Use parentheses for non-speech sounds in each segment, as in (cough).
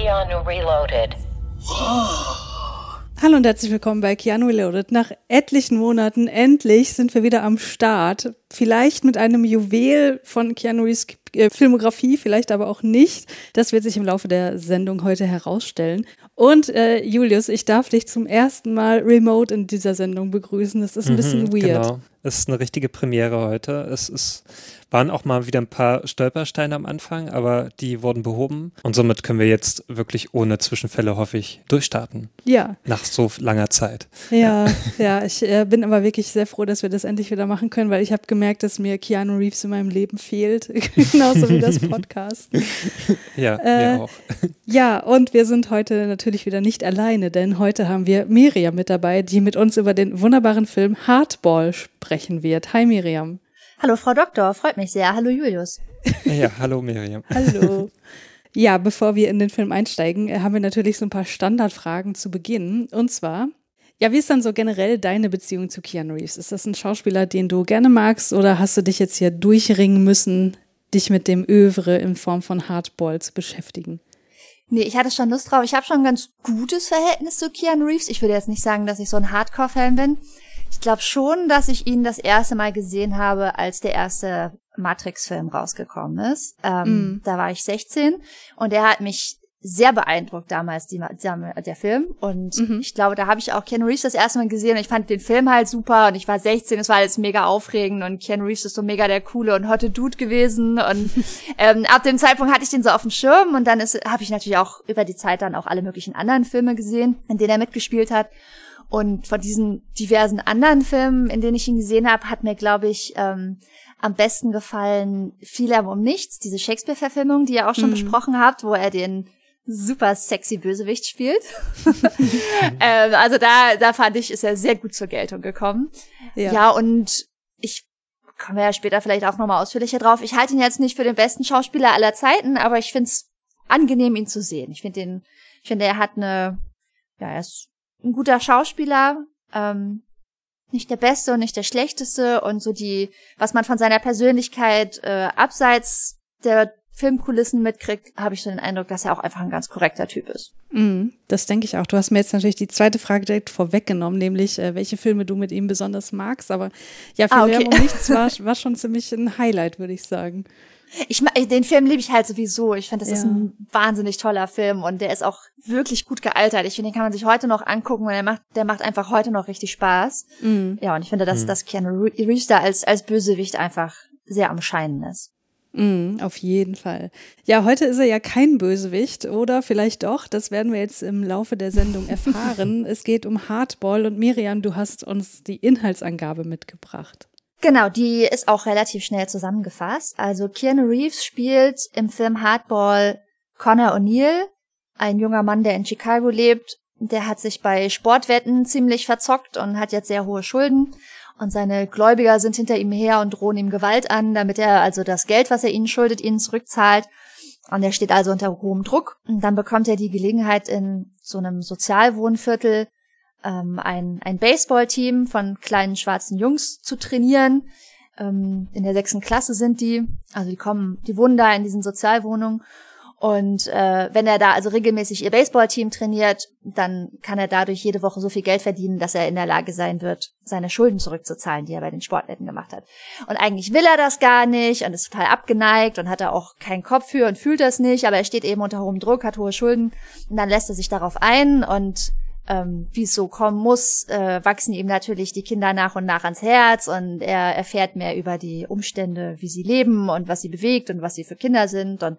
Keanu Reloaded. Hallo und herzlich willkommen bei Keanu Reloaded. Nach etlichen Monaten endlich sind wir wieder am Start. Vielleicht mit einem Juwel von Keanu Reeves äh, Filmografie, vielleicht aber auch nicht. Das wird sich im Laufe der Sendung heute herausstellen. Und äh, Julius, ich darf dich zum ersten Mal remote in dieser Sendung begrüßen. Das ist ein bisschen weird. Genau, es ist eine richtige Premiere heute. Es ist, waren auch mal wieder ein paar Stolpersteine am Anfang, aber die wurden behoben. Und somit können wir jetzt wirklich ohne Zwischenfälle, hoffe ich, durchstarten. Ja, Nach so langer Zeit. ja, ja. Ich äh, bin aber wirklich sehr froh, dass wir das endlich wieder machen können, weil ich habe gemerkt, dass mir Keanu Reeves in meinem Leben fehlt. (laughs) Genauso wie das Podcast. (laughs) Ja, Äh, mir auch. (laughs) Ja, und wir sind heute natürlich wieder nicht alleine, denn heute haben wir Miriam mit dabei, die mit uns über den wunderbaren Film Hardball sprechen wird. Hi Miriam. Hallo Frau Doktor, freut mich sehr. Hallo Julius. Ja, hallo Miriam. (laughs) Hallo. Ja, bevor wir in den Film einsteigen, äh, haben wir natürlich so ein paar Standardfragen zu Beginn. Und zwar, ja, wie ist dann so generell deine Beziehung zu Keanu Reeves? Ist das ein Schauspieler, den du gerne magst oder hast du dich jetzt hier durchringen müssen, dich mit dem Övre in Form von Hardball zu beschäftigen? Nee, ich hatte schon Lust drauf. Ich habe schon ein ganz gutes Verhältnis zu Keanu Reeves. Ich würde jetzt nicht sagen, dass ich so ein Hardcore-Fan bin. Ich glaube schon, dass ich ihn das erste Mal gesehen habe, als der erste Matrix-Film rausgekommen ist. Ähm, Da war ich 16 und er hat mich sehr beeindruckt damals, die, der, Film. Und ich glaube, da habe ich auch Keanu Reeves das erste Mal gesehen und ich fand den Film halt super und ich war 16, es war alles mega aufregend und Keanu Reeves ist so mega der coole und hotte Dude gewesen und (laughs) ähm, ab dem Zeitpunkt hatte ich den so auf dem Schirm und dann habe ich natürlich auch über die Zeit dann auch alle möglichen anderen Filme gesehen, in denen er mitgespielt hat. Und von diesen diversen anderen Filmen, in denen ich ihn gesehen habe, hat mir, glaube ich, ähm, am besten gefallen Viel Lärm um nichts, diese Shakespeare-Verfilmung, die ihr auch schon besprochen habt, wo er den super sexy Bösewicht spielt. (laughs) (laughs) ähm, also da, da fand ich, ist er sehr gut zur Geltung gekommen. Ja. Ja, und ich komme ja später vielleicht auch nochmal ausführlicher drauf. Ich halte ihn jetzt nicht für den besten Schauspieler aller Zeiten, aber ich finde es angenehm, ihn zu sehen. Ich finde ihn, ich finde, er hat eine, ja, er ist ein guter Schauspieler, ähm, nicht der Beste und nicht der Schlechteste und so die, was man von seiner Persönlichkeit äh, abseits der Filmkulissen mitkriegt, habe ich so den Eindruck, dass er auch einfach ein ganz korrekter Typ ist. Mhm, das denke ich auch. Du hast mir jetzt natürlich die zweite Frage direkt vorweggenommen, nämlich äh, welche Filme du mit ihm besonders magst. Aber ja, für Ah, okay. Um nichts war, (laughs) war schon ziemlich ein Highlight, würde ich sagen. Ich ma- den Film liebe ich halt sowieso. Ich finde, das ist Ja. ein wahnsinnig toller Film und der ist auch wirklich gut gealtert. Ich finde, den kann man sich heute noch angucken und der macht, der macht einfach heute noch richtig Spaß. Ja, und ich finde, dass, dass Keanu Reeves da als, als Bösewicht einfach sehr am Scheinen ist. Mhm, auf jeden Fall. Ja, heute ist er ja kein Bösewicht oder vielleicht doch. Das werden wir jetzt im Laufe der Sendung (laughs) erfahren. es geht um Hardball und Miriam, du hast uns die Inhaltsangabe mitgebracht. Genau, die ist auch relativ schnell zusammengefasst. Also Keanu Reeves spielt im Film Hardball Connor O'Neill, ein junger Mann, der in Chicago lebt. Der hat sich bei Sportwetten ziemlich verzockt und hat jetzt sehr hohe Schulden. Und seine Gläubiger sind hinter ihm her und drohen ihm Gewalt an, damit er also das Geld, was er ihnen schuldet, ihnen zurückzahlt. Und er steht also unter hohem Druck. Und dann bekommt er die Gelegenheit, in so einem Sozialwohnviertel ähm, ein, ein Baseballteam von kleinen schwarzen Jungs zu trainieren. Ähm, in der sechsten Klasse sind die, also die kommen, die wohnen da in diesen Sozialwohnungen. Und äh, wenn er da also regelmäßig ihr Baseballteam trainiert, dann kann er dadurch jede Woche so viel Geld verdienen, dass er in der Lage sein wird, seine Schulden zurückzuzahlen, die er bei den Sportwetten gemacht hat. Und eigentlich will er das gar nicht und ist total abgeneigt und hat da auch keinen Kopf für und fühlt das nicht, aber er steht eben unter hohem Druck, hat hohe Schulden und dann lässt er sich darauf ein und ähm, wie es so kommen muss, äh, wachsen ihm natürlich die Kinder nach und nach ans Herz und er erfährt mehr über die Umstände, wie sie leben und was sie bewegt und was sie für Kinder sind. Und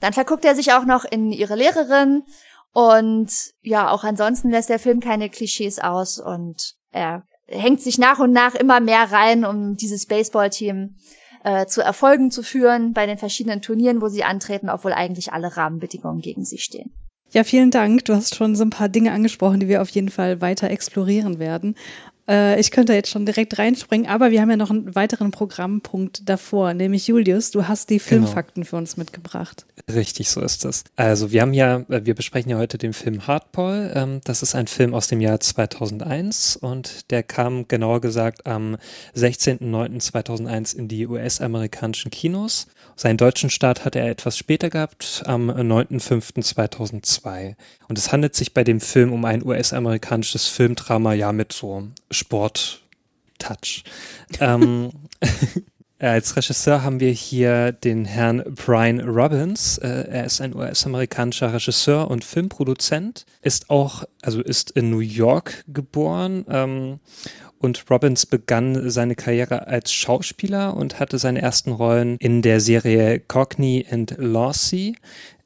dann verguckt er sich auch noch in ihre Lehrerin und ja, auch ansonsten lässt der Film keine Klischees aus und er hängt sich nach und nach immer mehr rein, um dieses Baseballteam äh, zu Erfolgen zu führen bei den verschiedenen Turnieren, wo sie antreten, obwohl eigentlich alle Rahmenbedingungen gegen sie stehen. Ja, vielen Dank. Du hast schon so ein paar Dinge angesprochen, die wir auf jeden Fall weiter explorieren werden. Äh, ich könnte jetzt schon direkt reinspringen, aber wir haben ja noch einen weiteren Programmpunkt davor, nämlich Julius, du hast die Genau. Filmfakten für uns mitgebracht. Richtig, so ist es. Also wir haben ja, äh, wir besprechen ja heute den Film Hardball. Ähm, das ist ein Film aus dem Jahr 2001 und der kam genauer gesagt am 16.09.2001 in die US-amerikanischen Kinos. Seinen deutschen Start hatte er etwas später gehabt, am 9.05.2002. Und es handelt sich bei dem Film um ein US-amerikanisches Filmdrama, ja mit so Sport-Touch. ähm, (laughs) Äh, Als Regisseur haben wir hier den Herrn Brian Robbins. Äh, er ist ein US-amerikanischer Regisseur und Filmproduzent, ist auch, also ist in New York geboren. Ähm, und Robbins begann seine Karriere als Schauspieler und hatte seine ersten Rollen in der Serie Cockney and Lawsey.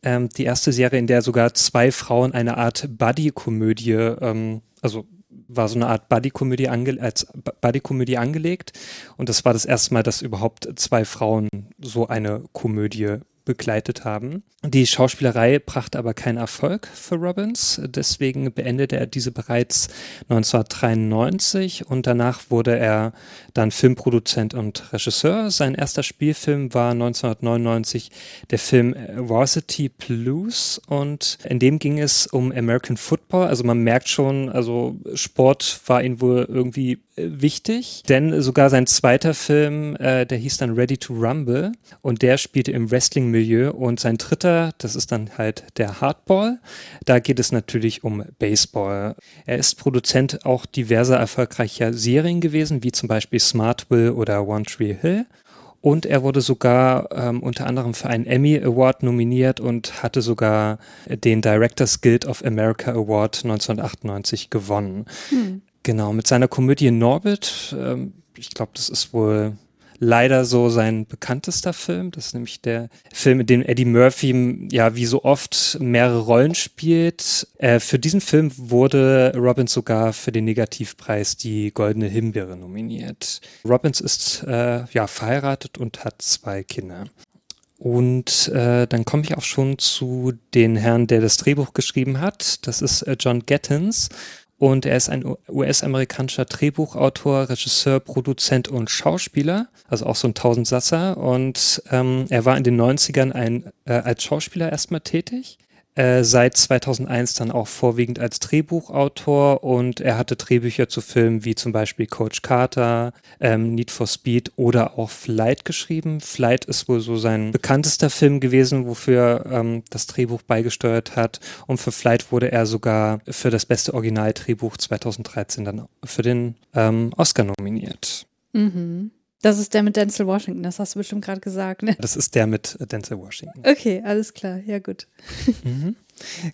Ähm, die erste Serie, in der sogar zwei Frauen eine Art Buddy-Komödie, ähm, also war so eine Art Buddy-Komödie ange als Bu- Buddy-Komödie angelegt. Und das war das erste Mal, dass überhaupt zwei Frauen so eine Komödie begleitet haben. Die Schauspielerei brachte aber keinen Erfolg für Robbins, deswegen beendete er diese bereits 1993 und danach wurde er dann Filmproduzent und Regisseur. Sein erster Spielfilm war 1999 der Film Varsity Blues und in dem ging es um American Football. Also man merkt schon, also Sport war ihm wohl irgendwie äh, wichtig, denn sogar sein zweiter Film, äh, der hieß dann Ready to Rumble und der spielte im Wrestling-Milieu und sein dritter, das ist dann halt der Hardball. Da geht es natürlich um Baseball. Er ist Produzent auch diverser erfolgreicher Serien gewesen, wie zum Beispiel Smartville oder One Tree Hill. Und er wurde sogar ähm, unter anderem für einen Emmy Award nominiert und hatte sogar den Directors Guild of America Award 1998 gewonnen. Genau, mit seiner Komödie Norbit, ähm, ich glaube, das ist wohl leider so sein bekanntester Film. Das ist nämlich der Film, in dem Eddie Murphy ja wie so oft mehrere Rollen spielt. Äh, für diesen Film wurde Robbins sogar für den Negativpreis die Goldene Himbeere nominiert. Robbins ist äh, ja verheiratet und hat zwei Kinder. Und äh, dann komme ich auch schon zu den Herrn, der das Drehbuch geschrieben hat. Das ist äh, John Gettins. Und er ist ein US-amerikanischer Drehbuchautor, Regisseur, Produzent und Schauspieler, also auch so ein Tausendsasser. Und ähm, er war in den 90ern ein, äh, als Schauspieler erstmal tätig. Äh, seit 2001 dann auch vorwiegend als Drehbuchautor und er hatte Drehbücher zu Filmen wie zum Beispiel Coach Carter, ähm, Need for Speed oder auch Flight geschrieben. Flight ist wohl so sein bekanntester Film gewesen, wofür ähm, das Drehbuch beigesteuert hat und für Flight wurde er sogar für das beste Originaldrehbuch 2013 dann für den ähm, Oscar nominiert. Mhm. Das ist der mit Denzel Washington, das hast du bestimmt gerade gesagt, ne? Das ist der mit Denzel Washington. Okay, alles klar, ja gut. (laughs) Mhm.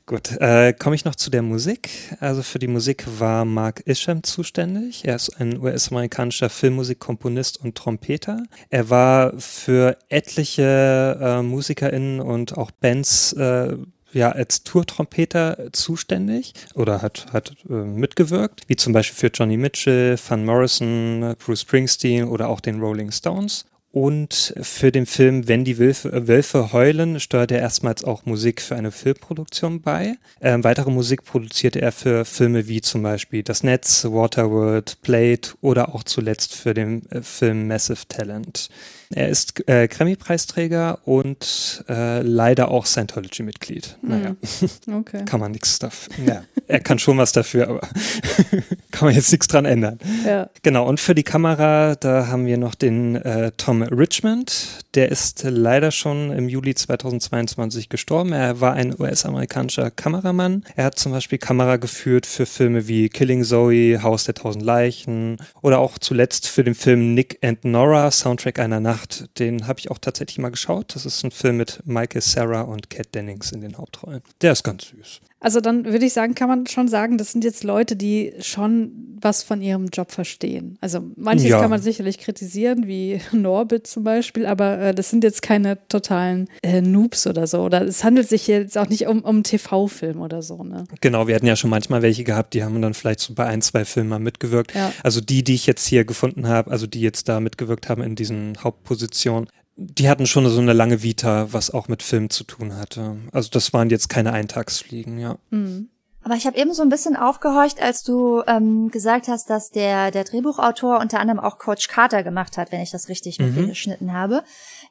Gut, äh, komme ich noch zu der Musik. Also für die Musik war Mark Isham zuständig. Er ist ein US-amerikanischer Filmmusikkomponist und Trompeter. Er war für etliche äh, MusikerInnen und auch Bands äh, ja, als Tourtrompeter zuständig oder hat, hat äh, mitgewirkt, wie zum Beispiel für Johnny Mitchell, Van Morrison, Bruce Springsteen oder auch den Rolling Stones. Und für den Film Wenn die Wölfe, Wölfe heulen steuerte er erstmals auch Musik für eine Filmproduktion bei. Ähm, weitere Musik produzierte er für Filme wie zum Beispiel Das Netz, Waterworld, Plate oder auch zuletzt für den äh, Film Massive Talent. Er ist äh, Grammy-Preisträger und äh, leider auch Scientology-Mitglied. Naja, (laughs) Okay. kann man nichts dafür. Ja, er kann schon was dafür, aber (laughs) kann man jetzt nichts dran ändern. Ja. Genau, und für die Kamera, da haben wir noch den äh, Tom Richmond. Der ist leider schon im Juli 2022 gestorben. Er war ein US-amerikanischer Kameramann. Er hat zum Beispiel Kamera geführt für Filme wie Killing Zoe, Haus der tausend Leichen oder auch zuletzt für den Film Nick and Nora, Soundtrack einer Nacht. Den habe ich auch tatsächlich mal geschaut. Das ist ein Film mit Michael Sarah und Kat Dennings in den Hauptrollen. Der ist ganz süß. Also dann würde ich sagen, kann man schon sagen, das sind jetzt Leute, die schon was von ihrem Job verstehen. Also manches Ja. kann man sicherlich kritisieren, wie (laughs) Norbit zum Beispiel, aber äh, das sind jetzt keine totalen äh, Noobs oder so. Oder es handelt sich jetzt auch nicht um, um TV-Film oder so, ne? Genau, wir hatten ja schon manchmal welche gehabt, die haben dann vielleicht so bei ein, zwei Filmen mal mitgewirkt. Ja. Also die, die ich jetzt hier gefunden habe, also die jetzt da mitgewirkt haben in diesen Hauptpositionen, die hatten schon so eine lange Vita, was auch mit Film zu tun hatte. Also das waren jetzt keine Eintagsfliegen, ja. Mhm. Aber ich habe eben so ein bisschen aufgehorcht, als du ähm, gesagt hast, dass der, der Drehbuchautor unter anderem auch Coach Carter gemacht hat, wenn ich das richtig Mhm. mitgeschnitten habe.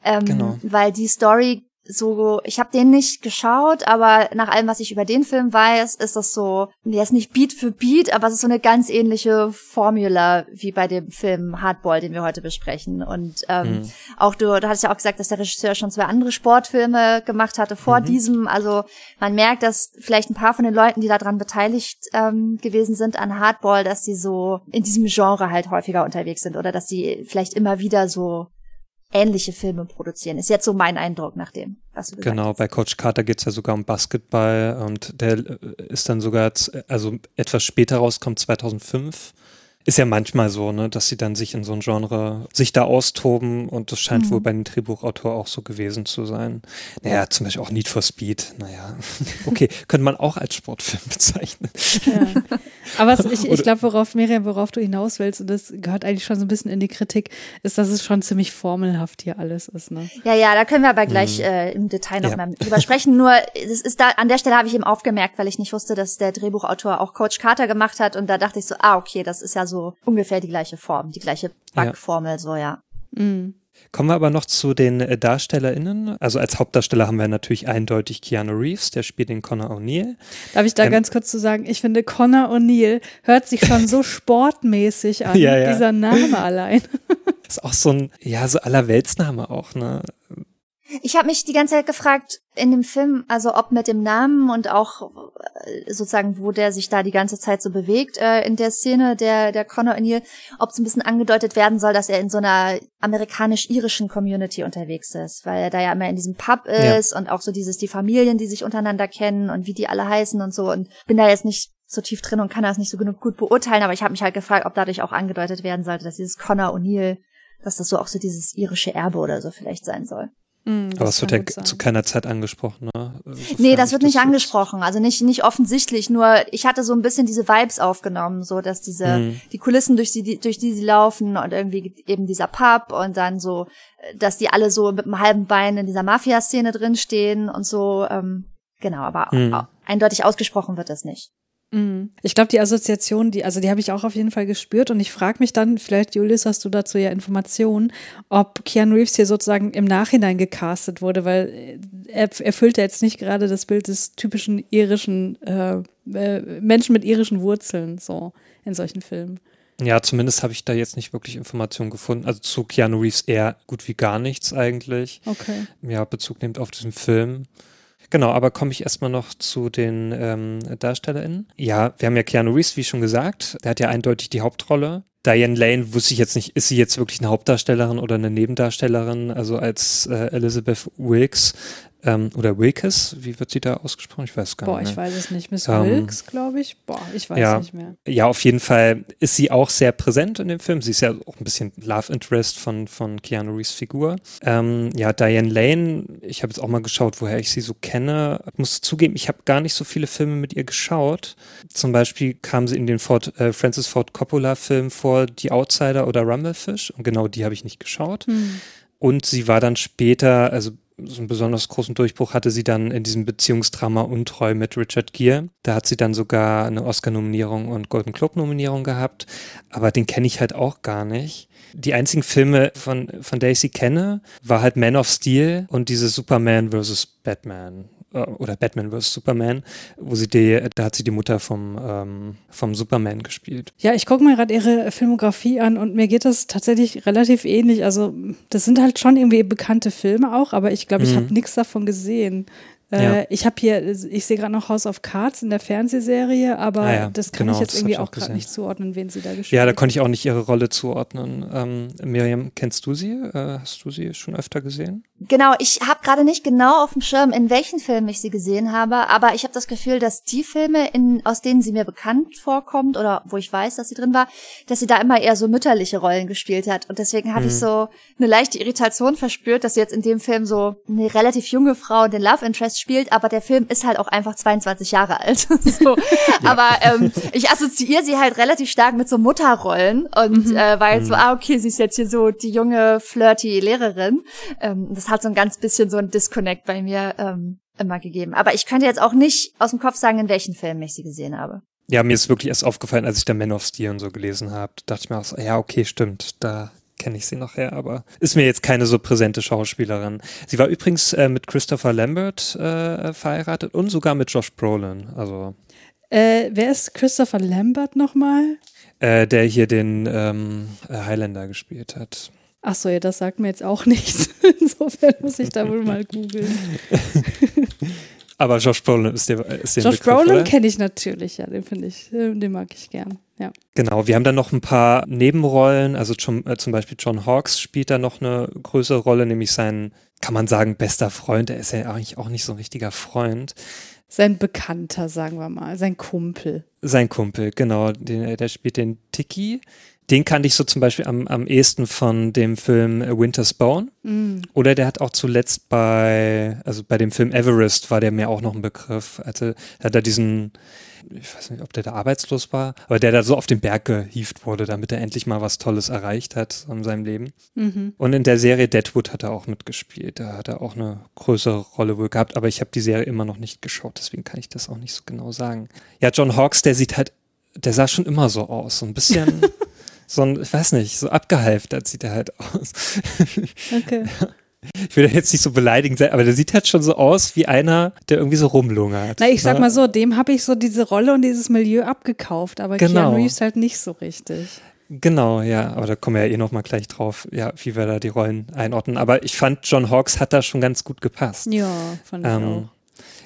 Ähm, Genau. Weil die Story so, ich habe den nicht geschaut, aber nach allem, was ich über den Film weiß, ist das so, der ist nicht Beat für Beat, aber es ist so eine ganz ähnliche Formula wie bei dem Film Hardball, den wir heute besprechen. Und ähm, Mhm. auch du, du hattest ja auch gesagt, dass der Regisseur schon zwei andere Sportfilme gemacht hatte vor Mhm. diesem. Also man merkt, dass vielleicht ein paar von den Leuten, die daran beteiligt ähm, gewesen sind an Hardball, dass sie so in diesem Genre halt häufiger unterwegs sind oder dass sie vielleicht immer wieder so ähnliche Filme produzieren. Ist jetzt so mein Eindruck nach dem, was du gesagt Genau, bei Coach Carter geht's ja sogar um Basketball und der äh, ist dann sogar, also etwas später rauskommt, 2005. Ist ja manchmal so, ne, dass sie dann sich in so ein Genre, sich da austoben und das scheint Mhm. wohl bei dem Drehbuchautor auch so gewesen zu sein. Naja, zum Beispiel auch Need for Speed, naja, (laughs) okay, könnte man auch als Sportfilm (laughs) bezeichnen. Ja. Aber was ich, ich glaube, worauf, Miriam, worauf du hinaus willst, und das gehört eigentlich schon so ein bisschen in die Kritik, ist, dass es schon ziemlich formelhaft hier alles ist. Ne? Ja, ja, da können wir aber gleich Mhm. äh, im Detail noch Ja. mal drüber sprechen. Nur, es ist da, an der Stelle habe ich eben aufgemerkt, weil ich nicht wusste, dass der Drehbuchautor auch Coach Carter gemacht hat. Und da dachte ich so, ah, okay, das ist ja so ungefähr die gleiche Form, die gleiche Ja. Backformel, so, ja. Mhm. Kommen wir aber noch zu den äh, DarstellerInnen. Also als Hauptdarsteller haben wir natürlich eindeutig Keanu Reeves, der spielt den Connor O'Neill. Darf ich da Ähm, ganz kurz zu sagen, ich finde, Connor O'Neill hört sich schon so (laughs) sportmäßig an, Ja, ja. dieser Name allein. (laughs) Ist auch so ein, ja, so allerweltsname auch, ne? Ich habe mich die ganze Zeit gefragt in dem Film, also ob mit dem Namen und auch äh, sozusagen, wo der sich da die ganze Zeit so bewegt äh, in der Szene, der der Connor O'Neill, ob es ein bisschen angedeutet werden soll, dass er in so einer amerikanisch-irischen Community unterwegs ist, weil er da ja immer in diesem Pub Ja. ist und auch so dieses die Familien, die sich untereinander kennen und wie die alle heißen und so und bin da jetzt nicht so tief drin und kann das nicht so genug gut beurteilen, aber ich habe mich halt gefragt, ob dadurch auch angedeutet werden sollte, dass dieses Connor O'Neill, dass das so auch so dieses irische Erbe oder so vielleicht sein soll. Mhm, Aber es wird ja zu keiner Zeit angesprochen, ne? Nee, das wird ich nicht angesprochen, also nicht nicht offensichtlich. Nur ich hatte so ein bisschen diese Vibes aufgenommen, so dass diese Mhm. die Kulissen durch die durch die sie laufen und irgendwie eben dieser Pub und dann so, dass die alle so mit einem halben Bein in dieser Mafia-Szene drinstehen und so. Ähm, genau, aber au- eindeutig ausgesprochen wird das nicht. Mhm. Ich glaube, die Assoziation, die, also die habe ich auch auf jeden Fall gespürt und ich frage mich dann, vielleicht Julius, hast du dazu ja Informationen, ob Keanu Reeves hier sozusagen im Nachhinein gecastet wurde, weil äh, er erfüllt ja jetzt nicht gerade das Bild des typischen irischen äh, äh, Menschen mit irischen Wurzeln so in solchen Filmen. Ja, zumindest habe ich da jetzt nicht wirklich Informationen gefunden. Also zu Keanu Reeves eher gut wie gar nichts eigentlich. Okay. Ja, Bezug nimmt auf diesen Film. Genau, aber komme ich erstmal noch zu den ähm, DarstellerInnen. Ja, wir haben ja Keanu Reeves, wie schon gesagt. Der hat ja eindeutig die Hauptrolle. Diane Lane wusste ich jetzt nicht, ist sie jetzt wirklich eine Hauptdarstellerin oder eine Nebendarstellerin? Also als äh, Elizabeth Wilkes ähm, oder Wilkes, wie wird sie da ausgesprochen? Ich weiß gar Boah, nicht. ich mehr. weiß es nicht. Miss Ähm, Wilkes, glaube ich. Boah, ich weiß ja. nicht mehr. Ja, auf jeden Fall ist sie auch sehr präsent in dem Film. Sie ist ja auch ein bisschen Love Interest von, von Keanu Reeves Figur. Ähm, ja, Diane Lane, ich habe jetzt auch mal geschaut, woher ich sie so kenne. Ich muss zugeben, ich habe gar nicht so viele Filme mit ihr geschaut. Zum Beispiel kam sie in den Ford, äh, Francis Ford Coppola Film vor, Die Outsider oder Rumblefish. Und genau die habe ich nicht geschaut. Hm. Und sie war dann später, also so einen besonders großen Durchbruch hatte sie dann in diesem Beziehungsdrama Untreu mit Richard Gere. Da hat sie dann sogar eine Oscar-Nominierung und Golden Globe-Nominierung gehabt. Aber den kenne ich halt auch gar nicht. Die einzigen Filme, von, von der ich sie kenne, war halt Man of Steel und diese Superman vs. Batman äh, oder Batman vs. Superman, wo sie die, da hat sie die Mutter vom, ähm, vom Superman gespielt. Ja, ich gucke mir gerade ihre Filmografie an und mir geht das tatsächlich relativ ähnlich. Also, das sind halt schon irgendwie bekannte Filme auch, aber ich glaube, ich Mhm. habe nichts davon gesehen. Äh, Ja. Ich habe hier, ich sehe gerade noch House of Cards in der Fernsehserie, aber Ah ja, das kann genau, ich jetzt irgendwie ich auch gerade nicht zuordnen, wen sie da gespielt Ja, da hat. konnte ich auch nicht ihre Rolle zuordnen. Ähm, Miriam, kennst du sie? Äh, hast du sie schon öfter gesehen? Genau, ich habe gerade nicht genau auf dem Schirm, in welchen Filmen ich sie gesehen habe, aber ich habe das Gefühl, dass die Filme, in, aus denen sie mir bekannt vorkommt oder wo ich weiß, dass sie drin war, dass sie da immer eher so mütterliche Rollen gespielt hat. Und deswegen habe ich Mhm. so eine leichte Irritation verspürt, dass sie jetzt in dem Film so eine relativ junge Frau den Love Interest spielt, aber der Film ist halt auch einfach 22 Jahre alt. (laughs) so. ja. Aber ähm, ich assoziiere sie halt relativ stark mit so Mutterrollen und mhm. äh, weil mhm. so, ah, okay, sie ist jetzt hier so die junge, flirty Lehrerin. Ähm, das hat so ein ganz bisschen so ein Disconnect bei mir ähm, immer gegeben. Aber ich könnte jetzt auch nicht aus dem Kopf sagen, in welchen Filmen ich sie gesehen habe. Ja, mir ist wirklich erst aufgefallen, als ich da Man of Steel und so gelesen habe. Da dachte ich mir auch so, ja, okay, stimmt, da kenne ich sie noch her, aber ist mir jetzt keine so präsente Schauspielerin. Sie war übrigens äh, mit Christopher Lambert äh, verheiratet und sogar mit Josh Brolin. Also. Äh, wer ist Christopher Lambert nochmal? Äh, der hier den ähm, Highlander gespielt hat. Ach so, ja, das sagt mir jetzt auch (laughs) nichts. Insofern muss ich da wohl mal googeln. (laughs) Aber Josh Brolin ist der ist Josh Begriff, Brolin kenne ich natürlich, ja, den finde ich, äh, den mag ich gern. Ja. Genau, wir haben dann noch ein paar Nebenrollen, also zum, äh, zum Beispiel John Hawkes spielt da noch eine größere Rolle, nämlich sein, kann man sagen, bester Freund. Er ist ja eigentlich auch nicht so ein richtiger Freund. Sein Bekannter, sagen wir mal, sein Kumpel. Sein Kumpel, genau. Den, der spielt den Tiki den kannte ich so zum Beispiel am, am ehesten von dem Film Winter's Bone. Mm. Oder der hat auch zuletzt bei, also bei dem Film Everest war der mir auch noch ein Begriff. Also hat er diesen, ich weiß nicht, ob der da arbeitslos war, aber der da so auf den Berg gehievt wurde, damit er endlich mal was Tolles erreicht hat in seinem Leben. Mhm. Und in der Serie Deadwood hat er auch mitgespielt. Da hat er auch eine größere Rolle wohl gehabt, aber ich habe die Serie immer noch nicht geschaut, deswegen kann ich das auch nicht so genau sagen. Ja, John Hawkes, der sieht halt, der sah schon immer so aus, so ein bisschen. (laughs) so ein, ich weiß nicht, so abgehalftert sieht er halt (laughs) aus. Okay. Ich will jetzt nicht so beleidigend sein, aber der sieht halt schon so aus wie einer, der irgendwie so rumlungert. Na, ich sag ne? mal so, dem habe ich so diese Rolle und dieses Milieu abgekauft, aber genau. Keanu Reeves halt nicht so richtig. Genau, ja, aber da kommen wir ja eh noch mal gleich drauf, ja, wie wir da die Rollen einordnen. Aber ich fand, John Hawkes hat da schon ganz gut gepasst. Ja, fand ich ähm, auch.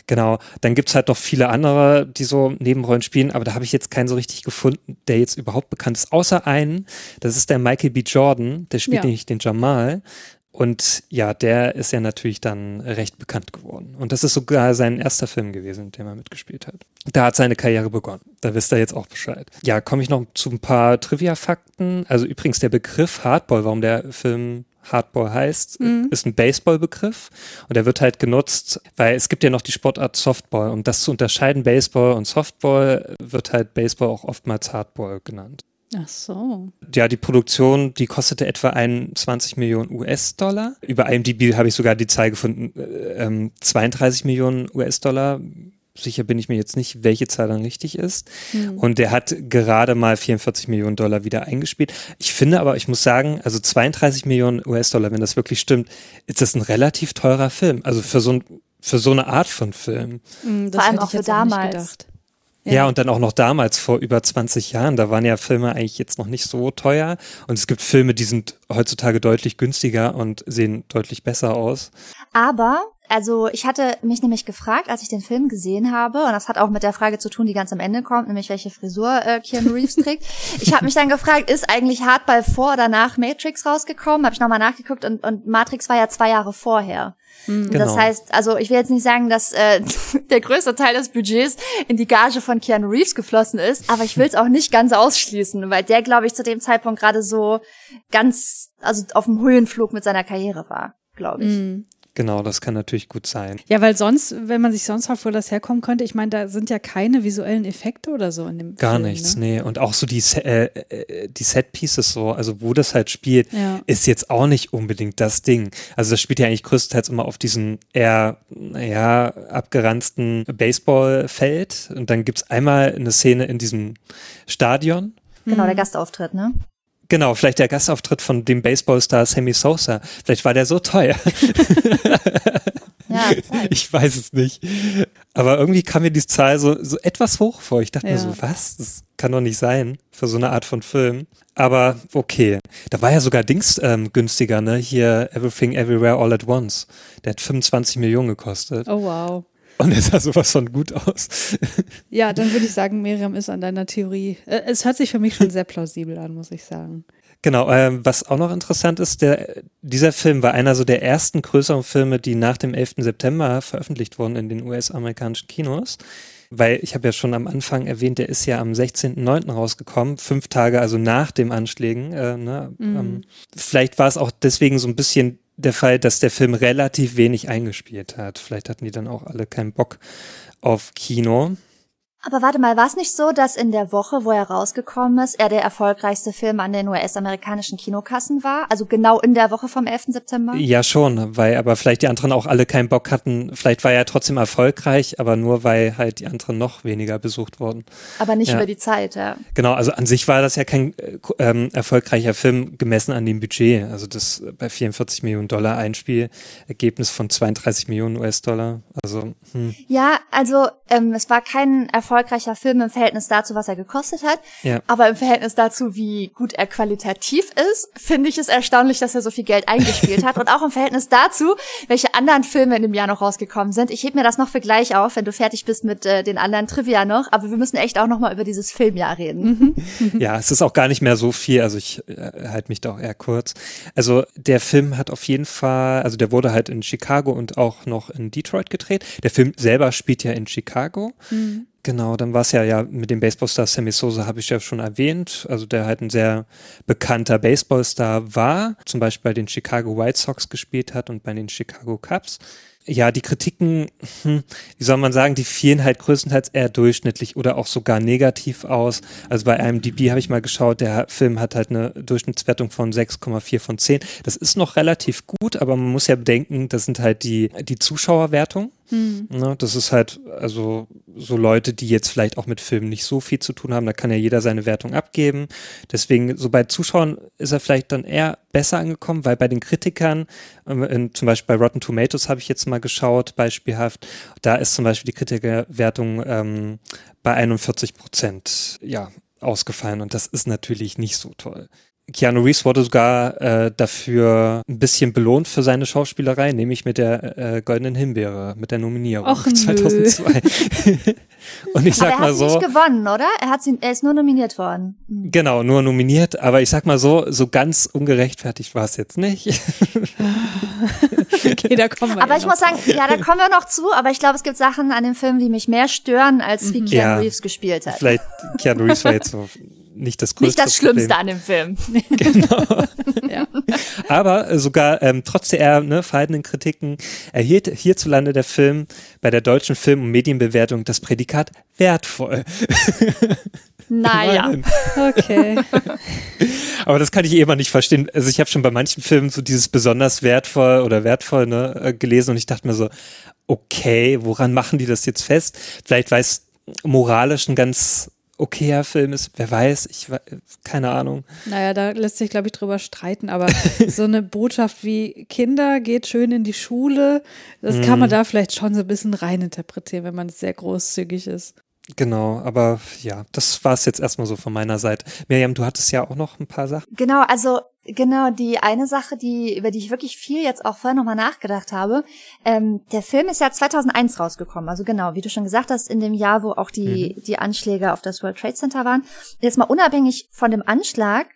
Genau, dann gibt's halt noch viele andere, die so Nebenrollen spielen, aber da habe ich jetzt keinen so richtig gefunden, der jetzt überhaupt bekannt ist, außer einen, das ist der Michael B. Jordan, der spielt ja. nämlich den Jamal. Und ja, der ist ja natürlich dann recht bekannt geworden. Und das ist sogar sein erster Film gewesen, in dem er mitgespielt hat. Da hat seine Karriere begonnen. Da wisst ihr jetzt auch Bescheid. Ja, komme ich noch zu ein paar Trivia-Fakten. Also übrigens der Begriff Hardball, warum der Film Hardball heißt, mhm. ist ein Baseballbegriff und der wird halt genutzt, weil es gibt ja noch die Sportart Softball. Um das zu unterscheiden, Baseball und Softball, wird halt Baseball auch oftmals Hardball genannt. Ach so. Ja, die Produktion, die kostete etwa 21 Millionen US-Dollar. Über IMDb habe ich sogar die Zahl gefunden, äh, 32 ähm, Millionen US-Dollar sicher bin ich mir jetzt nicht, welche Zahl dann richtig ist. Mhm. Und der hat gerade mal 44 Millionen Dollar wieder eingespielt. Ich finde aber, ich muss sagen, also 32 Millionen US-Dollar, wenn das wirklich stimmt, ist das ein relativ teurer Film. Also für so, ein, für so eine Art von Film. Mhm, Vor allem auch für damals. Ja. ja. und dann auch noch damals, vor über 20 Jahren, da waren ja Filme eigentlich jetzt noch nicht so teuer. Und es gibt Filme, die sind heutzutage deutlich günstiger und sehen deutlich besser aus. Aber also ich hatte mich nämlich gefragt, als ich den Film gesehen habe, und das hat auch mit der Frage zu tun, die ganz am Ende kommt, nämlich welche Frisur äh, Keanu Reeves trägt. (laughs) Ich habe mich dann gefragt, ist eigentlich Hardball vor oder nach Matrix rausgekommen? Habe ich nochmal nachgeguckt und, und Matrix war ja zwei Jahre vorher. Mhm. Genau. Das heißt, also ich will jetzt nicht sagen, dass äh, (laughs) der größte Teil des Budgets in die Gage von Keanu Reeves geflossen ist, aber ich will es auch nicht ganz ausschließen, weil der, glaube ich, zu dem Zeitpunkt gerade so ganz, also auf dem Höhenflug mit seiner Karriere war, glaube ich. Mhm. Genau, das kann natürlich gut sein. Ja, weil sonst, wenn man sich sonst fragt, wo das herkommen könnte, ich meine, da sind ja keine visuellen Effekte oder so in dem Gar Film, nichts, ne? nee. Und auch so die, äh, äh, die Set-Pieces so, also wo das halt spielt, ja. ist jetzt auch nicht unbedingt das Ding. Also das spielt ja eigentlich größtenteils immer auf diesem eher, naja, abgeranzten Baseballfeld. Und dann gibt's einmal eine Szene in diesem Stadion. Genau, der Gastauftritt, ne? Genau, vielleicht der Gastauftritt von dem Baseballstar Sammy Sosa. Vielleicht war der so teuer. (laughs) ja, (laughs) ich weiß es nicht. Aber irgendwie kam mir die Zahl so, so etwas hoch vor. Ich dachte ja. mir so, was? Das kann doch nicht sein für so eine Art von Film. Aber okay. Da war ja sogar Dings ähm, günstiger, ne? Hier Everything Everywhere All at Once. Der hat 25 Millionen gekostet. Oh wow. Und er sah sowas von gut aus. Ja, dann würde ich sagen, Miriam ist an deiner Theorie. Äh, es hört sich für mich schon sehr plausibel an, muss ich sagen. Genau, ähm, was auch noch interessant ist, der, dieser Film war einer so der ersten größeren Filme, die nach dem 11. September veröffentlicht wurden in den US-amerikanischen Kinos. Weil ich habe ja schon am Anfang erwähnt, der ist ja am 16.09. rausgekommen, fünf Tage also nach dem Anschlägen. Äh, ne? Mhm. Ähm, vielleicht war es auch deswegen so ein bisschen der Fall, dass der Film relativ wenig eingespielt hat. Vielleicht hatten die dann auch alle keinen Bock auf Kino. Aber warte mal, war es nicht so, dass in der Woche, wo er rausgekommen ist, er der erfolgreichste Film an den US-amerikanischen Kinokassen war? Also genau in der Woche vom 11. September? Ja, schon, weil aber vielleicht die anderen auch alle keinen Bock hatten. Vielleicht war er trotzdem erfolgreich, aber nur weil halt die anderen noch weniger besucht wurden. Aber nicht Ja. über die Zeit, ja. Genau, also an sich war das ja kein äh, ähm, erfolgreicher Film gemessen an dem Budget. Also das bei 44 Millionen Dollar Einspielergebnis von 32 Millionen US-Dollar. Also hm, Ja, also ähm, es war kein erfolgreicher Film im Verhältnis dazu, was er gekostet hat. Ja. Aber im Verhältnis dazu, wie gut er qualitativ ist, finde ich es erstaunlich, dass er so viel Geld eingespielt hat. Und auch im Verhältnis dazu, welche anderen Filme in dem Jahr noch rausgekommen sind. Ich heb mir das noch für gleich auf, wenn du fertig bist mit äh, den anderen Trivia noch. Aber wir müssen echt auch noch mal über dieses Filmjahr reden. (laughs) ja, es ist auch gar nicht mehr so viel. Also ich äh, halte mich da auch eher kurz. Also der Film hat auf jeden Fall, also der wurde halt in Chicago und auch noch in Detroit gedreht. Der Film selber spielt ja in Chicago. Genau, dann war es ja ja mit dem Baseballstar Sammy Sosa habe ich ja schon erwähnt, also der halt ein sehr bekannter Baseballstar war, zum Beispiel bei den Chicago White Sox gespielt hat und bei den Chicago Cubs. Ja, die Kritiken, hm, wie soll man sagen, die fielen halt größtenteils eher durchschnittlich oder auch sogar negativ aus. Also bei IMDb habe ich mal geschaut, der Film hat halt eine Durchschnittswertung von 6,4 von 10. Das ist noch relativ gut, aber man muss ja bedenken, das sind halt die, die Zuschauerwertungen. Ne, das ist halt, also so Leute, die jetzt vielleicht auch mit Filmen nicht so viel zu tun haben, da kann ja jeder seine Wertung abgeben. Deswegen, so bei Zuschauern ist er vielleicht dann eher besser angekommen, weil bei den Kritikern, ähm, in, zum Beispiel bei Rotten Tomatoes habe ich jetzt mal geschaut, beispielhaft, da ist zum Beispiel die Kritikerwertung ähm, bei 41 Prozent, ja, ausgefallen und das ist natürlich nicht so toll. Keanu Reeves wurde sogar äh, dafür ein bisschen belohnt für seine Schauspielerei, nämlich mit der äh, Goldenen Himbeere, mit der Nominierung Och, (laughs) nö. 2002. (laughs) Und ich Aber sag er mal hat so, nicht gewonnen, oder? Er, hat sie, er ist nur nominiert worden. Hm. genau, nur nominiert, aber ich sag mal so, so ganz ungerechtfertigt war es jetzt nicht. (laughs) Okay, da kommen wir Aber ja ich noch muss sagen, ja, da kommen wir noch zu, aber ich glaube, es gibt Sachen an dem Film, die mich mehr stören, als wie Keanu Ja. Reeves gespielt hat. Vielleicht Keanu Reeves war jetzt so nicht das größte Nicht das Schlimmste Problem. an dem Film. (laughs) Ja. Aber äh, sogar ähm, trotz der eher ne, verhaltenen Kritiken erhielt hierzulande der Film bei der deutschen Film- und Medienbewertung das Prädikat wertvoll. Naja. Okay. (laughs) Aber das kann ich eh immer nicht verstehen. Also ich habe schon bei manchen Filmen so dieses besonders wertvoll oder wertvoll ne, äh, gelesen und ich dachte mir so, okay, woran machen die das jetzt fest? Vielleicht weil es moralisch ein ganz okayer Film ist, wer weiß, ich keine Ahnung. Naja, da lässt sich, glaube ich, drüber streiten, aber (laughs) so eine Botschaft wie Kinder geht schön in die Schule, das kann Mhm. man da vielleicht schon so ein bisschen reininterpretieren, wenn man sehr großzügig ist. Genau, aber ja, das war es jetzt erstmal so von meiner Seite. Miriam, du hattest ja auch noch ein paar Sachen. Genau, also genau die eine Sache, die über die ich wirklich viel jetzt auch vorher nochmal nachgedacht habe. Ähm, der Film ist ja 2001 rausgekommen, also genau, wie du schon gesagt hast, in dem Jahr, wo auch die die Anschläge auf das World Trade Center waren. Jetzt mal unabhängig von dem Anschlag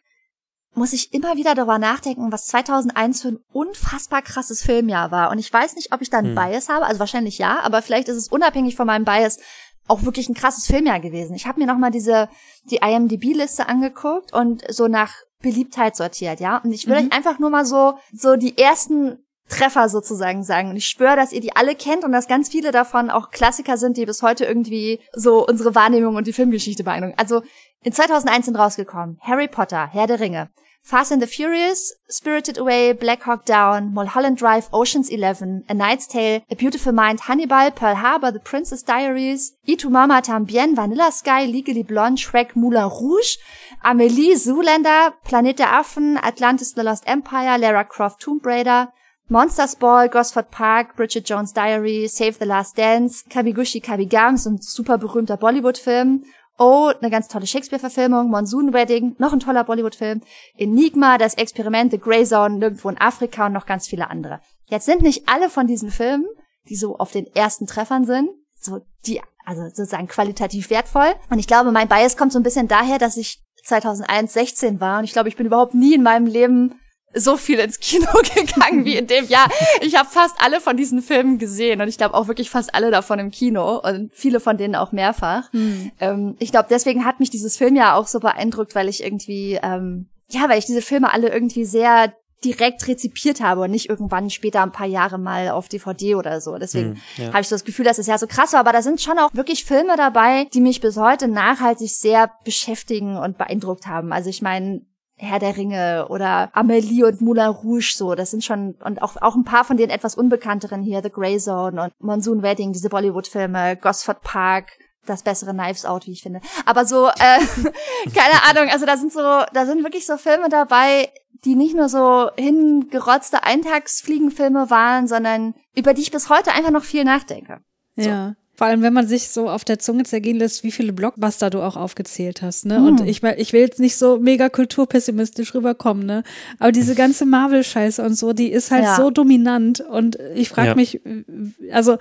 muss ich immer wieder darüber nachdenken, was 2001 für ein unfassbar krasses Filmjahr war. Und ich weiß nicht, ob ich da einen Bias habe, also wahrscheinlich ja, aber vielleicht ist es unabhängig von meinem Bias auch wirklich ein krasses Filmjahr gewesen. Ich habe mir noch mal diese die IMDb-Liste angeguckt und so nach Beliebtheit sortiert, ja. Und ich will euch einfach nur mal so so die ersten Treffer sozusagen sagen. Und ich schwöre, dass ihr die alle kennt und dass ganz viele davon auch Klassiker sind, die bis heute irgendwie so unsere Wahrnehmung und die Filmgeschichte beeindrucken. Also in 2001 sind rausgekommen Harry Potter, Herr der Ringe, Fast and the Furious, Spirited Away, Black Hawk Down, Mulholland Drive, Ocean's Eleven, A Knight's Tale, A Beautiful Mind, Hannibal, Pearl Harbor, The Princess Diaries, Y tu Mama Tambien, Vanilla Sky, Legally Blonde, Shrek, Moulin Rouge, Amelie, Zoolander, Planet der Affen, Atlantis The Lost Empire, Lara Croft, Tomb Raider, Monsters Ball, Gosford Park, Bridget Jones Diary, Save the Last Dance, Kabiguchi Kabigam, so ein super berühmter Bollywood-Film. Oh, eine ganz tolle Shakespeare-Verfilmung, Monsoon Wedding, noch ein toller Bollywood-Film, Enigma, das Experiment, The Grey Zone, nirgendwo in Afrika und noch ganz viele andere. Jetzt sind nicht alle von diesen Filmen, die so auf den ersten Treffern sind, so die, also sozusagen qualitativ wertvoll. Und ich glaube, mein Bias kommt so ein bisschen daher, dass ich 2001 16 war und ich glaube, ich bin überhaupt nie in meinem Leben so viel ins Kino (laughs) gegangen wie in dem Jahr. Ich habe fast alle von diesen Filmen gesehen und ich glaube auch wirklich fast alle davon im Kino und viele von denen auch mehrfach. Ähm, ich glaube, deswegen hat mich dieses Film ja auch so beeindruckt, weil ich irgendwie, ähm, ja, weil ich diese Filme alle irgendwie sehr direkt rezipiert habe und nicht irgendwann später ein paar Jahre mal auf DVD oder so. Deswegen Hm, ja. habe ich so das Gefühl, dass es ja so krass war. Aber da sind schon auch wirklich Filme dabei, die mich bis heute nachhaltig sehr beschäftigen und beeindruckt haben. Also ich meine, Herr der Ringe oder Amelie und Moulin Rouge so, das sind schon und auch auch ein paar von den etwas unbekannteren hier, The Grey Zone und Monsoon Wedding, diese Bollywood-Filme, Gosford Park, das bessere Knives Out, wie ich finde. Aber so, äh, (laughs) keine Ahnung, also da sind so, da sind wirklich so Filme dabei, die nicht nur so hingerotzte Eintagsfliegenfilme waren, sondern über die ich bis heute einfach noch viel nachdenke. Ja. Vor allem, wenn man sich so auf der Zunge zergehen lässt, wie viele Blockbuster du auch aufgezählt hast, ne? Und Hm. ich ich will jetzt nicht so mega kulturpessimistisch rüberkommen, ne? Aber diese (laughs) ganze Marvel-Scheiße und so, die ist halt Ja. so dominant und ich frage Ja. mich, also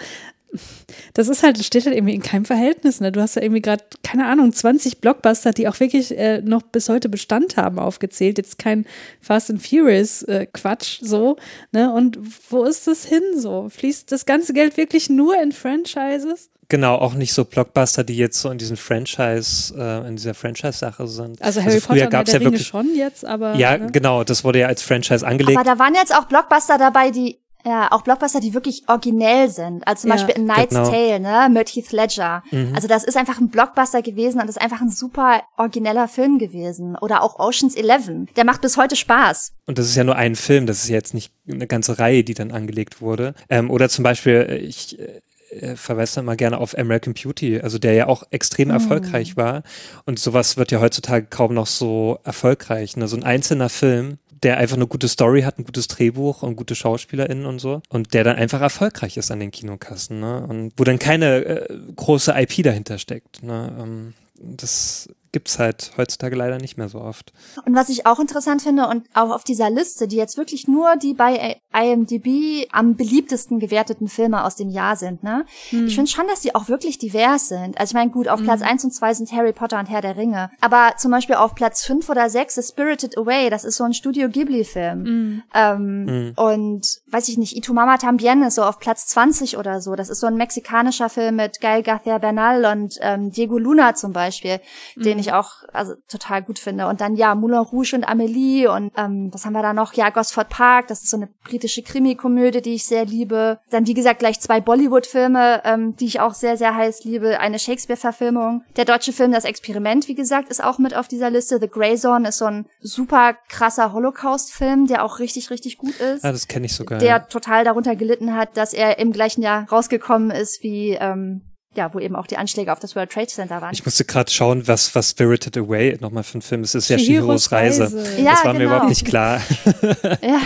das ist halt, das steht halt irgendwie in keinem Verhältnis, ne? Du hast ja irgendwie gerade, keine Ahnung, 20 Blockbuster, die auch wirklich äh, noch bis heute Bestand haben, aufgezählt. Jetzt kein Fast and Furious äh, Quatsch, so, ne? Und wo ist das hin so? Fließt das ganze Geld wirklich nur in Franchises? Genau, auch nicht so Blockbuster, die jetzt so in diesem Franchise, äh, in dieser Franchise-Sache sind. Also Harry früher Potter gab's der ja Ringe wirklich, schon jetzt, aber ja, ne? genau, das wurde ja als Franchise angelegt. Aber da waren jetzt auch Blockbuster dabei, die ja, auch Blockbuster, die wirklich originell sind. Also zum Ja. Beispiel in Knight's Genau. Tale, ne, mit Heath Ledger. Mhm. Also das ist einfach ein Blockbuster gewesen und das ist einfach ein super origineller Film gewesen. Oder auch Ocean's Eleven. Der macht bis heute Spaß. Und das ist ja nur ein Film, das ist ja jetzt nicht eine ganze Reihe, die dann angelegt wurde. Ähm, oder zum Beispiel, äh, ich äh, verweise dann mal gerne auf American Beauty, also der ja auch extrem erfolgreich war. Und sowas wird ja heutzutage kaum noch so erfolgreich. Ne? So ein einzelner Film, der einfach eine gute Story hat, ein gutes Drehbuch und gute SchauspielerInnen und so. Und der dann einfach erfolgreich ist an den Kinokassen. Ne? Und wo dann keine äh, große IP dahinter steckt. Ne? Ähm, das gibt's halt heutzutage leider nicht mehr so oft. Und was ich auch interessant finde und auch auf dieser Liste, die jetzt wirklich nur die bei IMDb am beliebtesten gewerteten Filme aus dem Jahr sind, ne? Ich finde schon, dass die auch wirklich divers sind. Also ich meine, gut, auf Platz eins und zwei sind Harry Potter und Herr der Ringe. Aber zum Beispiel auf Platz fünf oder sechs ist Spirited Away. Das ist so ein Studio Ghibli-Film. Ähm, Und weiß ich nicht, Itumama Tambien ist so auf Platz 20 oder so. Das ist so ein mexikanischer Film mit Gael García Bernal und ähm, Diego Luna zum Beispiel, den ich auch also total gut finde. Und dann ja, Moulin Rouge und Amélie und ähm, was haben wir da noch? Ja, Gosford Park, das ist so eine britische Krimi-Komödie, die ich sehr liebe. Dann wie gesagt gleich zwei Bollywood-Filme, ähm, die ich auch sehr, sehr heiß liebe. Eine Shakespeare-Verfilmung. Der deutsche Film Das Experiment, wie gesagt, ist auch mit auf dieser Liste. The Grey Zone ist so ein super krasser Holocaust-Film, der auch richtig, richtig gut ist Ah, das kenne ich sogar. der ja. total darunter gelitten hat, dass er im gleichen Jahr rausgekommen ist wie ähm, ja, wo eben auch die Anschläge auf das World Trade Center waren. Ich musste gerade schauen, was, was Spirited Away nochmal für ein Film ist. Es ist ja Chihiros Reise. Reise. Ja, das war mir genau. überhaupt nicht klar. (laughs) ja,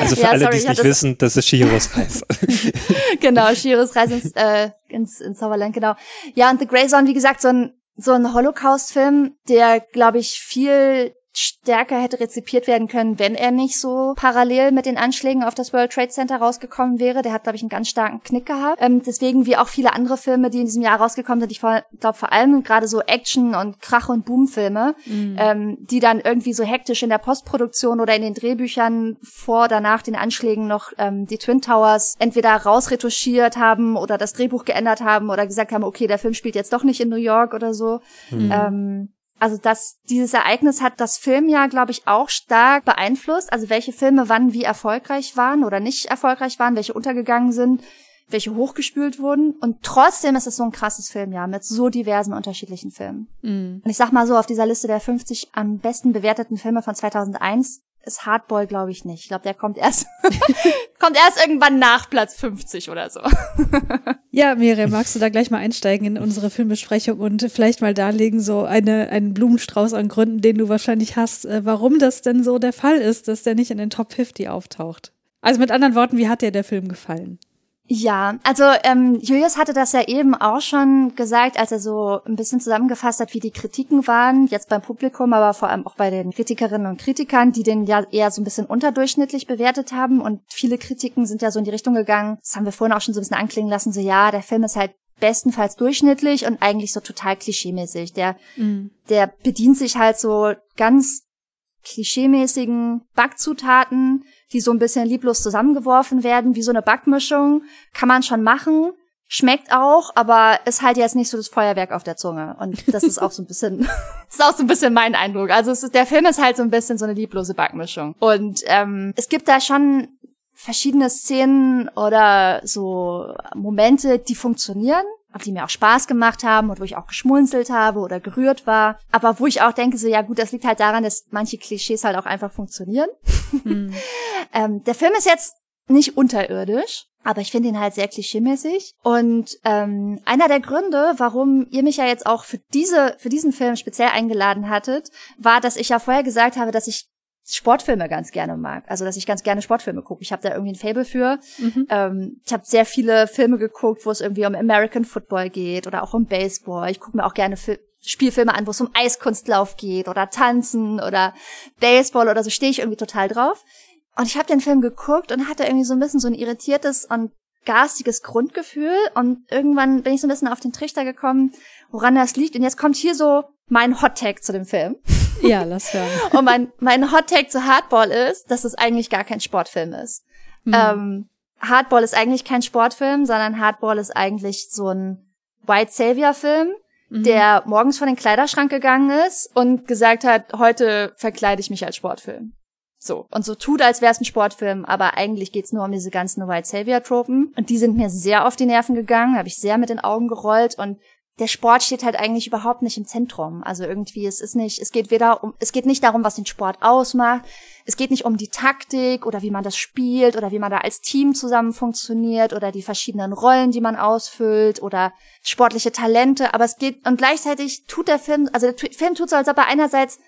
Also für Ja, alle, sorry, die es ich nicht hatte- wissen, das ist Chihiros Reise. (laughs) genau, Shiros Reise ins, äh, ins, ins Zauberland, genau. Ja, und The Grey Zone, wie gesagt, so ein, so ein Holocaust-Film, der, glaube ich, viel stärker hätte rezipiert werden können, wenn er nicht so parallel mit den Anschlägen auf das World Trade Center rausgekommen wäre. Der hat, glaube ich, einen ganz starken Knick gehabt. Ähm, deswegen, wie auch viele andere Filme, die in diesem Jahr rausgekommen sind, ich glaube vor allem gerade so Action- und Krach- und Boom-Filme, ähm, die dann irgendwie so hektisch in der Postproduktion oder in den Drehbüchern vor oder nach den Anschlägen noch ähm, die Twin Towers entweder rausretuschiert haben oder das Drehbuch geändert haben oder gesagt haben, okay, der Film spielt jetzt doch nicht in New York oder so. Ähm, also das, dieses Ereignis hat das Filmjahr, glaube ich, auch stark beeinflusst. Also welche Filme wann wie erfolgreich waren oder nicht erfolgreich waren, welche untergegangen sind, welche hochgespült wurden. Und trotzdem ist es so ein krasses Filmjahr mit so diversen unterschiedlichen Filmen. Und ich sag mal so, auf dieser Liste der 50 am besten bewerteten Filme von 2001 ist Hardboy, glaube ich, nicht. Ich glaube, der kommt erst, (laughs) kommt erst irgendwann nach Platz 50 oder so. (laughs) Ja, Miriam, magst du da gleich mal einsteigen in unsere Filmbesprechung und vielleicht mal darlegen, so eine, einen Blumenstrauß an Gründen, den du wahrscheinlich hast, äh, warum das denn so der Fall ist, dass der nicht in den Top 50 auftaucht? Also mit anderen Worten, wie hat dir der Film gefallen? Ja, also ähm, Julius hatte das ja eben auch schon gesagt, als er so ein bisschen zusammengefasst hat, wie die Kritiken waren, jetzt beim Publikum, aber vor allem auch bei den Kritikerinnen und Kritikern, die den ja eher so ein bisschen unterdurchschnittlich bewertet haben. Und viele Kritiken sind ja so in die Richtung gegangen, das haben wir vorhin auch schon so ein bisschen anklingen lassen, so ja, der Film ist halt bestenfalls durchschnittlich und eigentlich so total klischeemäßig. Der, der bedient sich halt so ganz klischeemäßigen Backzutaten, die so ein bisschen lieblos zusammengeworfen werden, wie so eine Backmischung, kann man schon machen. Schmeckt auch, aber ist halt jetzt nicht so das Feuerwerk auf der Zunge. Und das ist auch so ein bisschen, (laughs) ist auch so ein bisschen mein Eindruck. Also ist, der Film ist halt so ein bisschen so eine lieblose Backmischung. Und ähm, es gibt da schon verschiedene Szenen oder so Momente, die funktionieren die mir auch Spaß gemacht haben und wo ich auch geschmunzelt habe oder gerührt war. Aber wo ich auch denke, so ja gut, das liegt halt daran, dass manche Klischees halt auch einfach funktionieren. Mhm. (laughs) ähm, der Film ist jetzt nicht unterirdisch, aber ich finde ihn halt sehr klischeemäßig. Und ähm, einer der Gründe, warum ihr mich ja jetzt auch für diese, für diesen Film speziell eingeladen hattet, war, dass ich ja vorher gesagt habe, dass ich Sportfilme ganz gerne mag. Also, dass ich ganz gerne Sportfilme gucke. Ich habe da irgendwie ein Fable für. Mhm. Ähm, ich habe sehr viele Filme geguckt, wo es irgendwie um American Football geht oder auch um Baseball. Ich gucke mir auch gerne Fil Spielfilme an, wo es um Eiskunstlauf geht oder Tanzen oder Baseball oder so. Stehe ich irgendwie total drauf. Und ich habe den Film geguckt und hatte irgendwie so ein bisschen so ein irritiertes und garstiges Grundgefühl. Und irgendwann bin ich so ein bisschen auf den Trichter gekommen, woran das liegt. Und jetzt kommt hier so mein Hot Tag zu dem Film. (laughs) Ja, lass hören. (laughs) Und mein, mein Hot Take zu Hardball ist, dass es eigentlich gar kein Sportfilm ist. Mhm. Ähm, Hardball ist eigentlich kein Sportfilm, sondern Hardball ist eigentlich so ein White Savior Film, mhm. der morgens vor den Kleiderschrank gegangen ist und gesagt hat, heute verkleide ich mich als Sportfilm. So. Und so tut, als wäre es ein Sportfilm, aber eigentlich geht's nur um diese ganzen White Savior-Tropen. Und die sind mir sehr auf die Nerven gegangen, habe ich sehr mit den Augen gerollt und der Sport steht halt eigentlich überhaupt nicht im Zentrum. Also irgendwie, es ist nicht, es geht weder um, es geht nicht darum, was den Sport ausmacht. Es geht nicht um die Taktik oder wie man das spielt oder wie man da als Team zusammen funktioniert oder die verschiedenen Rollen, die man ausfüllt oder sportliche Talente. Aber es geht, und gleichzeitig tut der Film, also der Film tut so, als ob er einerseits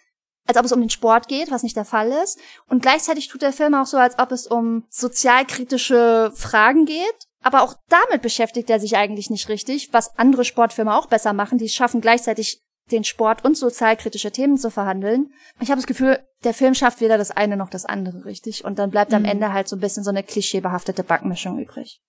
als ob es um den Sport geht, was nicht der Fall ist. Und gleichzeitig tut der Film auch so, als ob es um sozialkritische Fragen geht aber auch damit beschäftigt er sich eigentlich nicht richtig, was andere Sportfilme auch besser machen. Die schaffen gleichzeitig den Sport und sozialkritische Themen zu verhandeln. Ich habe das Gefühl, der Film schafft weder das eine noch das andere richtig. Und dann bleibt mhm. am Ende halt so ein bisschen so eine klischeebehaftete Backmischung übrig.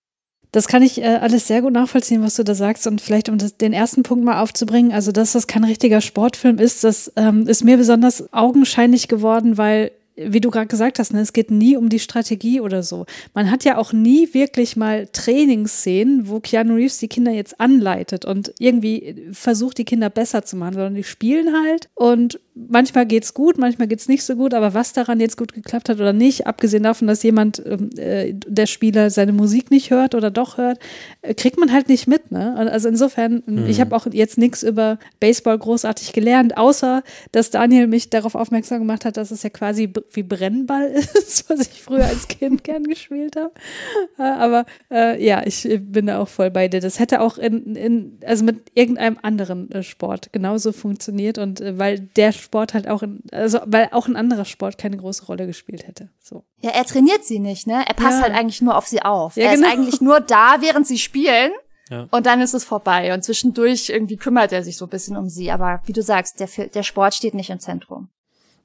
Das kann ich äh, alles sehr gut nachvollziehen, was du da sagst. Und vielleicht, um das, den ersten Punkt mal aufzubringen, also dass das kein richtiger Sportfilm ist, das ähm, ist mir besonders augenscheinlich geworden, weil wie du gerade gesagt hast, ne, es geht nie um die Strategie oder so. Man hat ja auch nie wirklich mal Trainingsszenen, wo Keanu Reeves die Kinder jetzt anleitet und irgendwie versucht, die Kinder besser zu machen, sondern die spielen halt und manchmal geht's gut, manchmal geht's nicht so gut, aber was daran jetzt gut geklappt hat oder nicht, abgesehen davon, dass jemand, ähm, äh, der Spieler seine Musik nicht hört oder doch hört, äh, kriegt man halt nicht mit. Ne? Also insofern, mhm. ich habe auch jetzt nichts über Baseball großartig gelernt, außer dass Daniel mich darauf aufmerksam gemacht hat, dass es ja quasi wie Brennball (laughs) ist, was ich früher als Kind gern gespielt habe. Äh, aber äh, ja, ich bin da auch voll bei dir. Das hätte auch in, in also mit irgendeinem anderen äh, Sport genauso funktioniert und äh, weil der Sport halt auch, in, also weil auch ein anderer Sport keine große Rolle gespielt hätte. So. Ja, er trainiert sie nicht, ne? Er passt ja. halt eigentlich nur auf sie auf. Ja, er genau. ist eigentlich nur da, während sie spielen. Ja. Und dann ist es vorbei. Und zwischendurch irgendwie kümmert er sich so ein bisschen um sie. Aber wie du sagst, der, der Sport steht nicht im Zentrum.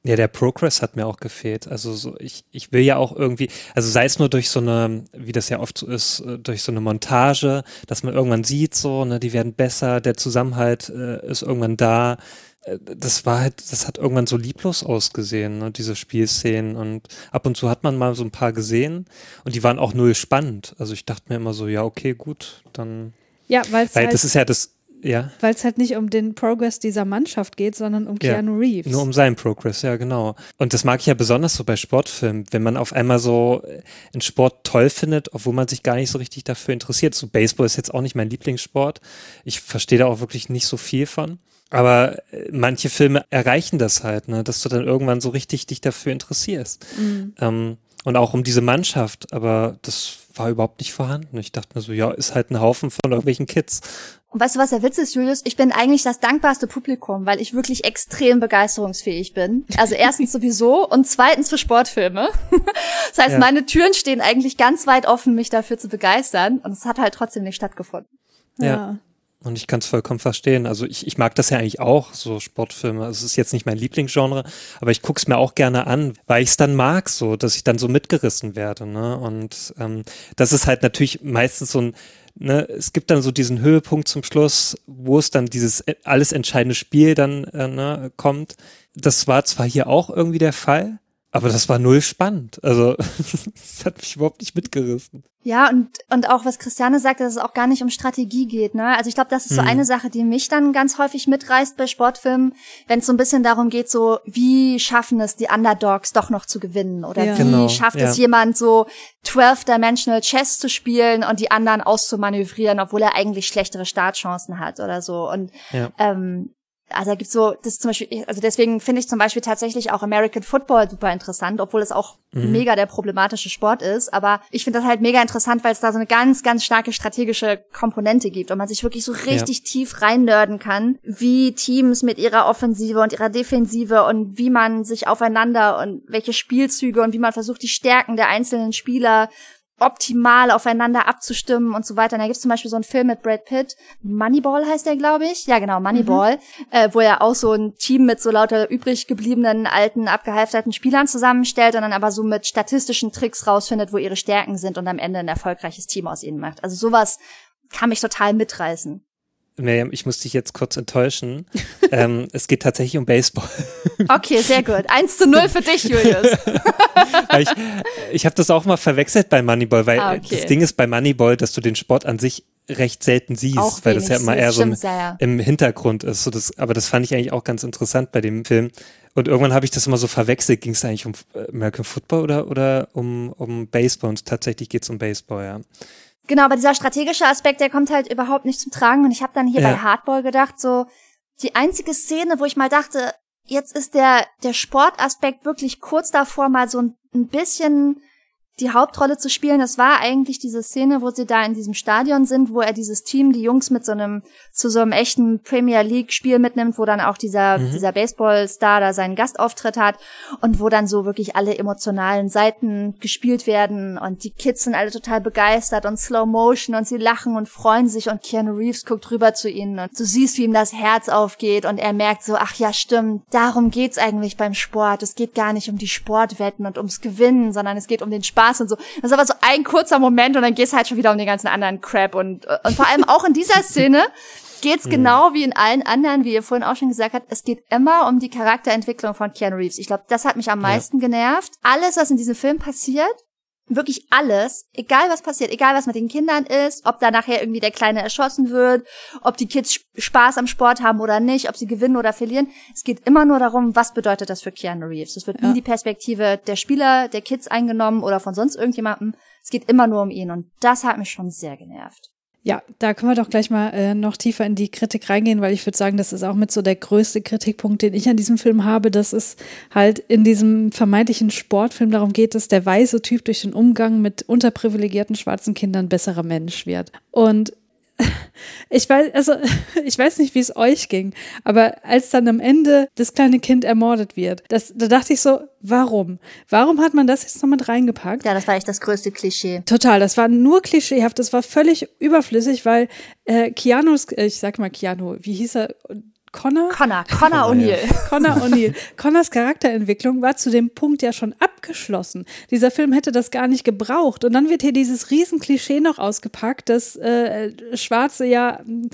Ja, der Progress hat mir auch gefehlt. Also so, ich, ich will ja auch irgendwie, also sei es nur durch so eine, wie das ja oft so ist, äh, durch so eine Montage, dass man irgendwann sieht, so, ne, die werden besser, der Zusammenhalt äh, ist irgendwann da. Äh, das war halt, das hat irgendwann so lieblos ausgesehen, ne, diese Spielszenen. Und ab und zu hat man mal so ein paar gesehen und die waren auch null spannend. Also ich dachte mir immer so, ja, okay, gut, dann. Ja, weil halt das ist ja das, ja. Weil es halt nicht um den Progress dieser Mannschaft geht, sondern um Keanu ja, Reeves. Nur um seinen Progress, ja, genau. Und das mag ich ja besonders so bei Sportfilmen, wenn man auf einmal so einen Sport toll findet, obwohl man sich gar nicht so richtig dafür interessiert. So Baseball ist jetzt auch nicht mein Lieblingssport. Ich verstehe da auch wirklich nicht so viel von. Aber äh, manche Filme erreichen das halt, ne, dass du dann irgendwann so richtig dich dafür interessierst. Mhm. Ähm, und auch um diese Mannschaft, aber das war überhaupt nicht vorhanden. Ich dachte mir so, ja, ist halt ein Haufen von irgendwelchen Kids. Und weißt du, was der Witz ist, Julius? Ich bin eigentlich das dankbarste Publikum, weil ich wirklich extrem begeisterungsfähig bin. Also erstens (laughs) sowieso und zweitens für Sportfilme. (laughs) Das heißt, ja. meine Türen stehen eigentlich ganz weit offen, mich dafür zu begeistern. Und es hat halt trotzdem nicht stattgefunden. Ja. ja. Und ich kann es vollkommen verstehen. Also ich, ich mag das ja eigentlich auch, so Sportfilme. Es ist jetzt nicht mein Lieblingsgenre, aber ich guck's mir auch gerne an, weil ich es dann mag, so, dass ich dann so mitgerissen werde. Ne? Und ähm, das ist halt natürlich meistens so ein, ne, es gibt dann so diesen Höhepunkt zum Schluss, wo es dann dieses äh, alles entscheidende Spiel dann äh, ne, kommt. Das war zwar hier auch irgendwie der Fall, aber das war null spannend. Also, (laughs) das hat mich überhaupt nicht mitgerissen. Ja, und, und auch was Christiane sagte, dass es auch gar nicht um Strategie geht, ne? Also ich glaube, das ist so Mhm. eine Sache, die mich dann ganz häufig mitreißt bei Sportfilmen, wenn es so ein bisschen darum geht, so, wie schaffen es die Underdogs doch noch zu gewinnen? Oder Ja. wie Genau, schafft ja. es jemand so 12-Dimensional Chess zu spielen und die anderen auszumanövrieren, obwohl er eigentlich schlechtere Startchancen hat oder so. Und Ja. ähm, also da gibt's so, das zum Beispiel, also deswegen finde ich zum Beispiel tatsächlich auch American Football super interessant, obwohl es auch Mhm. mega der problematische Sport ist. Aber ich finde das halt mega interessant, weil es da so eine ganz, ganz starke strategische Komponente gibt und man sich wirklich so richtig tief reinnörden kann, wie Teams mit ihrer Offensive und ihrer Defensive und wie man sich aufeinander und welche Spielzüge und wie man versucht, die Stärken der einzelnen Spieler optimal aufeinander abzustimmen und so weiter. Und da gibt's zum Beispiel so einen Film mit Brad Pitt, Moneyball heißt der, glaube ich. Ja, genau, Moneyball, äh, wo er auch so ein Team mit so lauter übrig gebliebenen, alten, abgehalfterten Spielern zusammenstellt und dann aber so mit statistischen Tricks rausfindet, wo ihre Stärken sind und am Ende ein erfolgreiches Team aus ihnen macht. Also sowas kann mich total mitreißen. Miriam, ich muss dich jetzt kurz enttäuschen. (laughs) ähm, es geht tatsächlich um Baseball. Okay, sehr gut. Eins zu null für dich, Julius. (laughs) Ich ich habe das auch mal verwechselt bei Moneyball, weil Ah, okay. das Ding ist bei Moneyball, dass du den Sport an sich recht selten siehst, Auch weil das ja immer eher so im, ja, im Hintergrund ist. So das, aber das fand ich eigentlich auch ganz interessant bei dem Film. Und irgendwann habe ich das immer so verwechselt. Ging es eigentlich um American Football oder, oder um, um Baseball? Und tatsächlich geht es um Baseball, ja. Genau, aber dieser strategische Aspekt, der kommt halt überhaupt nicht zum Tragen. Und ich habe dann hier Ja. bei Hardball gedacht, so die einzige Szene, wo ich mal dachte, jetzt ist der der Sportaspekt wirklich kurz davor, mal so ein, ein bisschen die Hauptrolle zu spielen. Das war eigentlich diese Szene, wo sie da in diesem Stadion sind, wo er dieses Team, die Jungs mit so einem zu so einem echten Premier League Spiel mitnimmt, wo dann auch dieser dieser Baseballstar da seinen Gastauftritt hat und wo dann so wirklich alle emotionalen Seiten gespielt werden und die Kids sind alle total begeistert und Slow Motion und sie lachen und freuen sich und Keanu Reeves guckt rüber zu ihnen und du siehst, wie ihm das Herz aufgeht und er merkt so, ach ja, stimmt, darum geht's eigentlich beim Sport. Es geht gar nicht um die Sportwetten und ums Gewinnen, sondern es geht um den Spaß und so. Das ist aber so ein kurzer Moment und dann geht's halt schon wieder um den ganzen anderen Crap und, und vor allem auch in dieser Szene geht's genau wie in allen anderen, wie ihr vorhin auch schon gesagt habt, es geht immer um die Charakterentwicklung von Keanu Reeves. Ich glaube, das hat mich am meisten genervt. Alles, was in diesem Film passiert, wirklich alles, egal was passiert, egal was mit den Kindern ist, ob da nachher irgendwie der Kleine erschossen wird, ob die Kids Sp- Spaß am Sport haben oder nicht, ob sie gewinnen oder verlieren. Es geht immer nur darum, was bedeutet das für Keanu Reeves. Es wird nie die Perspektive der Spieler, der Kids eingenommen oder von sonst irgendjemandem. Es geht immer nur um ihn und das hat mich schon sehr genervt. Ja, da können wir doch gleich mal äh, noch tiefer in die Kritik reingehen, weil ich würde sagen, das ist auch mit so der größte Kritikpunkt, den ich an diesem Film habe, dass es halt in diesem vermeintlichen Sportfilm darum geht, dass der weiße Typ durch den Umgang mit unterprivilegierten schwarzen Kindern besserer Mensch wird. Und ich weiß, also (laughs) ich weiß nicht, wie es euch ging, aber als dann am Ende das kleine Kind ermordet wird, das, da dachte ich so, warum? Warum hat man das jetzt noch mit reingepackt? Ja, das war echt das größte Klischee. Total, das war nur klischeehaft, das war völlig überflüssig, weil äh, Keanu's, äh, ich sag mal Keanu, wie hieß er? Connor? Connor, Connor O'Neill. (laughs) Connor O'Neill. Connors Charakterentwicklung war zu dem Punkt ja schon abgeschlossen. Dieser Film hätte das gar nicht gebraucht. Und dann wird hier dieses riesen Klischee noch ausgepackt, dass äh, Schwarze ja, mh,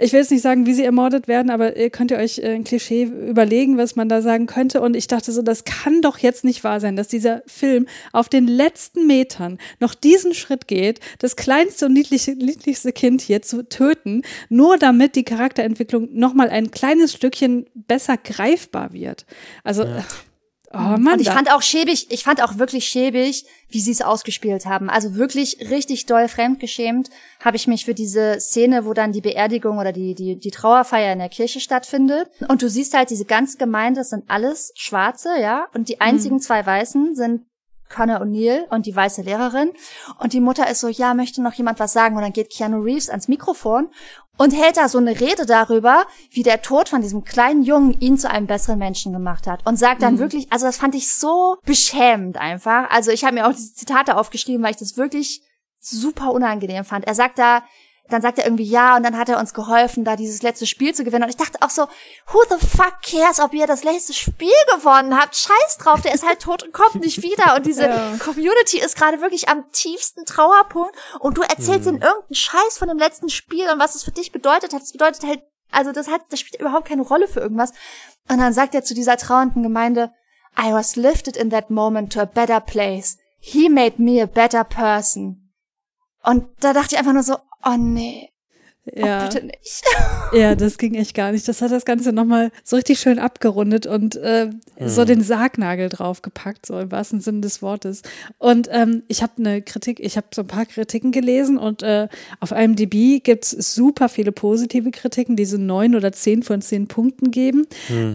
ich will jetzt nicht sagen, wie sie ermordet werden, aber ihr könnt ihr euch äh, ein Klischee überlegen, was man da sagen könnte. Und ich dachte so, das kann doch jetzt nicht wahr sein, dass dieser Film auf den letzten Metern noch diesen Schritt geht, das kleinste und niedliche, niedlichste Kind hier zu töten, nur damit die Charakterentwicklung nochmal ein kleines Stückchen besser greifbar wird. Also, oh Mann. Und ich fand auch schäbig, ich fand auch wirklich schäbig, wie sie es ausgespielt haben. Also wirklich richtig doll fremdgeschämt habe ich mich für diese Szene, wo dann die Beerdigung oder die, die, die Trauerfeier in der Kirche stattfindet. Und du siehst halt, diese ganze Gemeinde das sind alles Schwarze, ja. Und die einzigen zwei Weißen sind Connor O'Neill und die weiße Lehrerin. Und die Mutter ist so, ja, möchte noch jemand was sagen? Und dann geht Keanu Reeves ans Mikrofon und hält da so eine Rede darüber, wie der Tod von diesem kleinen Jungen ihn zu einem besseren Menschen gemacht hat. Und sagt dann wirklich, also das fand ich so beschämend einfach. Also ich habe mir auch diese Zitate aufgeschrieben, weil ich das wirklich super unangenehm fand. Er sagt da, dann sagt er irgendwie ja und dann hat er uns geholfen, da dieses letzte Spiel zu gewinnen. Und ich dachte auch so, who the fuck cares, ob ihr das letzte Spiel gewonnen habt? Scheiß drauf, der ist halt tot und kommt nicht wieder. Und diese (laughs) Community ist gerade wirklich am tiefsten Trauerpunkt und du erzählst ihnen irgendeinen Scheiß von dem letzten Spiel und was es für dich bedeutet hat. Es bedeutet halt, also das hat, das spielt überhaupt keine Rolle für irgendwas. Und dann sagt er zu dieser trauernden Gemeinde, I was lifted in that moment to a better place. He made me a better person. Und da dachte ich einfach nur so, oh nee, Ja. Oh, bitte nicht. Ja, das ging echt gar nicht. Das hat das Ganze nochmal so richtig schön abgerundet und äh, so den Sargnagel draufgepackt, so im wahrsten Sinne des Wortes. Und ähm, ich habe eine Kritik, ich habe so ein paar Kritiken gelesen und äh, auf IMDb gibt's super viele positive Kritiken, die so neun oder zehn von zehn Punkten geben.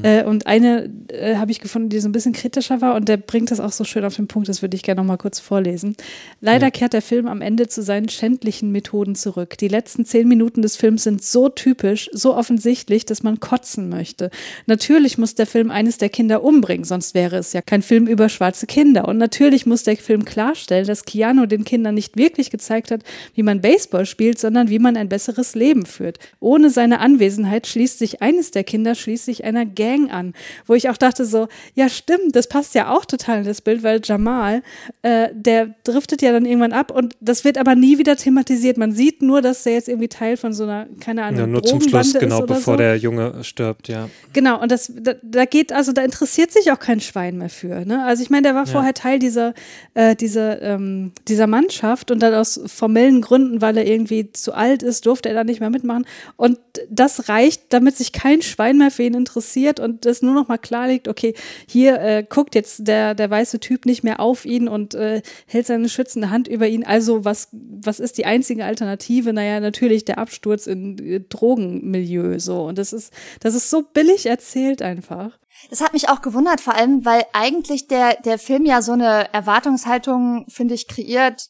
Äh, und eine äh, habe ich gefunden, die so ein bisschen kritischer war und der bringt das auch so schön auf den Punkt, das würde ich gerne nochmal kurz vorlesen. Leider kehrt der Film am Ende zu seinen schändlichen Methoden zurück. Die letzten zehn Minuten des Films sind so typisch, so offensichtlich, dass man kotzen möchte. Natürlich muss der Film eines der Kinder umbringen, sonst wäre es ja kein Film über schwarze Kinder. Und natürlich muss der Film klarstellen, dass Keanu den Kindern nicht wirklich gezeigt hat, wie man Baseball spielt, sondern wie man ein besseres Leben führt. Ohne seine Anwesenheit schließt sich eines der Kinder schließlich einer Gang an, wo ich auch dachte so, ja stimmt, das passt ja auch total in das Bild, weil Jamal, äh, der driftet ja dann irgendwann ab und das wird aber nie wieder thematisiert. Man sieht nur, dass der jetzt irgendwie Teil von so einer, keine Ahnung, Ja, nur zum Schluss, genau, bevor so. der Junge stirbt, ja. Genau, und das, da, da geht, also da interessiert sich auch kein Schwein mehr für. Ne? Also ich meine, der war vorher Teil dieser, äh, dieser, ähm, dieser Mannschaft und dann aus formellen Gründen, weil er irgendwie zu alt ist, durfte er da nicht mehr mitmachen. Und das reicht, damit sich kein Schwein mehr für ihn interessiert und das nur noch mal klar liegt, okay, hier äh, guckt jetzt der, der weiße Typ nicht mehr auf ihn und äh, hält seine schützende Hand über ihn. Also was, was ist die einzige Alternative? Naja, natürlich der Absturz in äh, Drogenmilieu so. Und das ist, das ist so billig erzählt einfach. Das hat mich auch gewundert, vor allem, weil eigentlich der, der Film ja so eine Erwartungshaltung, finde ich, kreiert,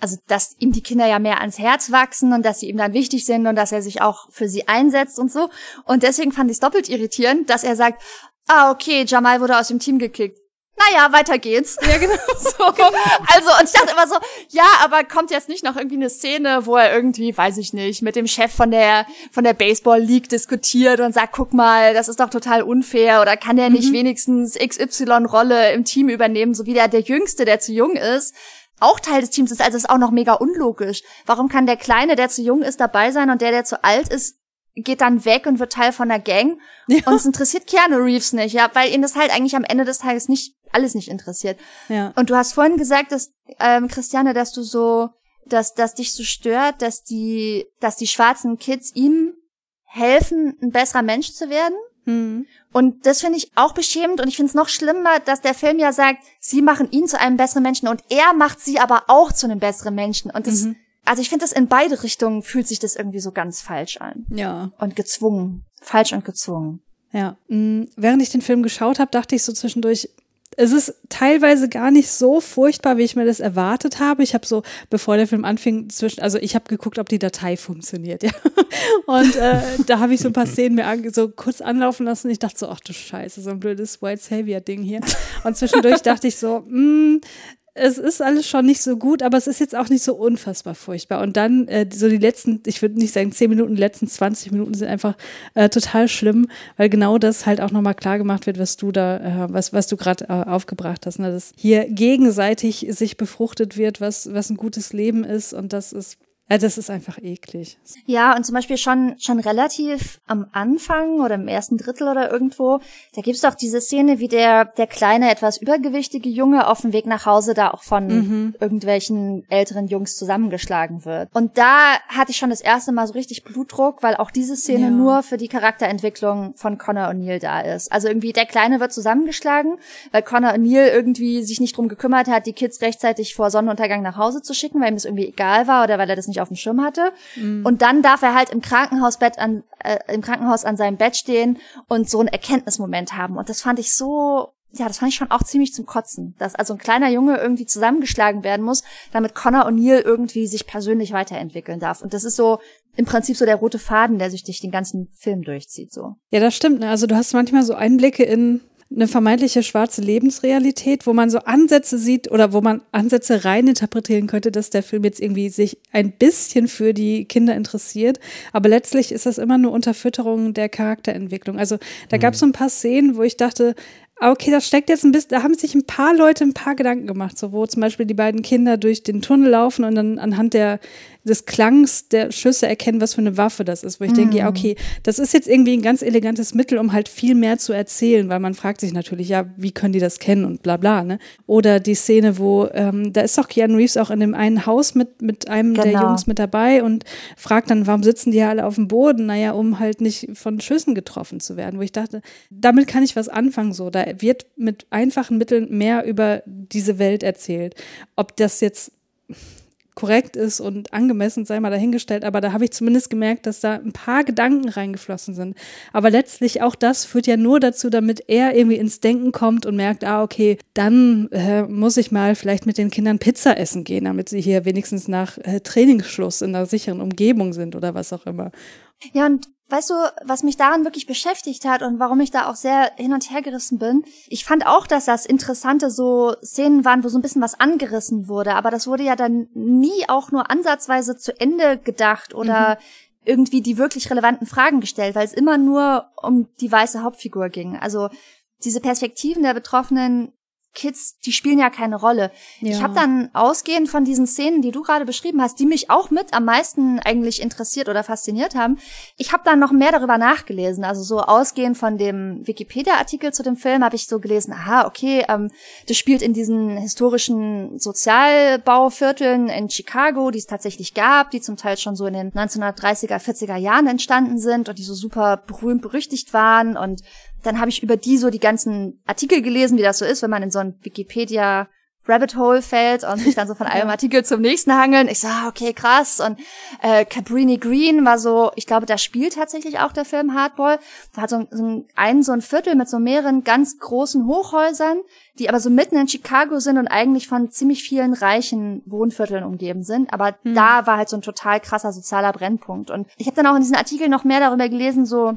also dass ihm die Kinder ja mehr ans Herz wachsen und dass sie ihm dann wichtig sind und dass er sich auch für sie einsetzt und so. Und deswegen fand ich es doppelt irritierend, dass er sagt, ah, okay, Jamal wurde aus dem Team gekickt. Naja, weiter geht's. Ja, genau. (laughs) so. Also, und ich dachte immer so, ja, aber kommt jetzt nicht noch irgendwie eine Szene, wo er irgendwie, weiß ich nicht, mit dem Chef von der, von der Baseball League diskutiert und sagt, guck mal, das ist doch total unfair oder kann der nicht wenigstens XY-Rolle im Team übernehmen, so wie der, der Jüngste, der zu jung ist, auch Teil des Teams ist, also ist auch noch mega unlogisch. Warum kann der Kleine, der zu jung ist, dabei sein und der, der zu alt ist, geht dann weg und wird Teil von der Gang? Und es interessiert Keanu Reeves nicht, ja, weil ihn das halt eigentlich am Ende des Tages nicht, alles nicht interessiert. Ja. Und du hast vorhin gesagt, dass, ähm, Christiane, dass du so, dass, dass dich so stört, dass die, dass die schwarzen Kids ihm helfen, ein besserer Mensch zu werden. Hm. Und das finde ich auch beschämend und ich finde es noch schlimmer, dass der Film ja sagt, sie machen ihn zu einem besseren Menschen und er macht sie aber auch zu einem besseren Menschen. Und das, also ich finde das in beide Richtungen fühlt sich das irgendwie so ganz falsch an. Ja. Und gezwungen. Falsch und gezwungen. Ja, mh, während ich den Film geschaut habe, dachte ich so zwischendurch, es ist teilweise gar nicht so furchtbar, wie ich mir das erwartet habe. Ich habe so, bevor der Film anfing, zwischen, also ich habe geguckt, ob die Datei funktioniert, ja. (laughs) Und äh, da habe ich so ein paar Szenen mir an, so kurz anlaufen lassen. Ich dachte so, ach du Scheiße, so ein blödes White Savior Ding hier. Und zwischendurch dachte ich so, mh, es ist alles schon nicht so gut, aber es ist jetzt auch nicht so unfassbar furchtbar. Und dann äh, so die letzten, ich würde nicht sagen 10 Minuten, die letzten 20 Minuten sind einfach äh, total schlimm, weil genau das halt auch nochmal klar gemacht wird, was du da, äh, was, was du gerade äh, aufgebracht hast, ne? dass hier gegenseitig sich befruchtet wird, was, was ein gutes Leben ist und das ist äh, das ist einfach eklig. Ja, und zum Beispiel schon, schon relativ am Anfang oder im ersten Drittel oder irgendwo, da gibt's doch diese Szene, wie der, der kleine, etwas übergewichtige Junge auf dem Weg nach Hause da auch von irgendwelchen älteren Jungs zusammengeschlagen wird. Und da hatte ich schon das erste Mal so richtig Blutdruck, weil auch diese Szene Ja. nur für die Charakterentwicklung von Connor O'Neill da ist. Also irgendwie der Kleine wird zusammengeschlagen, weil Connor O'Neill irgendwie sich nicht drum gekümmert hat, die Kids rechtzeitig vor Sonnenuntergang nach Hause zu schicken, weil ihm das irgendwie egal war oder weil er das nicht auf dem Schirm hatte. Und dann darf er halt im Krankenhausbett an, äh, im Krankenhaus an seinem Bett stehen und so einen Erkenntnismoment haben. Und das fand ich so, ja, das fand ich schon auch ziemlich zum Kotzen, dass also ein kleiner Junge irgendwie zusammengeschlagen werden muss, damit Connor O'Neill irgendwie sich persönlich weiterentwickeln darf. Und das ist so im Prinzip so der rote Faden, der sich durch den ganzen Film durchzieht, so. Ja, das stimmt. Ne? Also du hast manchmal so Einblicke in eine vermeintliche schwarze Lebensrealität, wo man so Ansätze sieht oder wo man Ansätze rein interpretieren könnte, dass der Film jetzt irgendwie sich ein bisschen für die Kinder interessiert. Aber letztlich ist das immer nur Unterfütterung der Charakterentwicklung. Also da gab es so ein paar Szenen, wo ich dachte, okay, das steckt jetzt ein bisschen, da haben sich ein paar Leute ein paar Gedanken gemacht, so wo zum Beispiel die beiden Kinder durch den Tunnel laufen und dann anhand der, des Klangs der Schüsse erkennen, was für eine Waffe das ist. Wo ich mm. denke, ja, okay, das ist jetzt irgendwie ein ganz elegantes Mittel, um halt viel mehr zu erzählen, weil man fragt sich natürlich, ja, wie können die das kennen und bla bla, ne? Oder die Szene, wo, ähm, da ist doch Keanu Reeves auch in dem einen Haus mit, mit einem genau. der Jungs mit dabei und fragt dann, warum sitzen die alle auf dem Boden? Naja, um halt nicht von Schüssen getroffen zu werden. Wo ich dachte, damit kann ich was anfangen, so. Da wird mit einfachen Mitteln mehr über diese Welt erzählt. Ob das jetzt korrekt ist und angemessen, sei mal dahingestellt, aber da habe ich zumindest gemerkt, dass da ein paar Gedanken reingeflossen sind. Aber letztlich auch das führt ja nur dazu, damit er irgendwie ins Denken kommt und merkt, ah, okay, dann äh, muss ich mal vielleicht mit den Kindern Pizza essen gehen, damit sie hier wenigstens nach äh, Trainingsschluss in einer sicheren Umgebung sind oder was auch immer. Ja, und Weißt du, was mich daran wirklich beschäftigt hat und warum ich da auch sehr hin und her gerissen bin? Ich fand auch, dass das interessante so Szenen waren, wo so ein bisschen was angerissen wurde, aber das wurde ja dann nie auch nur ansatzweise zu Ende gedacht oder mhm. irgendwie die wirklich relevanten Fragen gestellt, weil es immer nur um die weiße Hauptfigur ging. Also diese Perspektiven der Betroffenen Kids, die spielen ja keine Rolle. Ja. Ich habe dann ausgehend von diesen Szenen, die du gerade beschrieben hast, die mich auch mit am meisten eigentlich interessiert oder fasziniert haben, ich habe dann noch mehr darüber nachgelesen. Also so ausgehend von dem Wikipedia-Artikel zu dem Film habe ich so gelesen, aha, okay, ähm, das spielt in diesen historischen Sozialbauvierteln in Chicago, die es tatsächlich gab, die zum Teil schon so in den 1930er, 40er Jahren entstanden sind und die so super berühmt berüchtigt waren und dann habe ich über die so die ganzen Artikel gelesen, wie das so ist, wenn man in so ein Wikipedia Rabbit Hole fällt und sich dann so von (laughs) einem Artikel zum nächsten hangeln. Ich so, ah, okay, krass. Und äh, Cabrini Green war so, ich glaube, da spielt tatsächlich auch der Film Hardball. Da hat so, so ein, so ein Viertel mit so mehreren ganz großen Hochhäusern, die aber so mitten in Chicago sind und eigentlich von ziemlich vielen reichen Wohnvierteln umgeben sind. Aber hm. da war halt so ein total krasser sozialer Brennpunkt. Und ich habe dann auch in diesen Artikel noch mehr darüber gelesen, so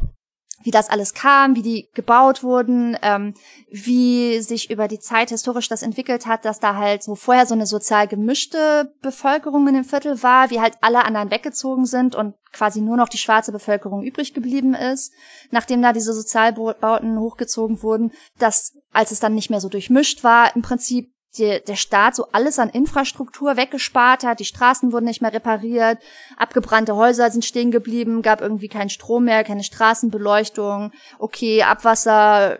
wie das alles kam, wie die gebaut wurden, ähm, wie sich über die Zeit historisch das entwickelt hat, dass da halt so vorher so eine sozial gemischte Bevölkerung in dem Viertel war, wie halt alle anderen weggezogen sind und quasi nur noch die schwarze Bevölkerung übrig geblieben ist, nachdem da diese Sozialbauten hochgezogen wurden, dass als es dann nicht mehr so durchmischt war, im Prinzip die, der Staat so alles an Infrastruktur weggespart hat, die Straßen wurden nicht mehr repariert, abgebrannte Häuser sind stehen geblieben, gab irgendwie keinen Strom mehr, keine Straßenbeleuchtung, okay, Abwasser,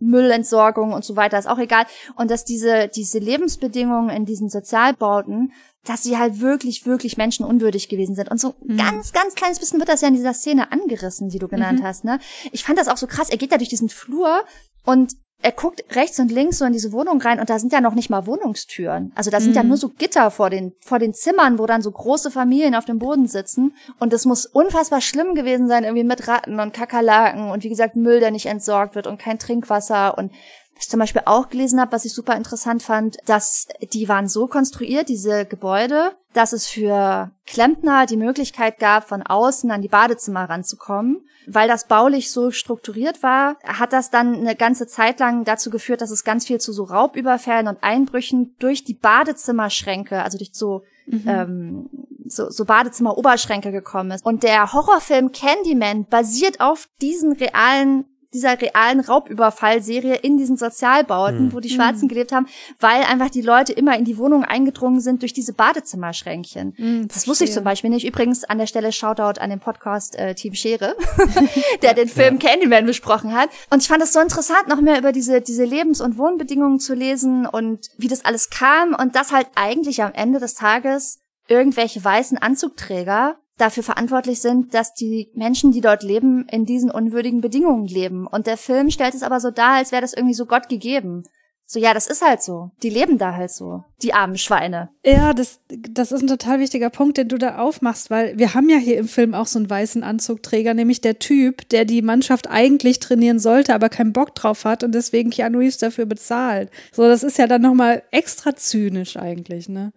Müllentsorgung und so weiter, ist auch egal. Und dass diese, diese Lebensbedingungen in diesen Sozialbauten, dass sie halt wirklich, wirklich menschenunwürdig gewesen sind. Und so mhm. ganz, ganz kleines bisschen wird das ja in dieser Szene angerissen, die du genannt mhm. hast, ne? Ich fand das auch so krass. Er geht da durch diesen Flur und er guckt rechts und links so in diese Wohnung rein und da sind ja noch nicht mal Wohnungstüren. Also da sind mhm. ja nur so Gitter vor den, vor den Zimmern, wo dann so große Familien auf dem Boden sitzen. Und es muss unfassbar schlimm gewesen sein, irgendwie mit Ratten und Kakerlaken und wie gesagt Müll, der nicht entsorgt wird und kein Trinkwasser und ich zum Beispiel auch gelesen habe, was ich super interessant fand, dass die waren so konstruiert, diese Gebäude, dass es für Klempner die Möglichkeit gab, von außen an die Badezimmer ranzukommen. Weil das baulich so strukturiert war, hat das dann eine ganze Zeit lang dazu geführt, dass es ganz viel zu so Raubüberfällen und Einbrüchen durch die Badezimmerschränke, also durch so Mhm. Ähm, so, so Badezimmer-Oberschränke gekommen ist. Und der Horrorfilm Candyman basiert auf diesen realen dieser realen Raubüberfallserie in diesen Sozialbauten, mhm. wo die Schwarzen mhm. gelebt haben, weil einfach die Leute immer in die Wohnung eingedrungen sind durch diese Badezimmerschränkchen. Mhm, das wusste ich zum Beispiel nicht. Übrigens an der Stelle Shoutout an den Podcast äh, Team Schere, (laughs) (laughs) der den Film ja. Candyman besprochen hat. Und ich fand es so interessant, noch mehr über diese, diese Lebens- und Wohnbedingungen zu lesen und wie das alles kam und das halt eigentlich am Ende des Tages irgendwelche weißen Anzugträger dafür verantwortlich sind, dass die Menschen, die dort leben, in diesen unwürdigen Bedingungen leben. Und der Film stellt es aber so dar, als wäre das irgendwie so Gott gegeben. So, ja, das ist halt so. Die leben da halt so, die armen Schweine. Ja, das, das ist ein total wichtiger Punkt, den du da aufmachst, weil wir haben ja hier im Film auch so einen weißen Anzugträger, nämlich der Typ, der die Mannschaft eigentlich trainieren sollte, aber keinen Bock drauf hat und deswegen Keanu Reeves dafür bezahlt. So, das ist ja dann nochmal extra zynisch eigentlich, ne?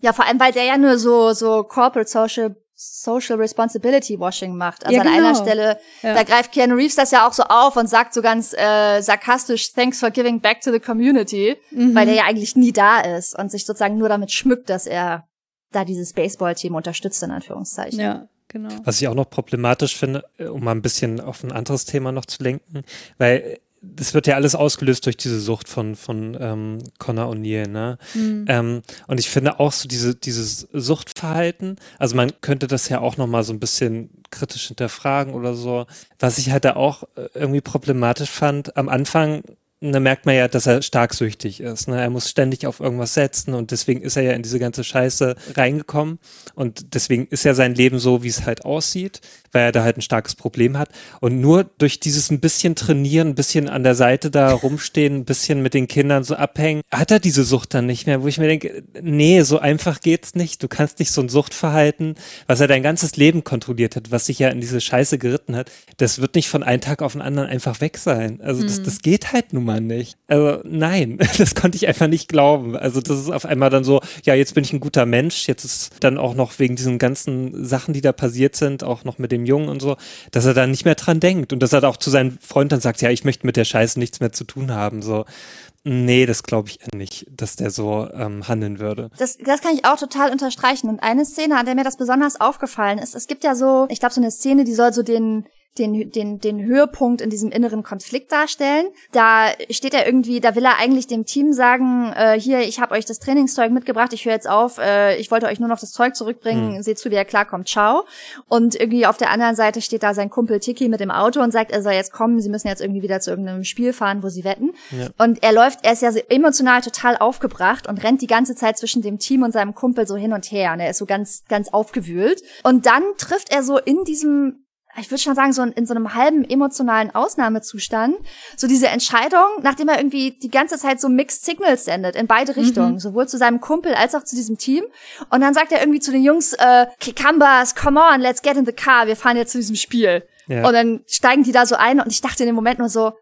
Ja, vor allem, weil der ja nur so, so Corporate Social Social Responsibility Washing macht. Also ja, genau. an einer genau. Stelle, ja. da greift Keanu Reeves das ja auch so auf und sagt so ganz äh, sarkastisch, thanks for giving back to the community, mhm. weil der ja eigentlich nie da ist und sich sozusagen nur damit schmückt, dass er da dieses Baseball-Team unterstützt, in Anführungszeichen. Ja. Genau. Was ich auch noch problematisch finde, äh, um mal ein bisschen auf ein anderes Thema noch zu lenken, weil das wird ja alles ausgelöst durch diese Sucht von, von ähm, Connor O'Neill, ne? Mhm. Ähm, und ich finde auch so diese, dieses Suchtverhalten, also man könnte das ja auch nochmal so ein bisschen kritisch hinterfragen oder so. Was ich halt da auch äh, irgendwie problematisch fand, am Anfang da merkt man ja, dass er stark süchtig ist. Ne? Er muss ständig auf irgendwas setzen und deswegen ist er ja in diese ganze Scheiße reingekommen und deswegen ist ja sein Leben so, wie es halt aussieht weil er da halt ein starkes Problem hat. Und nur durch dieses ein bisschen trainieren, ein bisschen an der Seite da rumstehen, ein bisschen mit den Kindern so abhängen, hat er diese Sucht dann nicht mehr, wo ich mir denke, nee, so einfach geht's nicht. Du kannst nicht so ein Suchtverhalten, was er dein ganzes Leben kontrolliert hat, was sich ja in diese Scheiße geritten hat, das wird nicht von einem Tag auf den anderen einfach weg sein. Also das, hm. das geht halt nun mal nicht. Also nein, (laughs) das konnte ich einfach nicht glauben. Also das ist auf einmal dann so, ja, jetzt bin ich ein guter Mensch, jetzt ist dann auch noch wegen diesen ganzen Sachen, die da passiert sind, auch noch mit dem Jungen und so, dass er da nicht mehr dran denkt und dass er auch zu seinem Freund dann sagt, ja, ich möchte mit der Scheiße nichts mehr zu tun haben, so. Nee, das glaube ich nicht, dass der so ähm, handeln würde. Das, das kann ich auch total unterstreichen. Und eine Szene, an der mir das besonders aufgefallen ist, es gibt ja so, ich glaube, so eine Szene, die soll so den den, den, den Höhepunkt in diesem inneren Konflikt darstellen. Da steht er irgendwie, da will er eigentlich dem Team sagen, äh, hier, ich habe euch das Trainingszeug mitgebracht, ich höre jetzt auf, äh, ich wollte euch nur noch das Zeug zurückbringen, hm. seht zu, wie er klarkommt, ciao. Und irgendwie auf der anderen Seite steht da sein Kumpel Tiki mit dem Auto und sagt, er soll jetzt kommen, sie müssen jetzt irgendwie wieder zu irgendeinem Spiel fahren, wo sie wetten. Ja. Und er läuft, er ist ja emotional total aufgebracht und rennt die ganze Zeit zwischen dem Team und seinem Kumpel so hin und her und er ist so ganz, ganz aufgewühlt. Und dann trifft er so in diesem ich würde schon sagen, so in, so einem halben emotionalen Ausnahmezustand, so diese Entscheidung, nachdem er irgendwie die ganze Zeit so Mixed Signals sendet, in beide Richtungen, mhm. sowohl zu seinem Kumpel als auch zu diesem Team. Und dann sagt er irgendwie zu den Jungs, äh, Kikambas, come on, let's get in the car, wir fahren jetzt zu diesem Spiel. Ja. Und dann steigen die da so ein und ich dachte in dem Moment nur so,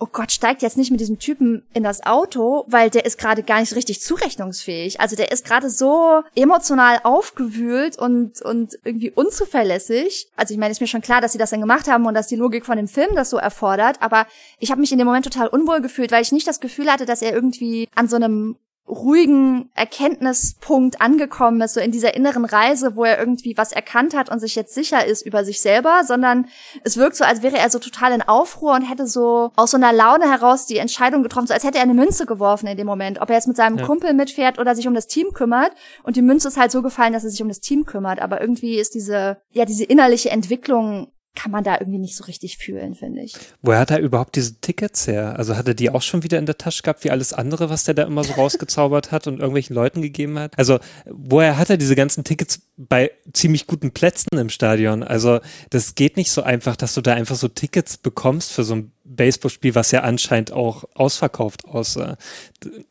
oh Gott, steigt jetzt nicht mit diesem Typen in das Auto, weil der ist gerade gar nicht richtig zurechnungsfähig. Also der ist gerade so emotional aufgewühlt und, und irgendwie unzuverlässig. Also ich meine, ist mir schon klar, dass sie das dann gemacht haben und dass die Logik von dem Film das so erfordert, aber ich habe mich in dem Moment total unwohl gefühlt, weil ich nicht das Gefühl hatte, dass er irgendwie an so einem ruhigen Erkenntnispunkt angekommen ist, so in dieser inneren Reise, wo er irgendwie was erkannt hat und sich jetzt sicher ist über sich selber, sondern es wirkt so, als wäre er so total in Aufruhr und hätte so aus so einer Laune heraus die Entscheidung getroffen, so als hätte er eine Münze geworfen in dem Moment, ob er jetzt mit seinem ja. Kumpel mitfährt oder sich um das Team kümmert. Und die Münze ist halt so gefallen, dass er sich um das Team kümmert, aber irgendwie ist diese, ja, diese innerliche Entwicklung kann man da irgendwie nicht so richtig fühlen, finde ich. Woher hat er überhaupt diese Tickets her? Also hat er die auch schon wieder in der Tasche gehabt, wie alles andere, was der da immer so (laughs) rausgezaubert hat und irgendwelchen Leuten gegeben hat? Also woher hat er diese ganzen Tickets bei ziemlich guten Plätzen im Stadion? Also das geht nicht so einfach, dass du da einfach so Tickets bekommst für so ein Baseballspiel, was ja anscheinend auch ausverkauft aussah.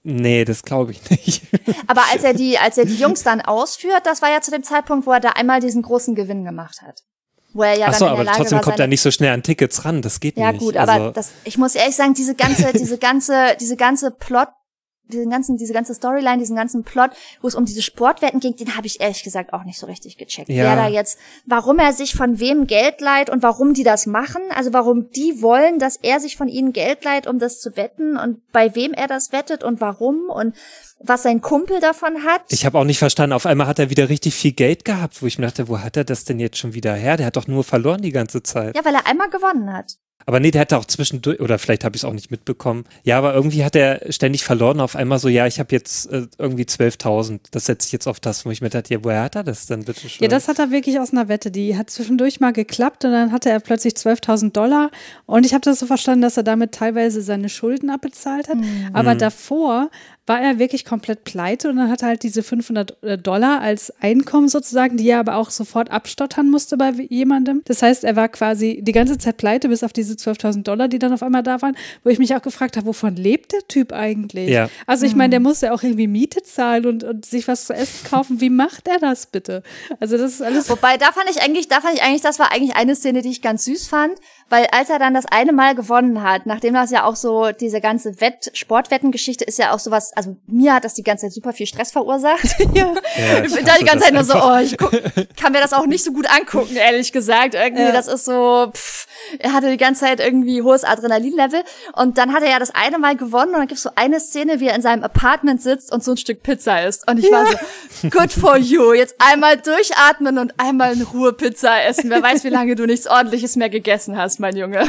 Nee, das glaube ich nicht. (laughs) Aber als er die, als er die Jungs dann ausführt, das war ja zu dem Zeitpunkt, wo er da einmal diesen großen Gewinn gemacht hat wo er ja Ach so, dann aber trotzdem war, kommt er nicht so schnell an Tickets ran. Das geht ja, nicht. Ja gut, also aber das, ich muss ehrlich sagen, diese ganze, (laughs) diese ganze, diese ganze Plot diesen ganzen, diese ganze Storyline, diesen ganzen Plot, wo es um diese Sportwetten ging, den habe ich ehrlich gesagt auch nicht so richtig gecheckt. Ja. Wer da jetzt, warum er sich von wem Geld leiht und warum die das machen, also warum die wollen, dass er sich von ihnen Geld leiht, um das zu wetten und bei wem er das wettet und warum und was sein Kumpel davon hat. Ich habe auch nicht verstanden, auf einmal hat er wieder richtig viel Geld gehabt, wo ich mir dachte, wo hat er das denn jetzt schon wieder her? Der hat doch nur verloren die ganze Zeit. Ja, weil er einmal gewonnen hat. Aber nee, der hatte auch zwischendurch, oder vielleicht habe ich es auch nicht mitbekommen. Ja, aber irgendwie hat er ständig verloren. Auf einmal so, ja, ich habe jetzt äh, irgendwie 12.000. Das setze ich jetzt auf das, wo ich mir dachte, ja, woher hat er das denn bitte schon? Ja, das hat er wirklich aus einer Wette. Die hat zwischendurch mal geklappt und dann hatte er plötzlich 12.000 Dollar. Und ich habe das so verstanden, dass er damit teilweise seine Schulden abbezahlt hat. Mhm. Aber mhm. davor war er wirklich komplett pleite und dann hat er halt diese 500 äh, Dollar als Einkommen sozusagen, die er aber auch sofort abstottern musste bei jemandem. Das heißt, er war quasi die ganze Zeit pleite bis auf diese 12.000 Dollar, die dann auf einmal da waren, wo ich mich auch gefragt habe, wovon lebt der Typ eigentlich? Ja. Also ich meine, der mhm. muss ja auch irgendwie Miete zahlen und, und sich was zu essen kaufen. Wie macht er das bitte? Also das ist alles. Wobei, da fand ich eigentlich, da fand ich eigentlich, das war eigentlich eine Szene, die ich ganz süß fand, weil als er dann das eine Mal gewonnen hat, nachdem das ja auch so, diese ganze Wett, Sportwettengeschichte ist ja auch sowas, also mir hat das die ganze Zeit super viel Stress verursacht. (laughs) ja. ich bin da die ganze Zeit nur so, oh, ich guck, kann mir das auch nicht so gut angucken, ehrlich gesagt. Irgendwie, ja. das ist so, pff, er hatte die ganze Zeit irgendwie hohes Adrenalinlevel. Und dann hat er ja das eine Mal gewonnen und dann gibt's so eine Szene, wie er in seinem Apartment sitzt und so ein Stück Pizza isst. Und ich ja. war so, good for you. Jetzt einmal durchatmen und einmal in Ruhe Pizza essen. Wer weiß, wie lange du nichts ordentliches mehr gegessen hast, mein Junge.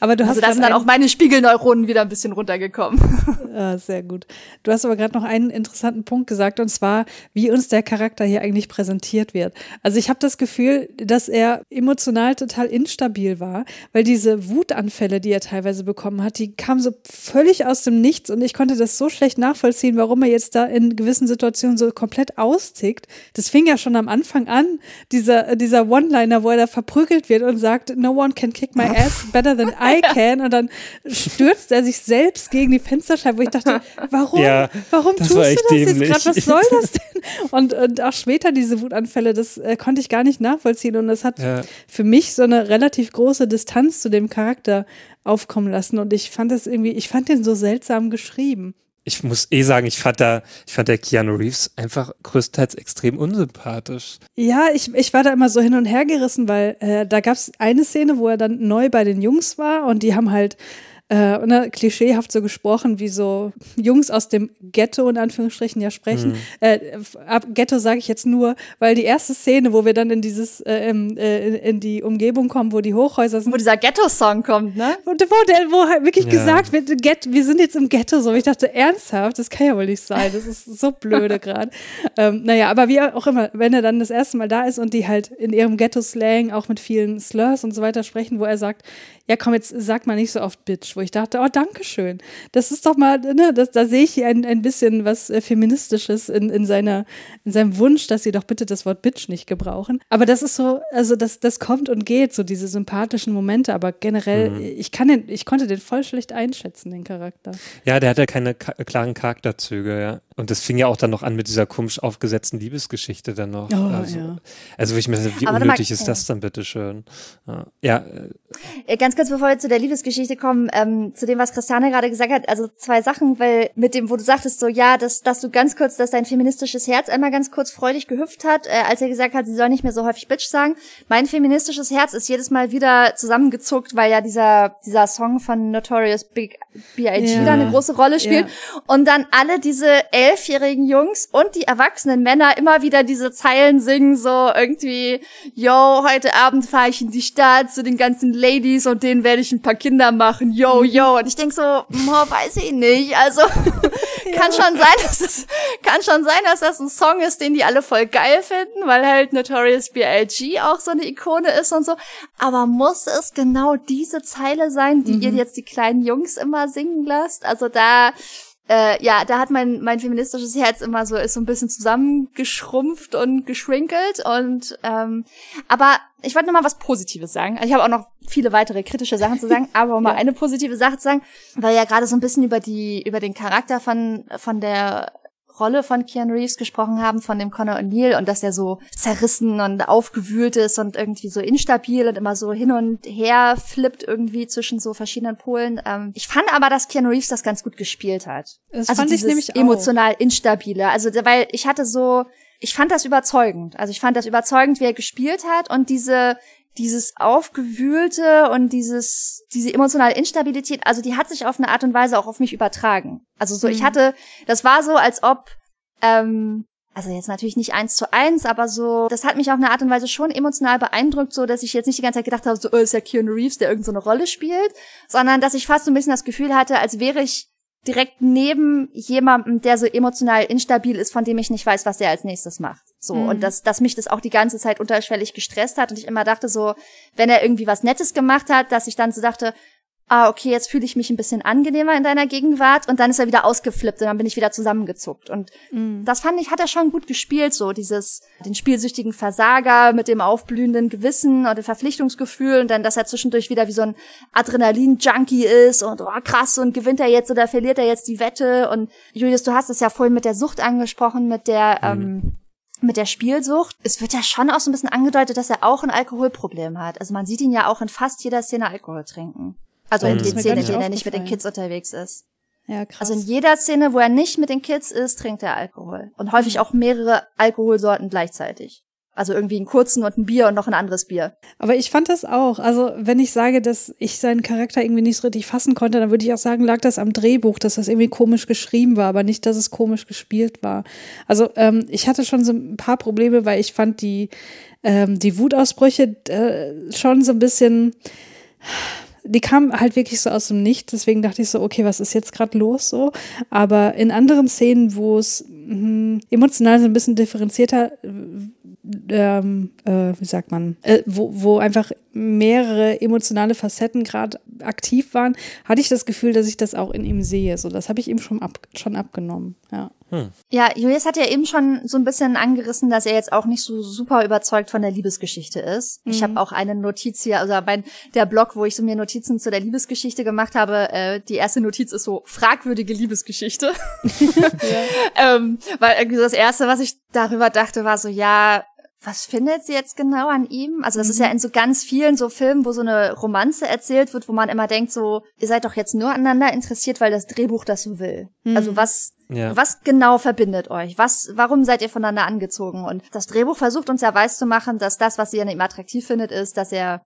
Aber du hast also da sind dann auch meine Spiegelneuronen wieder ein bisschen runtergekommen. (laughs) Ah, sehr gut. Du hast aber gerade noch einen interessanten Punkt gesagt, und zwar, wie uns der Charakter hier eigentlich präsentiert wird. Also ich habe das Gefühl, dass er emotional total instabil war, weil diese Wutanfälle, die er teilweise bekommen hat, die kamen so völlig aus dem Nichts und ich konnte das so schlecht nachvollziehen, warum er jetzt da in gewissen Situationen so komplett austickt. Das fing ja schon am Anfang an, dieser, dieser One-Liner, wo er da verprügelt wird und sagt, no one can kick my (laughs) ass better than (laughs) I can und dann stürzt er sich selbst gegen die Fensterscheibe, wo ich dachte, warum? Ja, warum tust du das jetzt dämlich. gerade? Was soll das denn? Und, und auch später diese Wutanfälle, das äh, konnte ich gar nicht nachvollziehen und das hat Ja. für mich so eine relativ große Distanz zu dem Charakter aufkommen lassen und ich fand das irgendwie, ich fand den so seltsam geschrieben. Ich muss eh sagen, ich fand da, ich fand der Keanu Reeves einfach größtenteils extrem unsympathisch. Ja, ich, ich war da immer so hin und her gerissen, weil äh, da gab es eine Szene, wo er dann neu bei den Jungs war und die haben halt äh, ne, klischeehaft so gesprochen, wie so Jungs aus dem Ghetto in Anführungsstrichen ja sprechen. Äh, ab Ghetto sage ich jetzt nur, weil die erste Szene, wo wir dann in dieses äh, äh, in, in die Umgebung kommen, wo die Hochhäuser sind, Wo dieser Ghetto-Song kommt, ne? und wo, der, wo halt wirklich Ja. gesagt wird, Get, wir sind jetzt im Ghetto. So, ich dachte, ernsthaft, das kann ja wohl nicht sein. Das ist so blöde gerade. (laughs) Ähm, naja, aber wie auch immer, wenn er dann das erste Mal da ist und die halt in ihrem Ghetto-Slang auch mit vielen Slurs und so weiter sprechen, wo er sagt, ja komm, jetzt sag mal nicht so oft Bitch, wo ich dachte, oh, danke schön. Das ist doch mal, ne, das, da sehe ich hier ein, ein bisschen was äh, Feministisches in, in, seiner, in seinem Wunsch, dass sie doch bitte das Wort Bitch nicht gebrauchen. Aber das ist so, also das, das kommt und geht, so diese sympathischen Momente, aber generell, ich kann den, ich konnte den voll schlecht einschätzen, den Charakter. Ja, der hat ja keine klaren Charakterzüge, ja. Und das fing ja auch dann noch an mit dieser komisch aufgesetzten Liebesgeschichte dann noch. Oh, also, ja. also ich mir wie Aber unnötig mal, ist ja. das dann bitteschön? Ja, ja äh, Äh, Ganz kurz bevor wir zu der Liebesgeschichte kommen, ähm, zu dem, was Christiane gerade gesagt hat, also zwei Sachen, weil mit dem, wo du sagtest, so ja, dass, dass du ganz kurz, dass dein feministisches Herz einmal ganz kurz freudig gehüpft hat, äh, als er gesagt hat, sie soll nicht mehr so häufig Bitch sagen. Mein feministisches Herz ist jedes Mal wieder zusammengezuckt, weil ja dieser, dieser Song von Notorious Big B.I.G. Ja. da eine große Rolle spielt. Ja. Und dann alle diese elfjährigen Jungs und die erwachsenen Männer immer wieder diese Zeilen singen, so irgendwie, yo, heute Abend fahre ich in die Stadt zu den ganzen Ladies und denen werde ich ein paar Kinder machen, yo, yo. Und ich denk so, mo, weiß ich nicht. Also (laughs) kann schon sein, dass das, kann schon sein, dass das ein Song ist, den die alle voll geil finden, weil halt Notorious B.I.G. auch so eine Ikone ist und so. Aber muss es genau diese Zeile sein, die ihr jetzt die kleinen Jungs immer singen lasst? Also da, äh, ja, da hat mein, mein feministisches Herz immer so, ist so ein bisschen zusammengeschrumpft und geschrinkelt und, ähm, aber ich wollte noch mal was Positives sagen. Ich habe auch noch viele weitere kritische Sachen zu sagen, (laughs) aber um mal eine positive Sache zu sagen, weil ja gerade so ein bisschen über die, über den Charakter von, von der Rolle von Keanu Reeves gesprochen haben, von dem Connor O'Neill und dass er so zerrissen und aufgewühlt ist und irgendwie so instabil und immer so hin und her flippt irgendwie zwischen so verschiedenen Polen. Ähm, ich fand aber, dass Keanu Reeves das ganz gut gespielt hat. Das also fand ich nämlich auch. emotional instabile. Also weil ich hatte so, ich fand das überzeugend. Also ich fand das überzeugend, wie er gespielt hat und diese dieses aufgewühlte und dieses diese emotionale Instabilität, also die hat sich auf eine Art und Weise auch auf mich übertragen. Also so, ich hatte, das war so, als ob ähm, also jetzt natürlich nicht eins zu eins, aber so, das hat mich auf eine Art und Weise schon emotional beeindruckt, so dass ich jetzt nicht die ganze Zeit gedacht habe, so oh, ist ja Keanu Reeves, der irgendeine so eine Rolle spielt, sondern dass ich fast so ein bisschen das Gefühl hatte, als wäre ich direkt neben jemandem, der so emotional instabil ist, von dem ich nicht weiß, was der als nächstes macht. So und dass dass mich das auch die ganze Zeit unterschwellig gestresst hat und ich immer dachte so, wenn er irgendwie was Nettes gemacht hat, dass ich dann so dachte, ah, okay, jetzt fühle ich mich ein bisschen angenehmer in deiner Gegenwart und dann ist er wieder ausgeflippt und dann bin ich wieder zusammengezuckt und das fand ich, hat er schon gut gespielt, so dieses, den spielsüchtigen Versager mit dem aufblühenden Gewissen und dem Verpflichtungsgefühl und dann, dass er zwischendurch wieder wie so ein Adrenalin-Junkie ist und oh, krass und gewinnt er jetzt oder verliert er jetzt die Wette und Julius, du hast es ja vorhin mit der Sucht angesprochen, mit der, ähm, mit der Spielsucht. Es wird ja schon auch so ein bisschen angedeutet, dass er auch ein Alkoholproblem hat. Also man sieht ihn ja auch in fast jeder Szene Alkohol trinken. Also in den Szenen, in denen er nicht mit den. Kids unterwegs ist. Ja, krass. Also in jeder Szene, wo er nicht mit den Kids ist, trinkt er Alkohol. Und häufig auch mehrere Alkoholsorten gleichzeitig. Also irgendwie einen kurzen und ein Bier und noch ein anderes Bier. Aber ich fand das auch. Also, wenn ich sage, dass ich seinen Charakter irgendwie nicht so richtig fassen konnte, dann würde ich auch sagen, lag das am Drehbuch, dass das irgendwie komisch geschrieben war, aber nicht, dass es komisch gespielt war. Also, ähm, ich hatte schon so ein paar Probleme, weil ich fand die, ähm, die Wutausbrüche äh, schon so ein bisschen die kam halt wirklich so aus dem Nichts, deswegen dachte ich so, okay, was ist jetzt gerade los so? Aber in anderen Szenen, wo es mh, emotional so ein bisschen differenzierter ähm, äh, wie sagt man, äh, wo, wo einfach mehrere emotionale Facetten gerade aktiv waren, hatte ich das Gefühl, dass ich das auch in ihm sehe. So, das habe ich ihm schon, ab, schon abgenommen. Ja. Hm. Ja, Julius hat ja eben schon so ein bisschen angerissen, dass er jetzt auch nicht so super überzeugt von der Liebesgeschichte ist. Mhm. Ich habe auch eine Notiz hier, also mein, der Blog, wo ich so mir Notizen zu der Liebesgeschichte gemacht habe, äh, die erste Notiz ist so fragwürdige Liebesgeschichte. (laughs) (laughs) ähm, weil irgendwie das erste, was ich darüber dachte, war so, ja, was findet sie jetzt genau an ihm? Also das mhm. ist ja mhm. in so ganz vielen so Filmen, wo so eine Romanze erzählt wird, wo man immer denkt so, ihr seid doch jetzt nur aneinander interessiert, weil das Drehbuch das so will. Mhm. Also was, ja. was genau verbindet euch? Was, warum seid ihr voneinander angezogen? Und das Drehbuch versucht uns ja weiß zu machen, dass das, was sie an ihm attraktiv findet, ist, dass er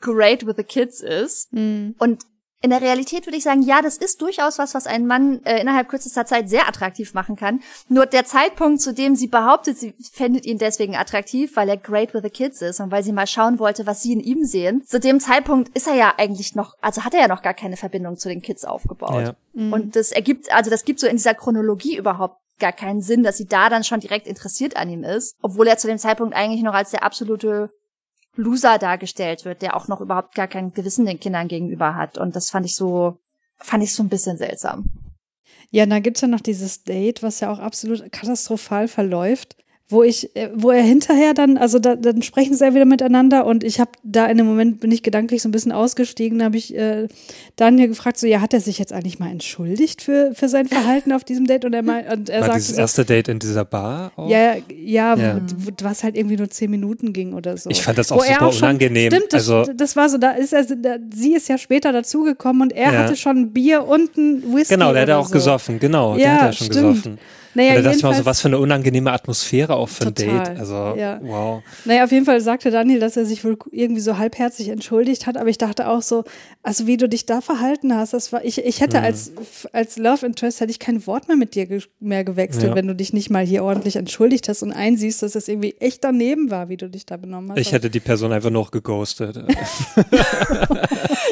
great with the kids ist. Mhm. Und in der Realität würde ich sagen, ja, das ist durchaus was, was einen Mann äh, innerhalb kürzester Zeit sehr attraktiv machen kann. Nur der Zeitpunkt, zu dem sie behauptet, sie findet ihn deswegen attraktiv, weil er great with the kids ist und weil sie mal schauen wollte, was sie in ihm sehen. Zu dem Zeitpunkt ist er ja eigentlich noch, also hat er ja noch gar keine Verbindung zu den Kids aufgebaut. Ja. Mhm. Und das ergibt, also das gibt so in dieser Chronologie überhaupt gar keinen Sinn, dass sie da dann schon direkt interessiert an ihm ist, obwohl er zu dem Zeitpunkt eigentlich noch als der absolute Loser dargestellt wird, der auch noch überhaupt gar kein Gewissen den Kindern gegenüber hat. Und das fand ich so, fand ich so ein bisschen seltsam. Ja, da gibt's ja noch dieses Date, was ja auch absolut katastrophal verläuft wo ich, äh, wo er hinterher dann, also da, dann sprechen sie ja wieder miteinander und ich habe da in dem Moment bin ich gedanklich so ein bisschen ausgestiegen, da habe ich äh, Daniel gefragt, so ja, hat er sich jetzt eigentlich mal entschuldigt für, für sein Verhalten auf diesem Date und er mal und er War sagte dieses erste Date in dieser Bar? Auch? Ja, ja, ja. was halt irgendwie nur zehn Minuten ging oder so. Ich fand das auch wo super auch schon, unangenehm. Stimmt, das, also, das war so, da ist er, da, sie ist ja später dazugekommen und er ja. hatte schon Bier und ein Whisky. Genau, der hat auch so. gesoffen, genau, ja, der hat ja schon stimmt. gesoffen. Naja, Oder das war so was für eine unangenehme Atmosphäre auch für total, ein Date. Also, ja. wow. Naja, auf jeden Fall sagte Daniel, dass er sich wohl irgendwie so halbherzig entschuldigt hat, aber ich dachte auch so, also wie du dich da verhalten hast, das war, ich, ich hätte mhm. als, als Love Interest hätte ich kein Wort mehr mit dir ge mehr gewechselt, ja. wenn du dich nicht mal hier ordentlich entschuldigt hast und einsiehst, dass es irgendwie echt daneben war, wie du dich da benommen hast. Ich hätte die Person einfach noch geghostet. (laughs)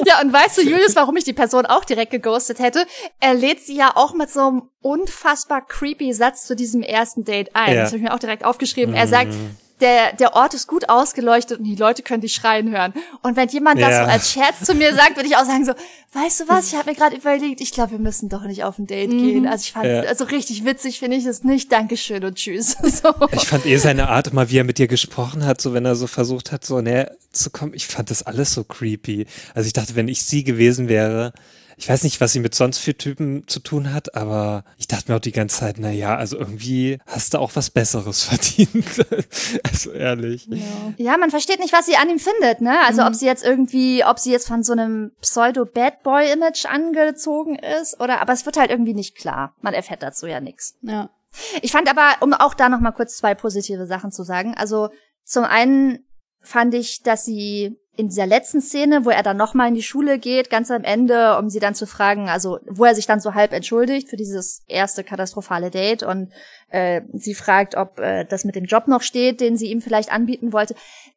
ja, und weißt du, Julius, warum ich die Person auch direkt geghostet hätte? Er lädt sie ja auch mit so einem unfassbar creepy Satz zu diesem ersten Date ein. Ja. Das habe ich mir auch direkt aufgeschrieben. Er sagt, mhm. der, der Ort ist gut ausgeleuchtet und die Leute können dich schreien hören. Und wenn jemand das ja. so als Scherz zu mir sagt, würde ich auch sagen so, weißt du was, ich habe mir gerade überlegt, ich glaube, wir müssen doch nicht auf ein Date mhm. gehen. Also ich fand, ja. also richtig witzig finde ich es nicht. Dankeschön und tschüss. (laughs) so. Ich fand eh seine Art mal, wie er mit dir gesprochen hat, so wenn er so versucht hat, so näher zu kommen. Ich fand das alles so creepy. Also ich dachte, wenn ich sie gewesen wäre, ich weiß nicht, was sie mit sonst für Typen zu tun hat, aber ich dachte mir auch die ganze Zeit, na ja, also irgendwie hast du auch was Besseres (laughs) verdient. also ehrlich. Ja. ja. man versteht nicht, was sie an ihm findet, ne? Also mhm. ob sie jetzt irgendwie, ob sie jetzt von so einem Pseudo-Bad Boy-Image angezogen ist oder, aber es wird halt irgendwie nicht klar. Man erfährt dazu ja nichts. Ja. Ich fand aber, um auch da noch mal kurz zwei positive Sachen zu sagen. Also zum einen fand ich, dass sie in dieser letzten Szene, wo er dann nochmal in die Schule geht, ganz am Ende, um sie dann zu fragen, also wo er sich dann so halb entschuldigt für dieses erste katastrophale Date und äh, sie fragt, ob äh, das mit dem Job noch steht, den sie ihm vielleicht anbieten wollte.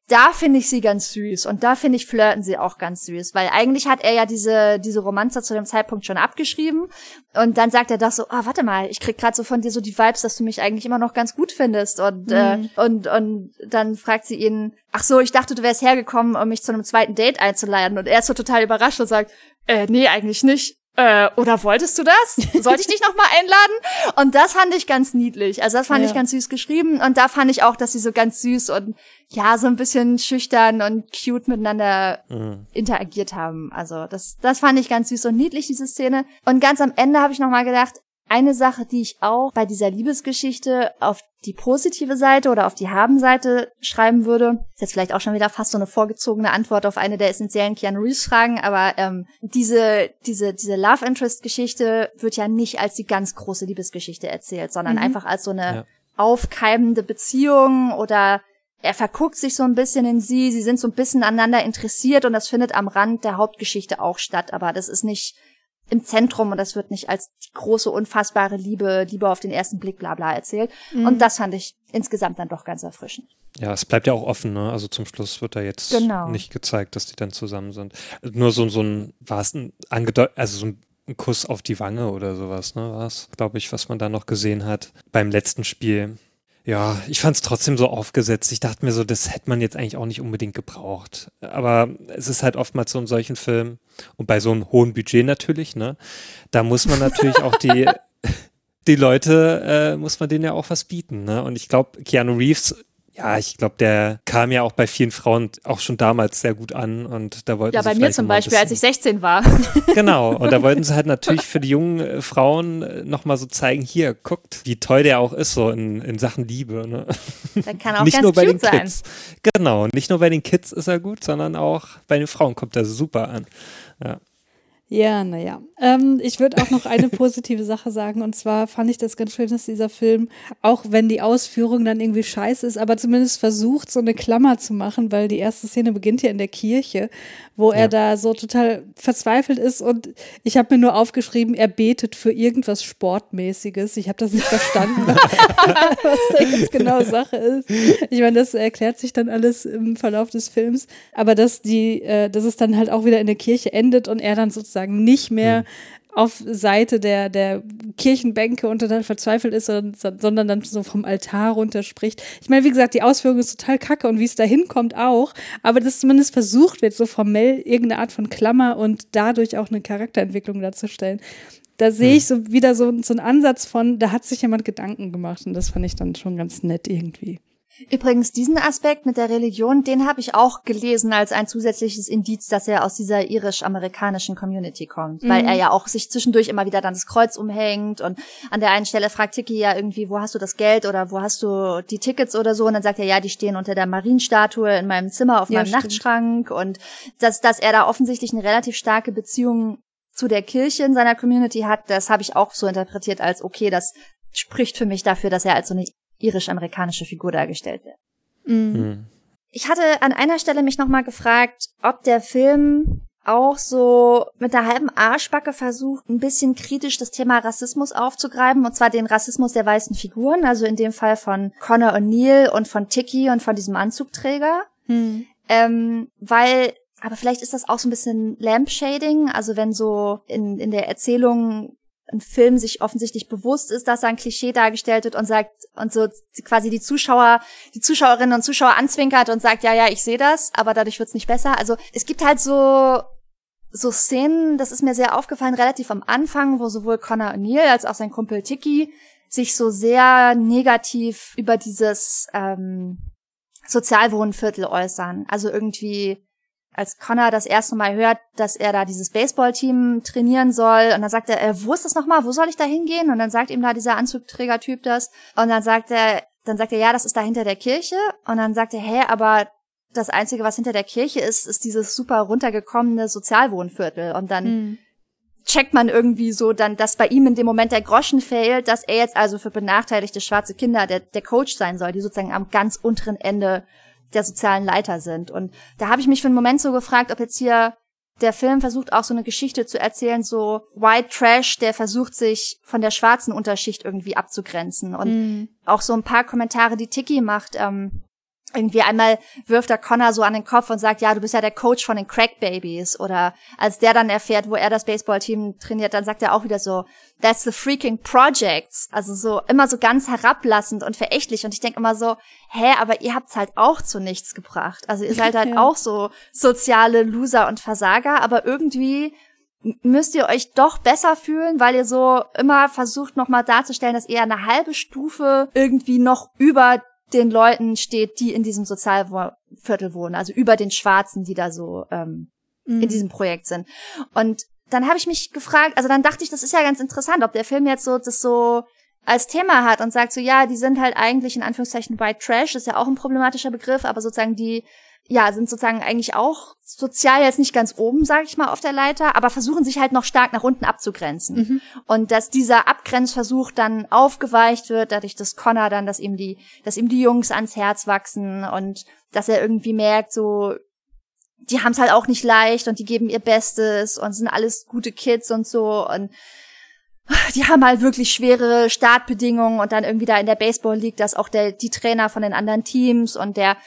Da finde ich sie ganz süß und da finde ich flirten sie auch ganz süß, weil eigentlich hat er ja diese diese Romanze zu dem Zeitpunkt schon abgeschrieben und dann sagt er das so, ah warte mal, ich krieg gerade so von dir so die Vibes, dass du mich eigentlich immer noch ganz gut findest. Und äh, mhm. äh, und und dann fragt sie ihn, ach so, ich dachte, du wärst hergekommen, um mich zu einem zweiten Date einzuladen. Und er ist so total überrascht und sagt, äh, nee, eigentlich nicht äh, oder wolltest du das? Sollte ich dich noch mal einladen? Und das fand ich ganz niedlich. Also das fand ja. ich ganz süß geschrieben. Und da fand ich auch, dass sie so ganz süß und ja, so ein bisschen schüchtern und cute miteinander mhm. interagiert haben. Also das, das fand ich ganz süß und niedlich, diese Szene. Und ganz am Ende habe ich noch mal gedacht, eine Sache, die ich auch bei dieser Liebesgeschichte auf die positive Seite oder auf die Haben-Seite schreiben würde, ist jetzt vielleicht auch schon wieder fast so eine vorgezogene Antwort auf eine der essentiellen Keanu Reeves-Fragen, aber ähm, diese, diese, diese Love Interest-Geschichte wird ja nicht als die ganz große Liebesgeschichte erzählt, sondern mhm. einfach als so eine ja. aufkeimende Beziehung oder er verguckt sich so ein bisschen in sie, sie sind so ein bisschen aneinander interessiert und das findet am Rand der Hauptgeschichte auch statt, aber das ist nicht im Zentrum und das wird nicht als die große, unfassbare Liebe, Liebe auf den ersten Blick, bla bla erzählt. Mhm. Und das fand ich insgesamt dann doch ganz erfrischend. Ja, es bleibt ja auch offen, ne? Also zum Schluss wird da jetzt Genau. nicht gezeigt, dass die dann zusammen sind. Nur so, so ein, war es ein angedeutet, also so ein ein Kuss auf die Wange oder sowas, ne? War es, glaube ich, was man da noch gesehen hat beim letzten Spiel. Ja, ich fand es trotzdem so aufgesetzt. Ich dachte mir so, das hätte man jetzt eigentlich auch nicht unbedingt gebraucht. Aber es ist halt oftmals so in solchen Filmen und bei so einem hohen Budget natürlich, ne? Da muss man natürlich auch die, (laughs) (laughs) die Leute, äh, muss man denen ja auch was bieten, ne? Und ich glaube, Keanu Reeves, ja, ich glaube, der kam ja auch bei vielen Frauen auch schon damals sehr gut an und da wollten Ja, bei mir zum Beispiel, als ich bisschen- 16 war. (laughs) Genau, und da wollten sie halt natürlich für die jungen äh, Frauen äh, nochmal so zeigen, hier, guckt, wie toll der auch ist, so in, in Sachen Liebe. Ne? Der kann auch nicht ganz nur bei den sein. Kids. Genau, nicht nur bei den Kids ist er gut, sondern auch bei den Frauen kommt er super an. Ja. Ja, naja. Ähm, ich würde auch noch eine (laughs) positive Sache sagen. Und zwar fand ich das ganz schön, dass dieser Film, auch wenn die Ausführung dann irgendwie scheiße ist, aber zumindest versucht, so eine Klammer zu machen, weil die erste Szene beginnt ja in der Kirche, wo er Ja. da so total verzweifelt ist. Und ich habe mir nur aufgeschrieben, er betet für irgendwas Sportmäßiges. Ich habe das nicht verstanden, (laughs) (laughs) was da jetzt genau Sache ist. Ich meine, das erklärt sich dann alles im Verlauf des Films. Aber dass die, äh, dass es dann halt auch wieder in der Kirche endet und er dann sozusagen nicht mehr auf Seite der, der Kirchenbänke und total verzweifelt ist, sondern, sondern dann so vom Altar runterspricht. Ich meine, wie gesagt, die Ausführung ist total kacke und wie es da hinkommt auch, aber dass zumindest versucht wird, so formell irgendeine Art von Klammer und dadurch auch eine Charakterentwicklung darzustellen. Da sehe ich so wieder so, so einen Ansatz von, da hat sich jemand Gedanken gemacht und das fand ich dann schon ganz nett irgendwie. Übrigens, diesen Aspekt mit der Religion, den habe ich auch gelesen als ein zusätzliches Indiz, dass er aus dieser irisch-amerikanischen Community kommt. Weil Mhm. er ja auch sich zwischendurch immer wieder dann das Kreuz umhängt und an der einen Stelle fragt Tiki ja irgendwie, wo hast du das Geld oder wo hast du die Tickets oder so? Und dann sagt er, ja, die stehen unter der Marienstatue in meinem Zimmer auf Ja, meinem stimmt. Nachtschrank und dass, dass er da offensichtlich eine relativ starke Beziehung zu der Kirche in seiner Community hat, das habe ich auch so interpretiert als, okay, das spricht für mich dafür, dass er als so eine irisch-amerikanische Figur dargestellt wird. Hm. Ich hatte an einer Stelle mich nochmal gefragt, ob der Film auch so mit der halben Arschbacke versucht, ein bisschen kritisch das Thema Rassismus aufzugreifen, und zwar den Rassismus der weißen Figuren, also in dem Fall von Connor O'Neill und von Tiki und von diesem Anzugträger. Ähm, weil, aber vielleicht ist das auch so ein bisschen Lampshading, also wenn so in, in der Erzählung ein Film sich offensichtlich bewusst ist, dass da ein Klischee dargestellt wird und sagt, und so quasi die Zuschauer, die Zuschauerinnen und Zuschauer anzwinkert und sagt, ja, ja, ich sehe das, aber dadurch wird's nicht besser. Also es gibt halt so, so Szenen, das ist mir sehr aufgefallen, relativ am Anfang, wo sowohl Connor O'Neill als auch sein Kumpel Tiki sich so sehr negativ über dieses ähm, Sozialwohnviertel äußern. Also irgendwie, als Connor das erste Mal hört, dass er da dieses Baseballteam trainieren soll, und dann sagt er, äh, wo ist das nochmal? Wo soll ich da hingehen? Und dann sagt ihm da dieser Anzugträger-Typ das. Und dann sagt er, dann sagt er, ja, das ist da hinter der Kirche. Und dann sagt er, hä, aber das Einzige, was hinter der Kirche ist, ist dieses super runtergekommene Sozialwohnviertel. Und dann checkt man irgendwie so dann, dass bei ihm in dem Moment der Groschen fehlt, dass er jetzt also für benachteiligte schwarze Kinder der, der Coach sein soll, die sozusagen am ganz unteren Ende der sozialen Leiter sind. Und da habe ich mich für einen Moment so gefragt, ob jetzt hier der Film versucht auch so eine Geschichte zu erzählen, so White Trash, der versucht sich von der schwarzen Unterschicht irgendwie abzugrenzen. Und auch so ein paar Kommentare, die Tiki macht, ähm, irgendwie einmal wirft er Connor so an den Kopf und sagt, ja, du bist ja der Coach von den Crack Babies. Oder als der dann erfährt, wo er das Baseballteam trainiert, dann sagt er auch wieder so, that's the freaking projects. Also so immer so ganz herablassend und verächtlich. Und ich denke immer so, hä, aber ihr habt's halt auch zu nichts gebracht. Also ihr seid halt (laughs) Ja. auch so soziale Loser und Versager, aber irgendwie müsst ihr euch doch besser fühlen, weil ihr so immer versucht nochmal darzustellen, dass ihr eine halbe Stufe irgendwie noch über den Leuten steht, die in diesem Sozialviertel wohnen, also über den Schwarzen, die da so ähm, in diesem Projekt sind. Und dann habe ich mich gefragt, also dann dachte ich, das ist ja ganz interessant, ob der Film jetzt so das so als Thema hat und sagt so, ja, die sind halt eigentlich in Anführungszeichen White Trash, ist ja auch ein problematischer Begriff, aber sozusagen die ja, sind sozusagen eigentlich auch sozial jetzt nicht ganz oben, sage ich mal, auf der Leiter, aber versuchen sich halt noch stark nach unten abzugrenzen. Und dass dieser Abgrenzversuch dann aufgeweicht wird, dadurch, dass Connor dann, dass ihm die, dass ihm die Jungs ans Herz wachsen und dass er irgendwie merkt, so, die haben es halt auch nicht leicht und die geben ihr Bestes und sind alles gute Kids und so und die haben halt wirklich schwere Startbedingungen und dann irgendwie da in der Baseball League, dass auch der, die Trainer von den anderen Teams und der,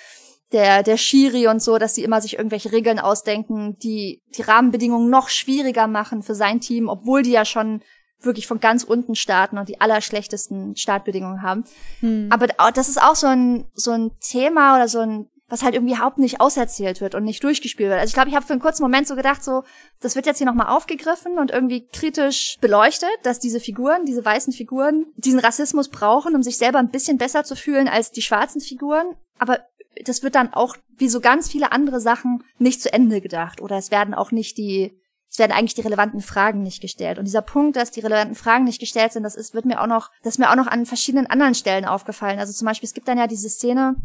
der, der Schiri und so, dass sie immer sich irgendwelche Regeln ausdenken, die die Rahmenbedingungen noch schwieriger machen für sein Team, obwohl die ja schon wirklich von ganz unten starten und die allerschlechtesten Startbedingungen haben. Hm. Aber das ist auch so ein, so ein Thema oder so ein was halt irgendwie überhaupt nicht auserzählt wird und nicht durchgespielt wird. Also ich glaube, ich habe für einen kurzen Moment so gedacht, so, das wird jetzt hier nochmal aufgegriffen und irgendwie kritisch beleuchtet, dass diese Figuren, diese weißen Figuren, diesen Rassismus brauchen, um sich selber ein bisschen besser zu fühlen als die schwarzen Figuren. Aber das wird dann auch, wie so ganz viele andere Sachen, nicht zu Ende gedacht. Oder es werden auch nicht die, es werden eigentlich die relevanten Fragen nicht gestellt. Und dieser Punkt, dass die relevanten Fragen nicht gestellt sind, das ist, wird mir auch noch, das ist mir auch noch an verschiedenen anderen Stellen aufgefallen. Also zum Beispiel, es gibt dann ja diese Szene,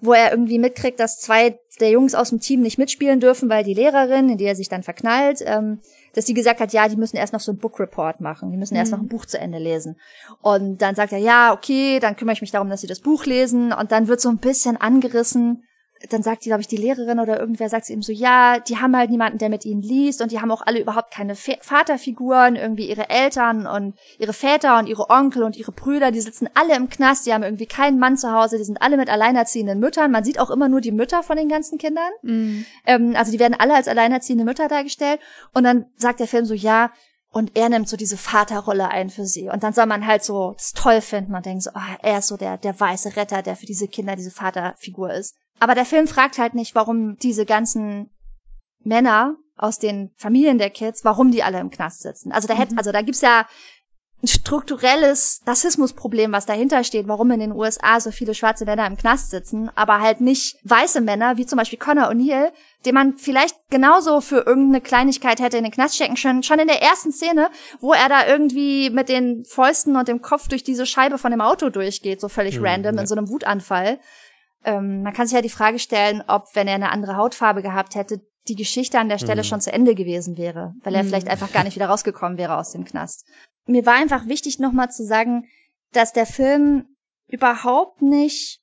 wo er irgendwie mitkriegt, dass zwei der Jungs aus dem Team nicht mitspielen dürfen, weil die Lehrerin, in die er sich dann verknallt, ähm, dass die gesagt hat, ja, die müssen erst noch so ein Book Report machen, die müssen mhm. erst noch ein Buch zu Ende lesen. Und dann sagt er, ja, okay, dann kümmere ich mich darum, dass sie das Buch lesen. Und dann wird so ein bisschen angerissen, dann sagt die, glaube ich, die Lehrerin oder irgendwer sagt sie ihm so, ja, die haben halt niemanden, der mit ihnen liest und die haben auch alle überhaupt keine Ve Vaterfiguren, irgendwie ihre Eltern und ihre Väter und ihre Onkel und ihre Brüder, die sitzen alle im Knast, die haben irgendwie keinen Mann zu Hause, die sind alle mit alleinerziehenden Müttern. Man sieht auch immer nur die Mütter von den ganzen Kindern. Mhm. Ähm, also die werden alle als alleinerziehende Mütter dargestellt. Und dann sagt der Film so, ja, und er nimmt so diese Vaterrolle ein für sie. Und dann soll man halt so das toll finden. Man denkt so, oh, er ist so der, der weiße Retter, der für diese Kinder diese Vaterfigur ist. Aber der Film fragt halt nicht, warum diese ganzen Männer aus den Familien der Kids, warum die alle im Knast sitzen. Also da hätte, mhm. also da gibt's ja ein strukturelles Rassismusproblem, was dahinter steht, warum in den USA so viele schwarze Männer im Knast sitzen, aber halt nicht weiße Männer, wie zum Beispiel Connor O'Neill, den man vielleicht genauso für irgendeine Kleinigkeit hätte in den Knast stecken können, schon in der ersten Szene, wo er da irgendwie mit den Fäusten und dem Kopf durch diese Scheibe von dem Auto durchgeht, so völlig mhm, random, ja. in so einem Wutanfall ähm, man kann sich ja die Frage stellen, ob, wenn er eine andere Hautfarbe gehabt hätte, die Geschichte an der Stelle mhm. schon zu Ende gewesen wäre, weil er mhm. vielleicht einfach gar nicht wieder rausgekommen wäre aus dem Knast. Mir war einfach wichtig, nochmal zu sagen, dass der Film überhaupt nicht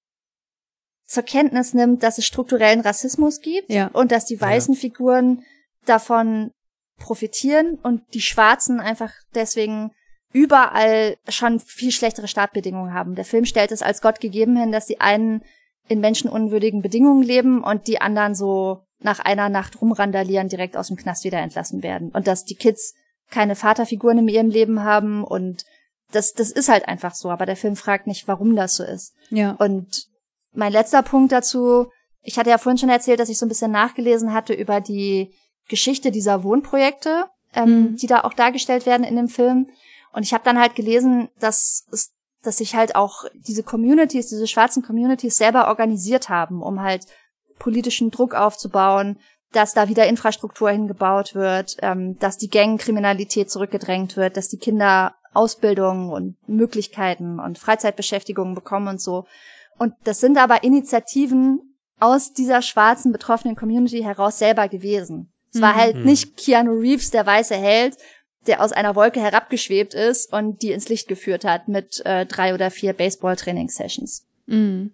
zur Kenntnis nimmt, dass es strukturellen Rassismus gibt ja. und dass die weißen ja. Figuren davon profitieren und die Schwarzen einfach deswegen überall schon viel schlechtere Startbedingungen haben. Der Film stellt es als Gott gegeben hin, dass die einen in menschenunwürdigen Bedingungen leben und die anderen so nach einer Nacht rumrandalieren, direkt aus dem Knast wieder entlassen werden. Und dass die Kids keine Vaterfiguren in ihrem Leben haben und das, das ist halt einfach so. Aber der Film fragt nicht, warum das so ist. Ja. Und mein letzter Punkt dazu, ich hatte ja vorhin schon erzählt, dass ich so ein bisschen nachgelesen hatte über die Geschichte dieser Wohnprojekte, ähm, mhm. die da auch dargestellt werden in dem Film. Und ich habe dann halt gelesen, dass es dass sich halt auch diese Communities, diese schwarzen Communities selber organisiert haben, um halt politischen Druck aufzubauen, dass da wieder Infrastruktur hingebaut wird, ähm, dass die Gangkriminalität zurückgedrängt wird, dass die Kinder Ausbildung und Möglichkeiten und Freizeitbeschäftigungen bekommen und so. Und das sind aber Initiativen aus dieser schwarzen betroffenen Community heraus selber gewesen. Es war mhm. halt nicht Keanu Reeves, der weiße Held, der aus einer Wolke herabgeschwebt ist und die ins Licht geführt hat mit äh, drei oder vier Baseball-Training-Sessions. Mhm.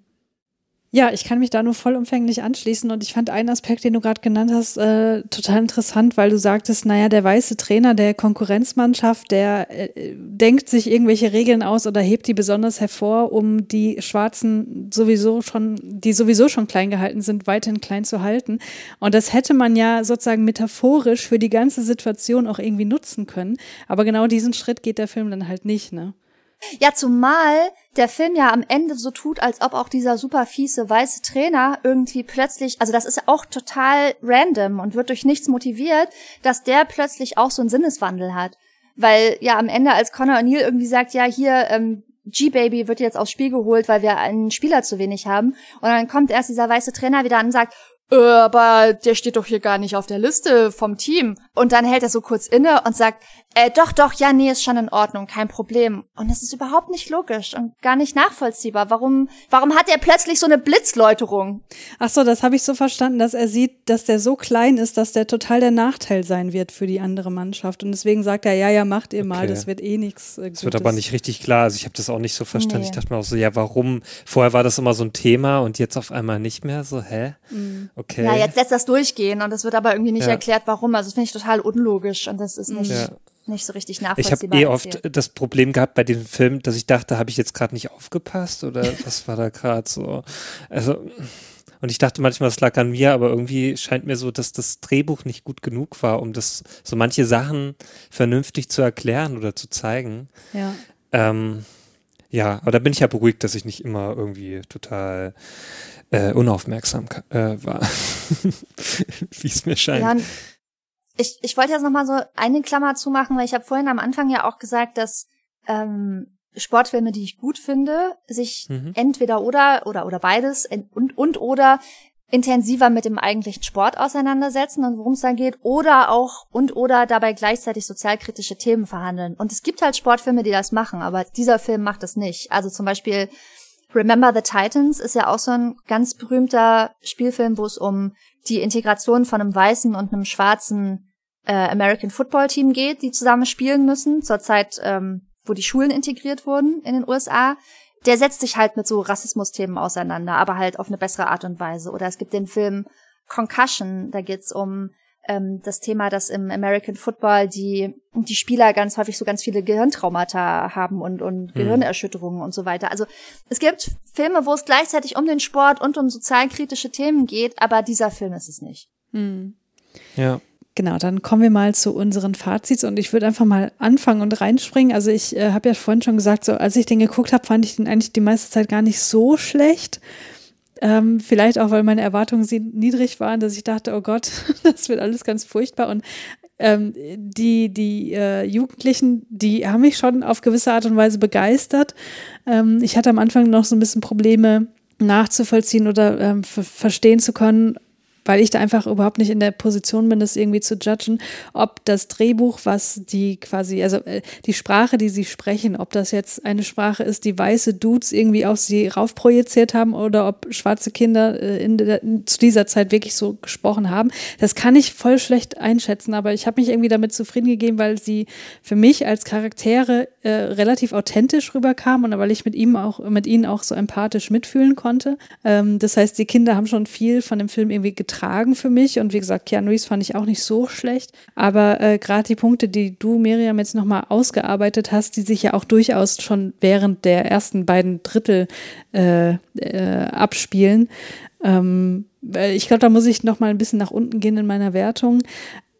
Ja, ich kann mich da nur vollumfänglich anschließen und ich fand einen Aspekt, den du gerade genannt hast, äh, total interessant, weil du sagtest, naja, der weiße Trainer der Konkurrenzmannschaft, der äh, denkt sich irgendwelche Regeln aus oder hebt die besonders hervor, um die Schwarzen sowieso schon, die sowieso schon klein gehalten sind, weiterhin klein zu halten. Und das hätte man ja sozusagen metaphorisch für die ganze Situation auch irgendwie nutzen können. Aber genau diesen Schritt geht der Film dann halt nicht, ne? Ja, zumal der Film ja am Ende so tut, als ob auch dieser super fiese weiße Trainer irgendwie plötzlich, also das ist auch total random und wird durch nichts motiviert, dass der plötzlich auch so einen Sinneswandel hat. Weil ja am Ende, als Connor O'Neill irgendwie sagt, ja, hier, ähm, G-Baby wird jetzt aufs Spiel geholt, weil wir einen Spieler zu wenig haben. Und dann kommt erst dieser weiße Trainer wieder an und sagt, äh, aber der steht doch hier gar nicht auf der Liste vom Team. Und dann hält er so kurz inne und sagt, äh, doch, doch, ja, nee, ist schon in Ordnung, kein Problem. Und das ist überhaupt nicht logisch und gar nicht nachvollziehbar. Warum, warum hat er plötzlich so eine Blitzläuterung? Ach so, das habe ich so verstanden, dass er sieht, dass der so klein ist, dass der total der Nachteil sein wird für die andere Mannschaft. Und deswegen sagt er, ja, ja, macht ihr okay. mal, das wird eh nichts. Äh, das wird aber nicht richtig klar. Also ich habe das auch nicht so verstanden. Nee. Ich dachte mir auch so, ja, warum? Vorher war das immer so ein Thema und jetzt auf einmal nicht mehr. So, hä? Mhm. Okay. Ja, jetzt lässt das durchgehen und es wird aber irgendwie nicht ja. erklärt, warum. Also das finde ich total unlogisch und das ist nicht. Ja nicht so richtig Ich nachvollziehbar habe eh erzählt. oft das Problem gehabt bei dem Film, dass ich dachte, habe ich jetzt gerade nicht aufgepasst oder (laughs) was war da gerade so? Also und ich dachte manchmal, es lag an mir, aber irgendwie scheint mir so, dass das Drehbuch nicht gut genug war, um das so manche Sachen vernünftig zu erklären oder zu zeigen. Ja. Ähm, ja, aber da bin ich ja beruhigt, dass ich nicht immer irgendwie total äh, unaufmerksam äh, war, (laughs) wie es mir scheint. Ja, ich, ich wollte jetzt noch mal so eine Klammer zumachen, weil ich habe vorhin am Anfang ja auch gesagt, dass ähm, Sportfilme, die ich gut finde, sich Mhm. entweder oder oder oder beides und und oder intensiver mit dem eigentlichen Sport auseinandersetzen und worum es dann geht oder auch und oder dabei gleichzeitig sozialkritische Themen verhandeln. Und es gibt halt Sportfilme, die das machen, aber dieser Film macht das nicht. Also zum Beispiel Remember the Titans ist ja auch so ein ganz berühmter Spielfilm, wo es um die Integration von einem weißen und einem schwarzen äh, American Football Team geht, die zusammen spielen müssen, zur Zeit, ähm, wo die Schulen integriert wurden in den USA. Der setzt sich halt mit so Rassismusthemen auseinander, aber halt auf eine bessere Art und Weise. Oder es gibt den Film Concussion, da geht's um ähm, das Thema, dass im American Football die, die Spieler ganz häufig so ganz viele Gehirntraumata haben und, und Gehirnerschütterungen und so weiter. Also es gibt Filme, wo es gleichzeitig um den Sport und um sozialkritische Themen geht, aber dieser Film ist es nicht. ja. Genau, dann kommen wir mal zu unseren Fazits und ich würde einfach mal anfangen und reinspringen. Also ich äh, habe ja vorhin schon gesagt, so als ich den geguckt habe, fand ich den eigentlich die meiste Zeit gar nicht so schlecht. Ähm, vielleicht auch, weil meine Erwartungen niedrig waren, dass ich dachte, oh Gott, (laughs) das wird alles ganz furchtbar. Und ähm, die, die äh, Jugendlichen, die haben mich schon auf gewisse Art und Weise begeistert. Ähm, ich hatte am Anfang noch so ein bisschen Probleme nachzuvollziehen oder ähm, ver verstehen zu können, weil ich da einfach überhaupt nicht in der Position bin, das irgendwie zu judgen, ob das Drehbuch, was die quasi, also äh, die Sprache, die sie sprechen, ob das jetzt eine Sprache ist, die weiße Dudes irgendwie auf sie raufprojiziert haben oder ob schwarze Kinder äh, in der, zu dieser Zeit wirklich so gesprochen haben, das kann ich voll schlecht einschätzen, aber ich habe mich irgendwie damit zufrieden gegeben, weil sie für mich als Charaktere äh, relativ authentisch rüberkamen und weil ich mit ihm auch, mit ihnen auch so empathisch mitfühlen konnte. Ähm, das heißt, die Kinder haben schon viel von dem Film irgendwie getragen für mich. Und wie gesagt, Keanu Reeves fand ich auch nicht so schlecht, aber äh, gerade die Punkte, die du, Miriam, jetzt nochmal ausgearbeitet hast, die sich ja auch durchaus schon während der ersten beiden Drittel äh, äh, abspielen, ähm, ich glaube, da muss ich noch mal ein bisschen nach unten gehen in meiner Wertung.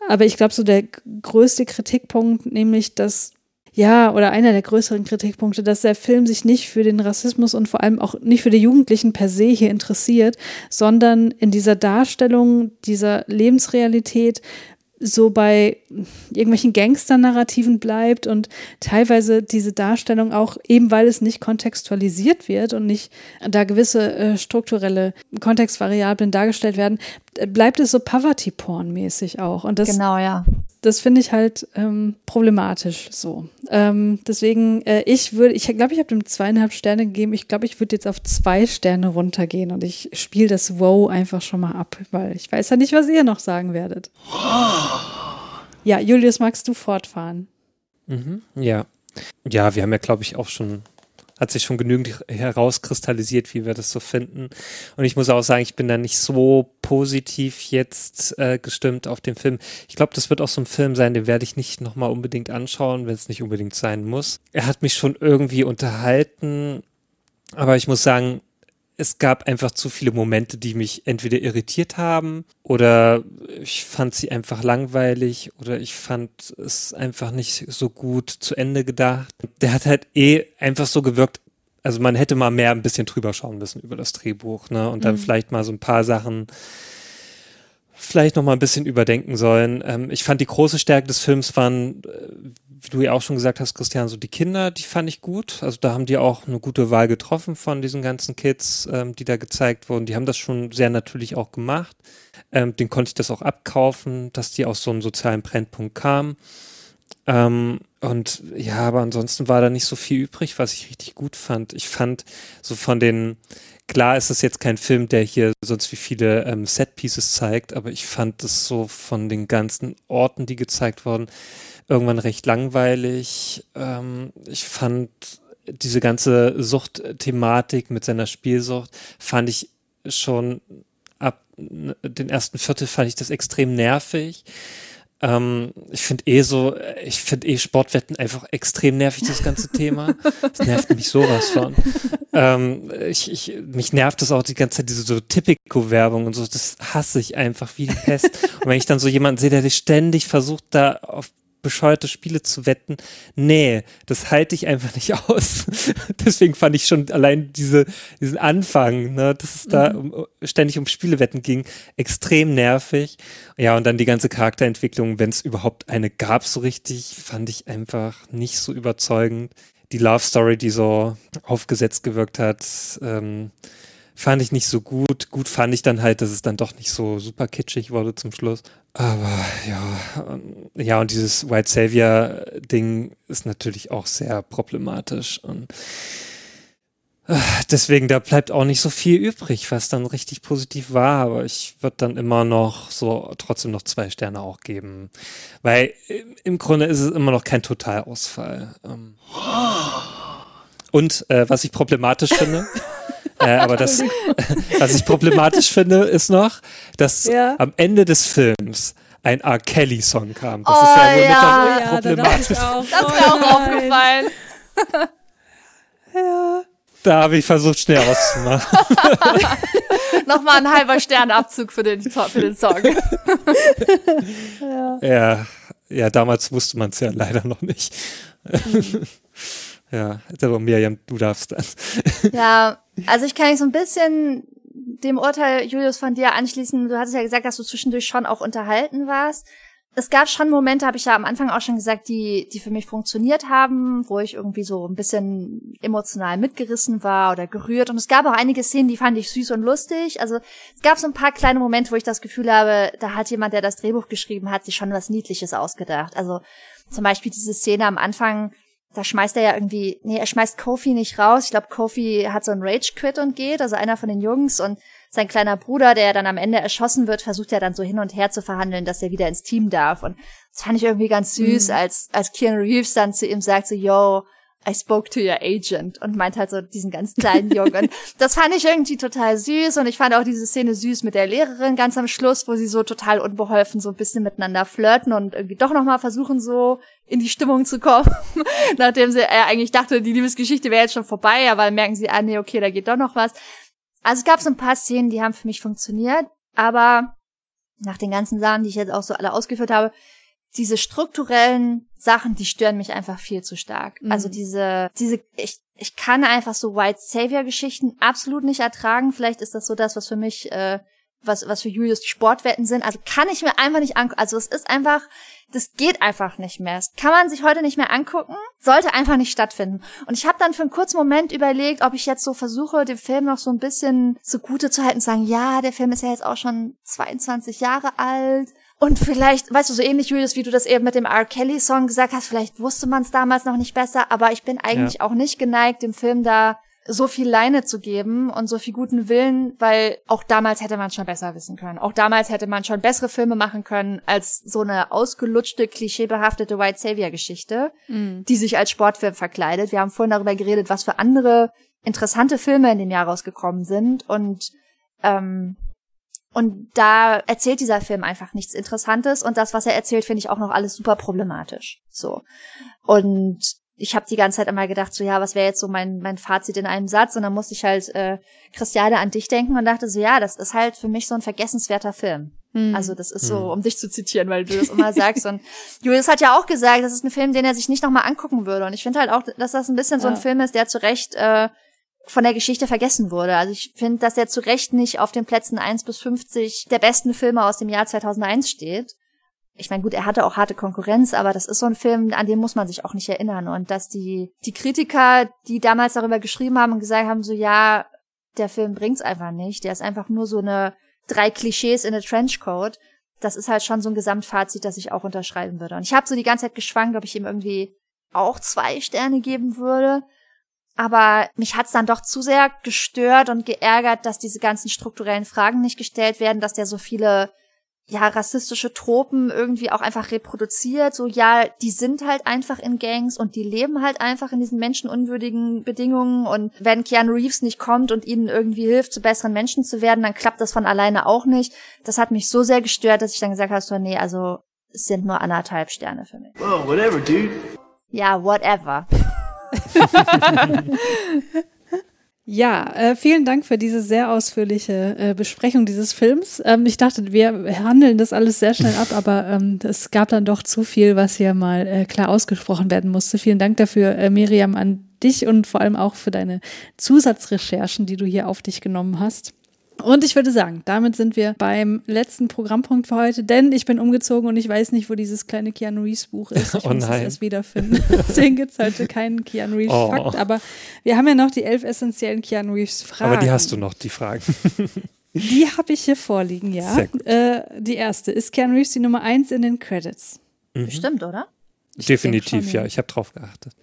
Aber ich glaube, so der größte Kritikpunkt, nämlich, dass ja, oder einer der größeren Kritikpunkte, dass der Film sich nicht für den Rassismus und vor allem auch nicht für die Jugendlichen per se hier interessiert, sondern in dieser Darstellung dieser Lebensrealität so bei irgendwelchen Gangster-Narrativen bleibt und teilweise diese Darstellung auch, eben weil es nicht kontextualisiert wird und nicht da gewisse äh, strukturelle Kontextvariablen dargestellt werden, äh, bleibt es so Poverty-Porn-mäßig auch. Und das, genau, ja. Das finde ich halt ähm, problematisch so. Ähm, deswegen, äh, ich würde, ich glaube, ich habe dem zweieinhalb Sterne gegeben. Ich glaube, ich würde jetzt auf zwei Sterne runtergehen und ich spiele das Wow einfach schon mal ab, weil ich weiß ja nicht, was ihr noch sagen werdet. Ja, Julius, magst du fortfahren? Mhm, ja. Ja, wir haben ja, glaube ich, auch schon, hat sich schon genügend herauskristallisiert, wie wir das so finden. Und ich muss auch sagen, ich bin da nicht so positiv jetzt äh, gestimmt auf den Film. Ich glaube, das wird auch so ein Film sein, den werde ich nicht nochmal unbedingt anschauen, wenn es nicht unbedingt sein muss. Er hat mich schon irgendwie unterhalten, aber ich muss sagen, es gab einfach zu viele Momente, die mich entweder irritiert haben oder ich fand sie einfach langweilig oder ich fand es einfach nicht so gut zu Ende gedacht. Der hat halt eh einfach so gewirkt, also man hätte mal mehr ein bisschen drüber schauen müssen über das Drehbuch, ne? Und dann Mhm. vielleicht mal so ein paar Sachen vielleicht noch mal ein bisschen überdenken sollen. Ähm, ich fand die große Stärke des Films waren, äh, wie du ja auch schon gesagt hast, Christian, so die Kinder, die fand ich gut. Also da haben die auch eine gute Wahl getroffen von diesen ganzen Kids, ähm, die da gezeigt wurden. Die haben das schon sehr natürlich auch gemacht. Ähm, den konnte ich das auch abkaufen, dass die aus so einem sozialen Brennpunkt kamen. Ähm, und ja, aber ansonsten war da nicht so viel übrig, was ich richtig gut fand. Ich fand so von den, klar ist es jetzt kein Film, der hier sonst wie viele ähm, Set-Pieces zeigt, aber ich fand es so von den ganzen Orten, die gezeigt wurden, irgendwann recht langweilig. Ähm, ich fand diese ganze Suchtthematik mit seiner Spielsucht, fand ich schon ab den ersten Viertel fand ich das extrem nervig. Ähm, ich finde eh so, ich finde eh Sportwetten einfach extrem nervig, das ganze Thema. Das nervt mich sowas von. Ähm, ich, ich, mich nervt das auch die ganze Zeit, diese so Typico-Werbung und so, das hasse ich einfach wie die Pest. Und wenn ich dann so jemanden sehe, der ständig versucht, da auf bescheuerte Spiele zu wetten. Nee, das halte ich einfach nicht (laughs) aus. Deswegen fand ich schon allein diese, diesen Anfang, ne, dass es da mhm. um, ständig um Spielewetten ging, extrem nervig. Ja, und dann die ganze Charakterentwicklung, wenn es überhaupt eine gab, so richtig, fand ich einfach nicht so überzeugend. Die Love Story, die so aufgesetzt gewirkt hat, ähm, fand ich nicht so gut. Gut fand ich dann halt, dass es dann doch nicht so super kitschig wurde zum Schluss. Aber ja, ja, und dieses White Savior-Ding ist natürlich auch sehr problematisch. Und äh, deswegen, da bleibt auch nicht so viel übrig, was dann richtig positiv war. Aber ich würde dann immer noch so trotzdem noch zwei Sterne auch geben. Weil im Grunde ist es immer noch kein Totalausfall. Ähm. Und äh, was ich problematisch finde. (laughs) Äh, aber das, (laughs) was ich problematisch finde, ist noch, dass ja. am Ende des Films ein R. Kelly-Song kam. Das oh, ist ja wohl ja. mit ja, problematisch. Da das ist mir auch aufgefallen. ja. Da habe ich versucht, schnell auszumachen. (laughs) Nochmal ein halber Sternabzug für den, für den Song. ja. ja. ja, damals wusste man es ja leider noch nicht. Mhm. Ja, aber Miriam, du darfst das. ja, also ich kann mich so ein bisschen dem Urteil, Julius, von dir anschließen. Du hattest ja gesagt, dass du zwischendurch schon auch unterhalten warst. Es gab schon Momente, habe ich ja am Anfang auch schon gesagt, die, die für mich funktioniert haben, wo ich irgendwie so ein bisschen emotional mitgerissen war oder gerührt. Und es gab auch einige Szenen, die fand ich süß und lustig. Also es gab so ein paar kleine Momente, wo ich das Gefühl habe, da hat jemand, der das Drehbuch geschrieben hat, sich schon was Niedliches ausgedacht. Also zum Beispiel diese Szene am Anfang, da schmeißt er ja irgendwie, nee, er schmeißt Kofi nicht raus. Ich glaube, Kofi hat so einen Rage-Quit und geht, also einer von den Jungs und sein kleiner Bruder, der dann am Ende erschossen wird, versucht ja dann so hin und her zu verhandeln, dass er wieder ins Team darf. Und das fand ich irgendwie ganz süß, mhm. als, als Keanu Reeves dann zu ihm sagt so, yo, I spoke to your agent und meint halt so diesen ganz kleinen Jungen. das fand ich irgendwie total süß und ich fand auch diese Szene süß mit der Lehrerin ganz am Schluss, wo sie so total unbeholfen so ein bisschen miteinander flirten und irgendwie doch nochmal versuchen so in die Stimmung zu kommen, (laughs) nachdem sie äh, eigentlich dachte, die Liebesgeschichte wäre jetzt schon vorbei, aber merken sie, ah nee, okay, da geht doch noch was. Also es gab so ein paar Szenen, die haben für mich funktioniert, aber nach den ganzen Sachen, die ich jetzt auch so alle ausgeführt habe, diese strukturellen Sachen, die stören mich einfach viel zu stark. Mhm. Also diese, diese, ich, ich kann einfach so White Savior Geschichten absolut nicht ertragen. Vielleicht ist das so das, was für mich, äh, was, was für Julius Sportwetten sind. Also kann ich mir einfach nicht angucken. Also es ist einfach, das geht einfach nicht mehr. Das kann man sich heute nicht mehr angucken. Sollte einfach nicht stattfinden. Und ich habe dann für einen kurzen Moment überlegt, ob ich jetzt so versuche, den Film noch so ein bisschen zugute zu halten, sagen, ja, der Film ist ja jetzt auch schon 22 Jahre alt und vielleicht, weißt du, so ähnlich, Julius, wie du das eben mit dem R. Kelly-Song gesagt hast, vielleicht wusste man es damals noch nicht besser, aber ich bin eigentlich ja. auch nicht geneigt, dem Film da so viel Leine zu geben und so viel guten Willen, weil auch damals hätte man schon besser wissen können. Auch damals hätte man schon bessere Filme machen können als so eine ausgelutschte, klischeebehaftete White Savior-Geschichte, mhm. die sich als Sportfilm verkleidet. Wir haben vorhin darüber geredet, was für andere interessante Filme in dem Jahr rausgekommen sind und ähm, und da erzählt dieser Film einfach nichts Interessantes und das, was er erzählt, finde ich auch noch alles super problematisch. So. Und ich habe die ganze Zeit immer gedacht, so ja, was wäre jetzt so mein, mein Fazit in einem Satz? Und dann musste ich halt äh, Christiane an dich denken und dachte so, ja, das ist halt für mich so ein vergessenswerter Film. Hm. Also das ist so, hm. um dich zu zitieren, weil du das immer sagst. Und (laughs) Julius hat ja auch gesagt, das ist ein Film, den er sich nicht nochmal angucken würde. Und ich finde halt auch, dass das ein bisschen ja. so ein Film ist, der zu Recht äh, von der Geschichte vergessen wurde. Also ich finde, dass er zu Recht nicht auf den Plätzen 1 bis 50 der besten Filme aus dem Jahr 2001 steht. Ich meine, gut, er hatte auch harte Konkurrenz, aber das ist so ein Film, an den muss man sich auch nicht erinnern. Und dass die, die Kritiker, die damals darüber geschrieben haben und gesagt haben, so ja, der Film bringt's einfach nicht, der ist einfach nur so eine drei Klischees in a Trenchcoat. Das ist halt schon so ein Gesamtfazit, das ich auch unterschreiben würde. Und ich habe so die ganze Zeit geschwankt, ob ich ihm irgendwie auch zwei Sterne geben würde. Aber mich hat's dann doch zu sehr gestört und geärgert, dass diese ganzen strukturellen Fragen nicht gestellt werden, dass der so viele ja rassistische Tropen irgendwie auch einfach reproduziert. So ja, die sind halt einfach in Gangs und die leben halt einfach in diesen menschenunwürdigen Bedingungen und wenn Keanu Reeves nicht kommt und ihnen irgendwie hilft, zu besseren Menschen zu werden, dann klappt das von alleine auch nicht. Das hat mich so sehr gestört, dass ich dann gesagt habe, so nee, also sind nur anderthalb Sterne für mich. Well, whatever, dude. Ja, whatever. Ja, äh, vielen Dank für diese sehr ausführliche äh, Besprechung dieses Films. Ähm, ich dachte, wir handeln das alles sehr schnell ab, aber ähm, es gab dann doch zu viel, was hier mal äh, klar ausgesprochen werden musste. Vielen Dank dafür, äh, Miriam, an dich und vor allem auch für deine Zusatzrecherchen, die du hier auf dich genommen hast. Und ich würde sagen, damit sind wir beim letzten Programmpunkt für heute, denn ich bin umgezogen und ich weiß nicht, wo dieses kleine Keanu Reeves Buch ist. (laughs) Ich Oh muss es nein. erst wiederfinden. (laughs) Deswegen gibt es heute keinen Keanu Reeves Oh. Fakt, aber wir haben ja noch die elf essentiellen Keanu Reeves Fragen. Aber die hast du noch, die Fragen. (laughs) Die habe ich hier vorliegen, ja. Äh, die erste. Ist Keanu Reeves die Nummer eins in den Credits? Bestimmt, oder? Definitiv, schon, ja. ja. Ich habe drauf geachtet.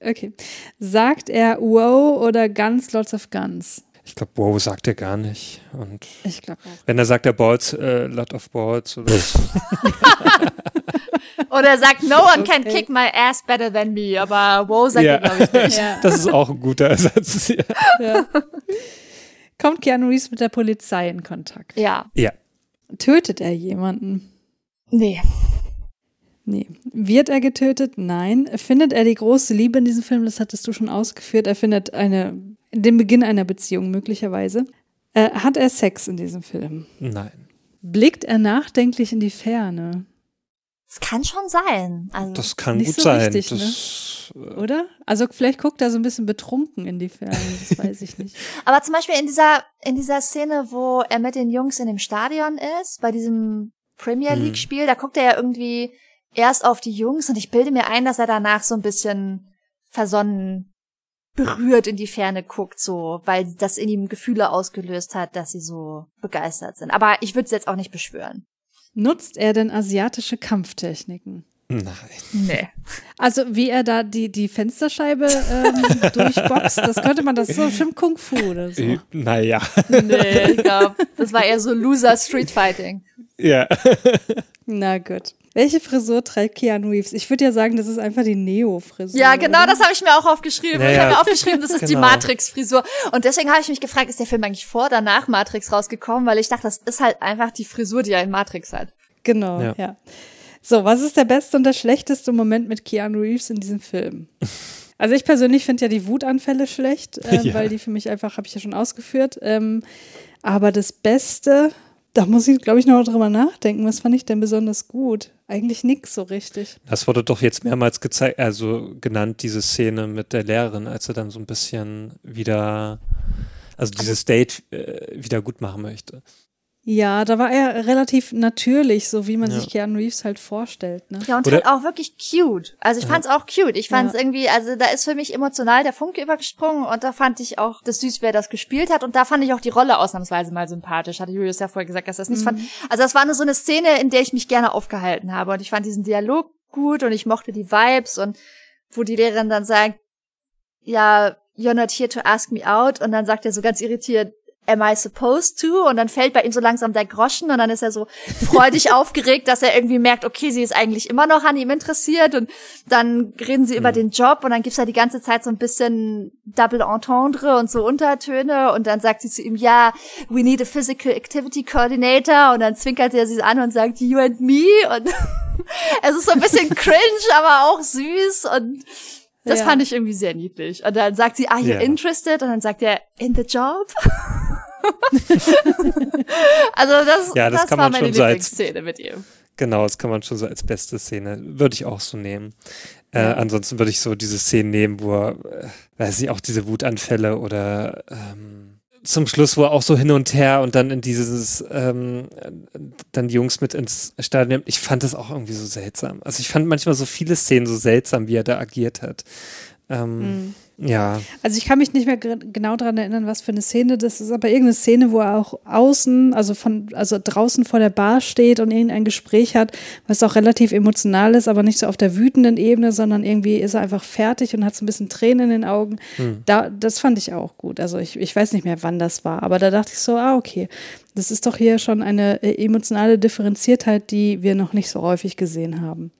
Okay. Sagt er wow oder Guns, Lots of Guns? Ich glaube, wow, sagt er gar nicht. Und Ich glaube auch. wenn er sagt, er Balls, äh, lot of Balls oder (laughs) Oder er sagt, no one can Okay. kick my ass better than me, aber wow sagt Ja. er, glaube ich, nicht. (laughs) Ja. Das ist auch ein guter Ersatz. Ja. ja. Kommt Keanu Reeves mit der Polizei in Kontakt? Ja. ja. Tötet er jemanden? Nee. Nee. Wird er getötet? Nein. Findet er die große Liebe in diesem Film? Das hattest du schon ausgeführt. Er findet eine, den Beginn einer Beziehung möglicherweise. Äh, hat er Sex in diesem Film? Nein. Blickt er nachdenklich in die Ferne? Es kann schon sein. Also, Das kann Nicht gut so sein. richtig, ne? das, Oder? Also vielleicht guckt er so ein bisschen betrunken in die Ferne, das weiß ich nicht. (laughs) aber zum Beispiel in dieser, in dieser Szene, wo er mit den Jungs in dem Stadion ist, bei diesem Premier Hm. League Spiel, da guckt er ja irgendwie erst auf die Jungs und ich bilde mir ein, dass er danach so ein bisschen versonnen berührt in die Ferne guckt, so, weil das in ihm Gefühle ausgelöst hat, dass sie so begeistert sind. Aber ich würde es jetzt auch nicht beschwören. Nutzt er denn asiatische Kampftechniken? nein. Nee. Also wie er da die, die Fensterscheibe ähm, (laughs) durchboxt, das könnte man das so Film Kung Fu oder so. Äh, Naja. Nee, ich glaube, das war eher so Loser Street Fighting. Ja. Na gut. Welche Frisur trägt Keanu Reeves? Ich würde ja sagen, das ist einfach die Neo-Frisur. Ja, genau, oder? das habe ich mir auch aufgeschrieben. Ja, ich habe ja. mir aufgeschrieben, das (laughs) ist die Genau. Matrix-Frisur. Und deswegen habe ich mich gefragt, ist der Film eigentlich vor oder nach Matrix rausgekommen? Weil ich dachte, das ist halt einfach die Frisur, die er in Matrix hat. Genau, ja. Ja. So, was ist der beste und der schlechteste Moment mit Keanu Reeves in diesem Film? Also ich persönlich finde ja die Wutanfälle schlecht, (laughs) ähm, Ja. weil die für mich einfach, habe ich ja schon ausgeführt. Ähm, aber das Beste, da muss ich, glaube ich, noch drüber nachdenken. Was fand ich denn besonders gut? Eigentlich nix so richtig. Das wurde doch jetzt mehrmals gezeigt, also genannt, diese Szene mit der Lehrerin, als er dann so ein bisschen wieder, also dieses Date äh, wieder gut machen möchte. Ja, da war er relativ natürlich, so wie man Ja. sich Keanu Reeves halt vorstellt. Ne? Ja, und Oder- halt auch wirklich cute. Also ich fand's auch cute. Ich fand's Ja. irgendwie, also da ist für mich emotional der Funke übergesprungen und da fand ich auch das süß, wer das gespielt hat und da fand ich auch die Rolle ausnahmsweise mal sympathisch. Hatte Julius ja vorher gesagt, dass er das nicht fand. Also das war nur so eine Szene, in der ich mich gerne aufgehalten habe und ich fand diesen Dialog gut und ich mochte die Vibes und wo die Lehrerin dann sagt, ja, you're not here to ask me out und dann sagt er so ganz irritiert, am I supposed to? Und dann fällt bei ihm so langsam der Groschen und dann ist er so freudig (laughs) aufgeregt, dass er irgendwie merkt, okay, sie ist eigentlich immer noch an ihm interessiert. Und dann reden sie über den Job und dann gibt's ja die ganze Zeit so ein bisschen Double Entendre und so Untertöne. Und dann sagt sie zu ihm, ja, we need a physical activity coordinator. Und dann zwinkert er sie an und sagt, you and me? Und (laughs) es ist so ein bisschen (laughs) cringe, aber auch süß. Und das Ja. fand ich irgendwie sehr niedlich. Und dann sagt sie, are you Ja. interested? Und dann sagt er, in the job? (laughs) also das, Ja, das das, kann war man meine Lieblingsszene mit ihm. Genau, das kann man schon so als beste Szene, würde ich auch so nehmen. Äh, ansonsten würde ich so diese Szenen nehmen, wo er, äh, weiß ich, auch diese Wutanfälle oder ähm, zum Schluss, wo er auch so hin und her und dann in dieses, ähm, äh, dann die Jungs mit ins Stadion nimmt. Ich fand das auch irgendwie so seltsam. Also ich fand manchmal so viele Szenen so seltsam, wie er da agiert hat. Ähm, Ja, Also ich kann mich nicht mehr genau daran erinnern, was für eine Szene das ist, aber irgendeine Szene, wo er auch außen, also von, also draußen vor der Bar steht und irgendein Gespräch hat, was auch relativ emotional ist, aber nicht so auf der wütenden Ebene, sondern irgendwie ist er einfach fertig und hat so ein bisschen Tränen in den Augen. Da, das fand ich auch gut. Also ich, ich weiß nicht mehr, wann das war, aber da dachte ich so, ah, okay, das ist doch hier schon eine äh, emotionale Differenziertheit, die wir noch nicht so häufig gesehen haben.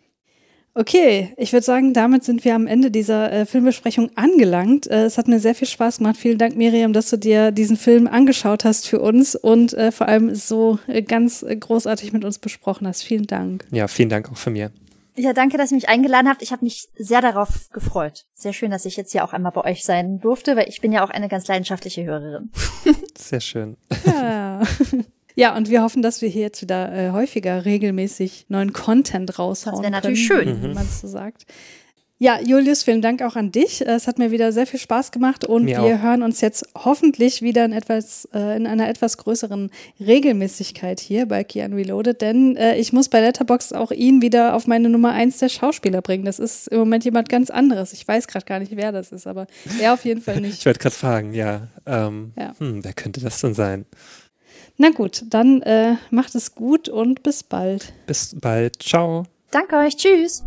Okay, ich würde sagen, damit sind wir am Ende dieser äh, Filmbesprechung angelangt. Äh, es hat mir sehr viel Spaß gemacht. Vielen Dank, Miriam, dass du dir diesen Film angeschaut hast für uns und äh, vor allem so äh, ganz großartig mit uns besprochen hast. Vielen Dank. Ja, vielen Dank auch von mir. Ja, danke, dass ihr mich eingeladen habt. Ich habe mich sehr darauf gefreut. Sehr schön, dass ich jetzt hier auch einmal bei euch sein durfte, weil ich bin ja auch eine ganz leidenschaftliche Hörerin. (laughs) Sehr schön. Ja. (laughs) Ja, und wir hoffen, dass wir hier jetzt wieder äh, häufiger regelmäßig neuen Content raushauen. Das wäre natürlich schön, wie man es so sagt. Ja, Julius, vielen Dank auch an dich. Es hat mir wieder sehr viel Spaß gemacht und mir wir auch. hören uns jetzt hoffentlich wieder in etwas äh, in einer etwas größeren Regelmäßigkeit hier bei Kian Reloaded, denn äh, ich muss bei Letterbox auch ihn wieder auf meine Nummer eins der Schauspieler bringen. Das ist im Moment jemand ganz anderes. Ich weiß gerade gar nicht, wer das ist, aber er auf jeden Fall (laughs) nicht. ich werde gerade fragen, ja. Ähm, ja. Hm, wer könnte das denn sein? Na gut, dann äh, macht es gut und bis bald. Bis bald. Ciao. Danke euch. Tschüss.